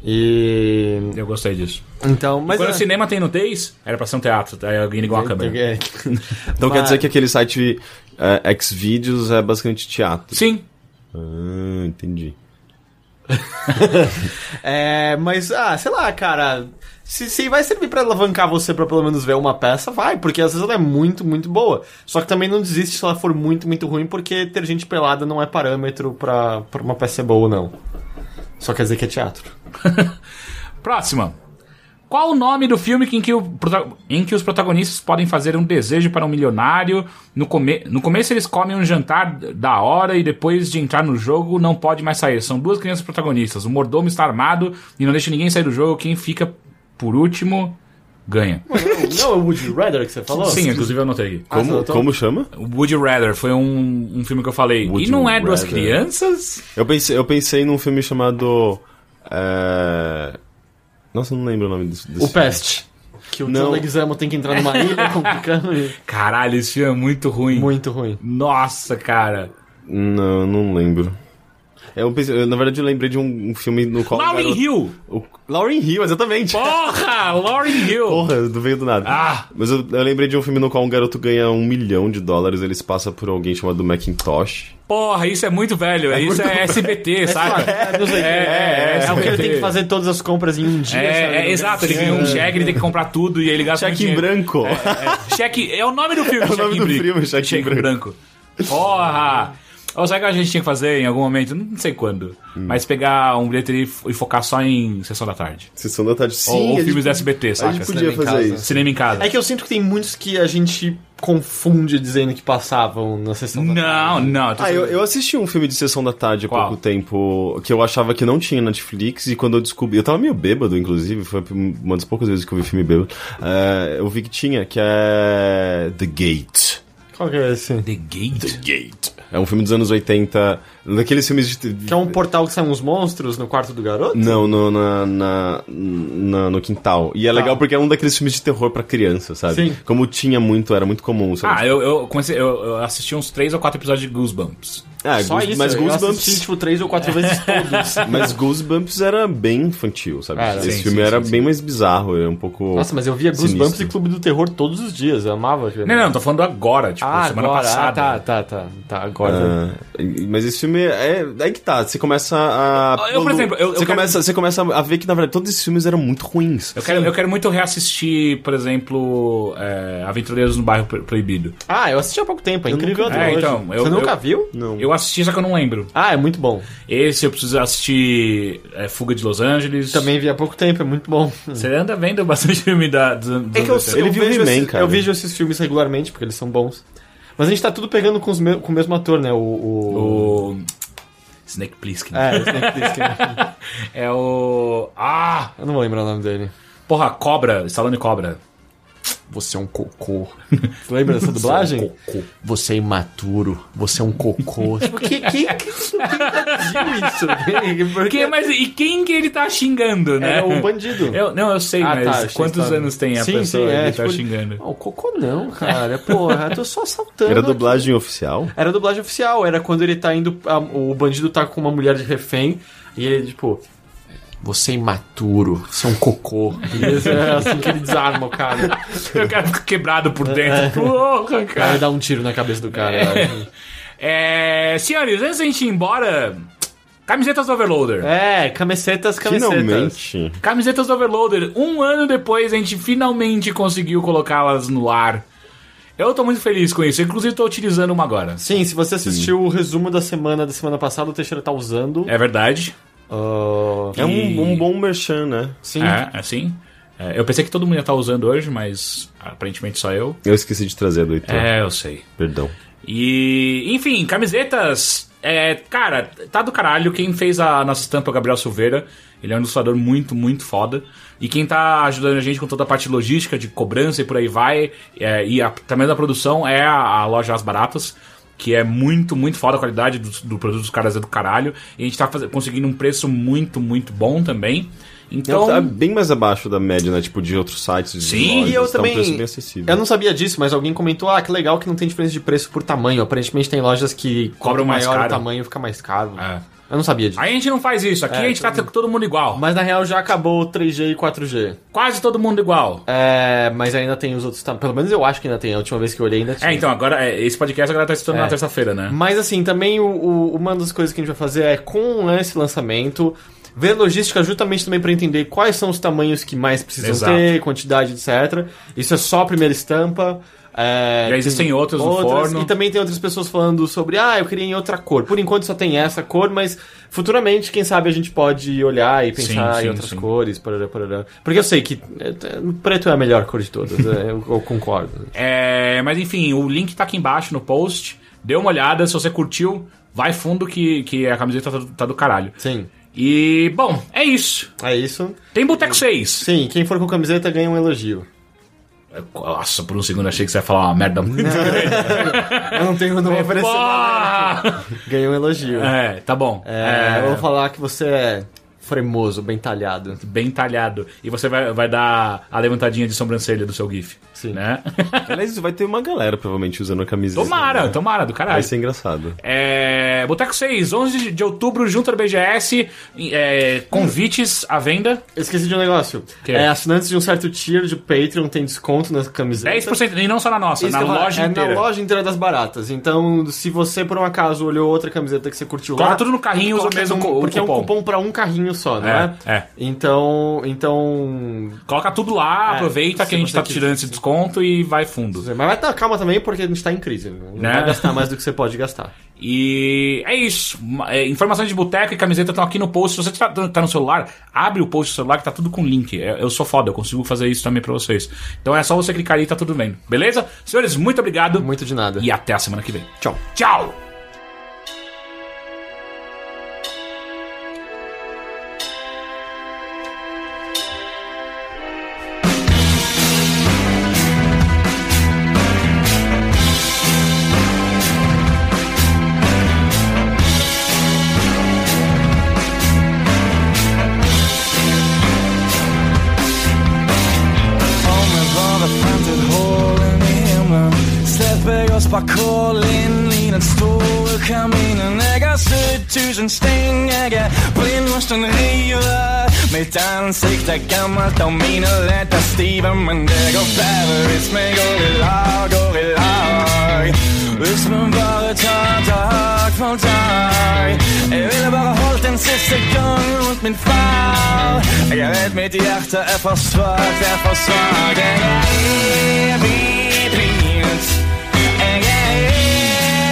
E. Eu gostei disso. Então, mas. Quando é- o cinema tem nudez, era pra ser um teatro. Aí alguém ligou a câmera. É. Então quer Mas- dizer que aquele site é, Xvideos é basicamente teatro. Sim. Ah, entendi. É, mas, ah, sei lá, cara. Se, se vai servir pra alavancar você pra pelo menos ver uma peça, vai, porque às vezes ela é muito, muito boa. Só que também não desiste se ela for muito, muito ruim, porque ter gente pelada não é parâmetro pra uma peça ser boa ou não. Só quer dizer que é teatro. Próxima. Qual o nome do filme em que, o em que os protagonistas podem fazer um desejo para um milionário? No, come- no começo eles comem um jantar da hora e depois de entrar no jogo não pode mais sair. São duas crianças protagonistas. O mordomo está armado e não deixa ninguém sair do jogo. Quem fica por último ganha. não é o Would You Rather que você falou? Sim, inclusive eu anotei aqui. Ah, Como, você notou? como chama? O Would You Rather foi um, um filme que eu falei. Would e não é duas crianças? Eu pensei, eu pensei num filme chamado. é, Nossa, eu não lembro o nome desse. desse O Pest. Que o Não. John Leguizamo tem que entrar numa ilha complicando e... Caralho, esse filme é muito ruim. Muito ruim. Nossa, cara. Não, não lembro. Eu pensei, eu, na verdade, eu lembrei de um, um filme no qual. o Lauren garoto- Hill! O... Lauren Hill, exatamente. Porra! Lauren Hill! Porra, não veio do nada. Ah. Mas eu, eu lembrei de um filme no qual um garoto ganha um milhão de dólares, ele se passa por alguém chamado Macintosh. Porra, isso é muito velho. isso é SBT, saca? É, não sei. É, é, É, porque ele SBT. tem que fazer todas as compras em um dia. É, sabe? é, exato, ele ganha um cheque, ele tem que comprar tudo e ele gasta Cheque em muito branco. É, cheque, é o nome do filme, É o nome do filme, cheque em branco. Porra! Ou sabe o que a gente tinha que fazer em algum momento? Não sei quando. Hum. Mas pegar um bilheteria e focar só em Sessão da Tarde. Sessão da tarde. Sim, ou ou a gente- filmes da SBT, A saca? gente podia Cinema em fazer casa. isso. Cinema em casa. É que eu sinto que tem muitos que a gente confunde dizendo que passavam na sessão da Não, não. tô Ah, eu, eu assisti um filme de Sessão da Tarde há Qual? pouco tempo que eu achava que não tinha Netflix e quando eu descobri. Eu tava meio bêbado, inclusive, foi uma das poucas vezes que eu vi filme bêbado. é, eu vi que tinha, que é. The Gate. Qual que é esse? The Gate? Gate. É um filme dos anos 80. Daqueles filmes de. Que é um portal que saem uns monstros no quarto do garoto? Não, no, na, na- na- no quintal. E é legal porque é um daqueles filmes de terror pra criança, sabe? Sim. Como tinha muito, era muito comum, sabe? Ah, eu, eu comecei. Eu, eu assisti uns três ou quatro episódios de Goosebumps. Ah, Só Goose- isso, mas eu Goosebumps. assisti, tipo, três ou quatro vezes todos. Mas Goosebumps era bem infantil, sabe? Era. Esse Sim, filme sim, era sim, bem mais bizarro, era um pouco. Nossa, mas eu via Goosebumps Sinistro. e Clube do Terror todos os dias, eu amava. Não, não, tô falando agora, tipo, ah, semana agora. passada. Ah, tá, tá, tá, tá, agora. Ah, mas esse filme é. Aí que tá, você começa a. Eu, por exemplo, eu- eu você, quero- começa, você começa a ver que, na verdade, todos esses filmes eram muito ruins. Eu quero, eu quero muito reassistir, por exemplo, é, Aventureiros no Bairro Pro- Proibido. Ah, eu assisti há pouco tempo, é incrível nunca. É, então, eu- Você nunca eu- viu? Não. Eu assisti, só que eu não lembro. Ah, é muito bom. Esse eu preciso assistir é, Fuga de Los Angeles. Também vi há pouco tempo, é muito bom. Você anda vendo bastante filme da, dos, É que eu, anos 80. Ele eu viu vejo esses, cara. eu vejo esses filmes regularmente, porque eles são bons. Mas a gente tá tudo pegando com, os me- com o mesmo ator, né? O. o... O. Snake Plissken. É, Snake Plissken. É o. Ah! Eu não vou lembrar o nome dele. Porra, Cobra. Stallone Cobra. Você é um cocô. Você lembra dessa dublagem? Cocô. Você é imaturo. Você é um cocô. Tipo, que, que, que, quem traduziu isso? Porque Que, mas e quem que ele tá xingando, né? é o bandido. Eu, não, eu sei, Ah, mas tá, quantos tava- anos tem a Sim, pessoa sim, é, que tá tipo, xingando? Ah, o cocô não, cara. Porra, eu tô só saltando. Era aqui. dublagem oficial? Era dublagem oficial, era quando ele tá indo. a- o bandido tá com uma mulher de refém e ele, tipo. Você é imaturo, você é um cocô. É assim que ele desarma o cara. Eu quero ficar quebrado por dentro. Porra, Aí cara. dá um tiro na cabeça do cara. acho. É, senhores, antes da gente ir embora, camisetas do Overloader. É, camisetas, camisetas. Finalmente. Camisetas do Overloader. Um ano depois a gente finalmente conseguiu colocá-las no ar. Eu tô muito feliz com isso. Eu, inclusive, tô utilizando uma agora. Sim, se você assistiu o resumo da semana da semana passada, o Teixeira tá usando. É verdade. Ah, É um, um bom merchan, né? sim. É, assim. É, eu pensei que todo mundo ia estar usando hoje, mas aparentemente só eu. Eu esqueci de trazer a do Heitor. É, eu sei. Perdão. E, enfim, camisetas. É, cara, tá do caralho. Quem fez a nossa estampa é o Gabriel Silveira. Ele é um ilustrador muito, muito foda. E quem tá ajudando a gente com toda a parte logística, de cobrança e por aí vai, é, e a, também da produção, é a, a loja As Baratas. Que é muito, muito foda a qualidade do, do produto dos caras é do caralho. E a gente tá faz- conseguindo um preço muito, muito bom também. Então. Então, tá bem mais abaixo da média, né? Tipo, de outros sites. de Sim, lojas, E eu tá um também. preço bem acessível. eu não sabia disso, mas alguém comentou: ah, que legal que não tem diferença de preço por tamanho. Aparentemente tem lojas que Cobram mais maior caro. o tamanho fica mais caro. É. Eu não sabia disso. Aí a gente não faz isso. Aqui É, a gente trata todo mundo igual. Mas na real já acabou o 3G e 4G. Quase todo mundo igual. É, mas ainda tem os outros tamanhos. Pelo menos eu acho que ainda tem. A última vez que eu olhei ainda tinha. É, então, agora, é, esse podcast agora tá estudando na É. terça-feira, né? Mas assim, também o, o- uma das coisas que a gente vai fazer é com esse lançamento. Ver logística justamente também para entender quais são os tamanhos que mais precisam Exato. ter, quantidade, etc. Isso é só a primeira estampa. É, Já existem tem outras no forno. E também tem outras pessoas falando sobre, ah, eu queria em outra cor. Por enquanto só tem essa cor, mas futuramente, quem sabe, a gente pode olhar e pensar Sim, sim, em outras sim. cores. Parará, parará. Porque eu sei que é, é, preto é a melhor cor de todas, é, eu, eu concordo. É, mas enfim, o link tá aqui embaixo no post. Dê uma olhada, se você curtiu, vai fundo que, que a camiseta tá, do- tá do caralho. Sim, E, bom, é isso. é isso. Tem Boteco 6. Sim, quem for com camiseta ganha um elogio. Nossa, por um segundo achei que você ia falar uma merda muito grande. Eu não tenho, não oferecer! Ganhei um elogio. É, tá bom. É, É, Eu vou falar que você é fremoso, bem talhado. Bem talhado. E você vai, vai dar a levantadinha de sobrancelha do seu GIF. Sim. Né? Aliás, vai ter uma galera provavelmente usando a camiseta. tomara, né? tomara, do caralho. Vai ser engraçado. É, Boteco 6, 11 de- outubro, junto ao BGS. é, convites à venda. Eu esqueci de um negócio. Que? É, assinantes de um certo tier de Patreon tem desconto nas camisetas. 10%, e não só na nossa, Isso na loja é inteira. na loja inteira das baratas. Então, se você por um acaso olhou outra camiseta que você curtiu Coloca lá, tudo no carrinho usa o mesmo porque é um cupom. cupom pra um carrinho só, não é? É, é. Então, então, Coloca tudo lá, É, aproveita que a gente tá tirando esse desconto e vai fundo. mas vai ter calma também porque a gente tá em crise. Não Né? vai gastar mais do que você pode gastar. E é isso. É, informações de boteco e camiseta estão aqui no post. Se você tá, tá no celular, abre o post do celular que tá tudo com link. É, Eu sou foda, eu consigo fazer isso também pra vocês. Então é só você clicar aí e tá tudo vendo. Beleza? Senhores, muito obrigado. Muito de nada. E até a semana que vem. Tchau. Tchau! Ansigt er gammelt og och mina lätta stiva Men det går bedre, hvis man går i lag, går i lag. Hvis man bare tager tak for dag Jeg ville bare holdt den sidste gang rundt min far. Jeg ved, mit hjerte er for svagt, er for svagt. Jeg er evig blint Jeg er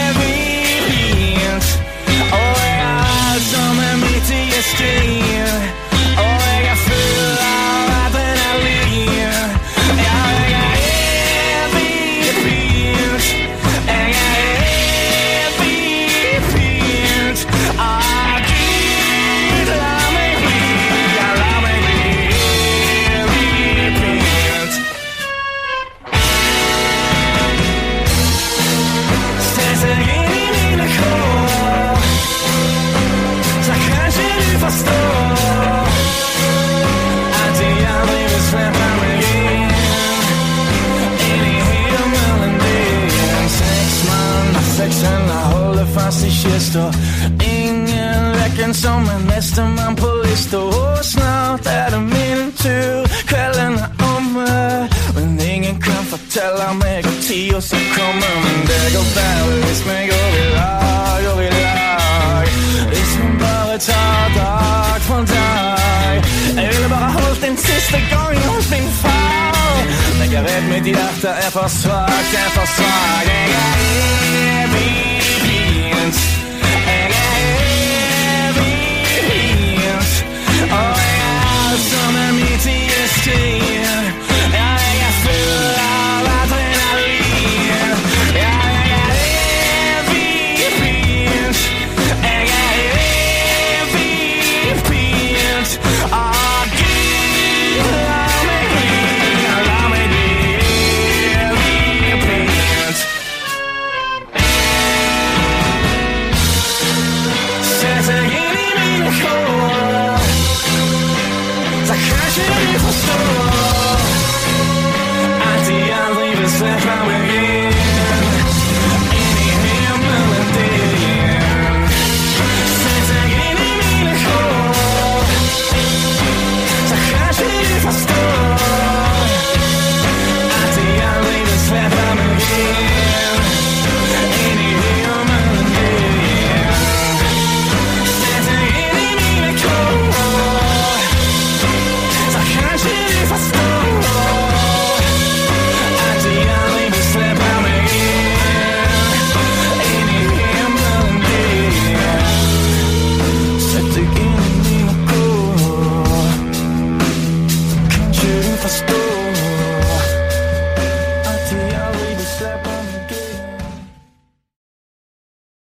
evig blint Og jeg er alt som er midt i et skrin fast Ingen lekken som en nestemann på lista Og snart er det min tur. Kvelden er omme. Men ingen kan fortælle mig går 10 og så kommer. Men Det går bedre hvis man går i lag, går i lag. Hvis man bare tager dag for dag. Jeg ville bare holde den sidste gang hos min far. Men Jeg ved, mit hjerte er for svagt, er for svagt. Jeg er evig pint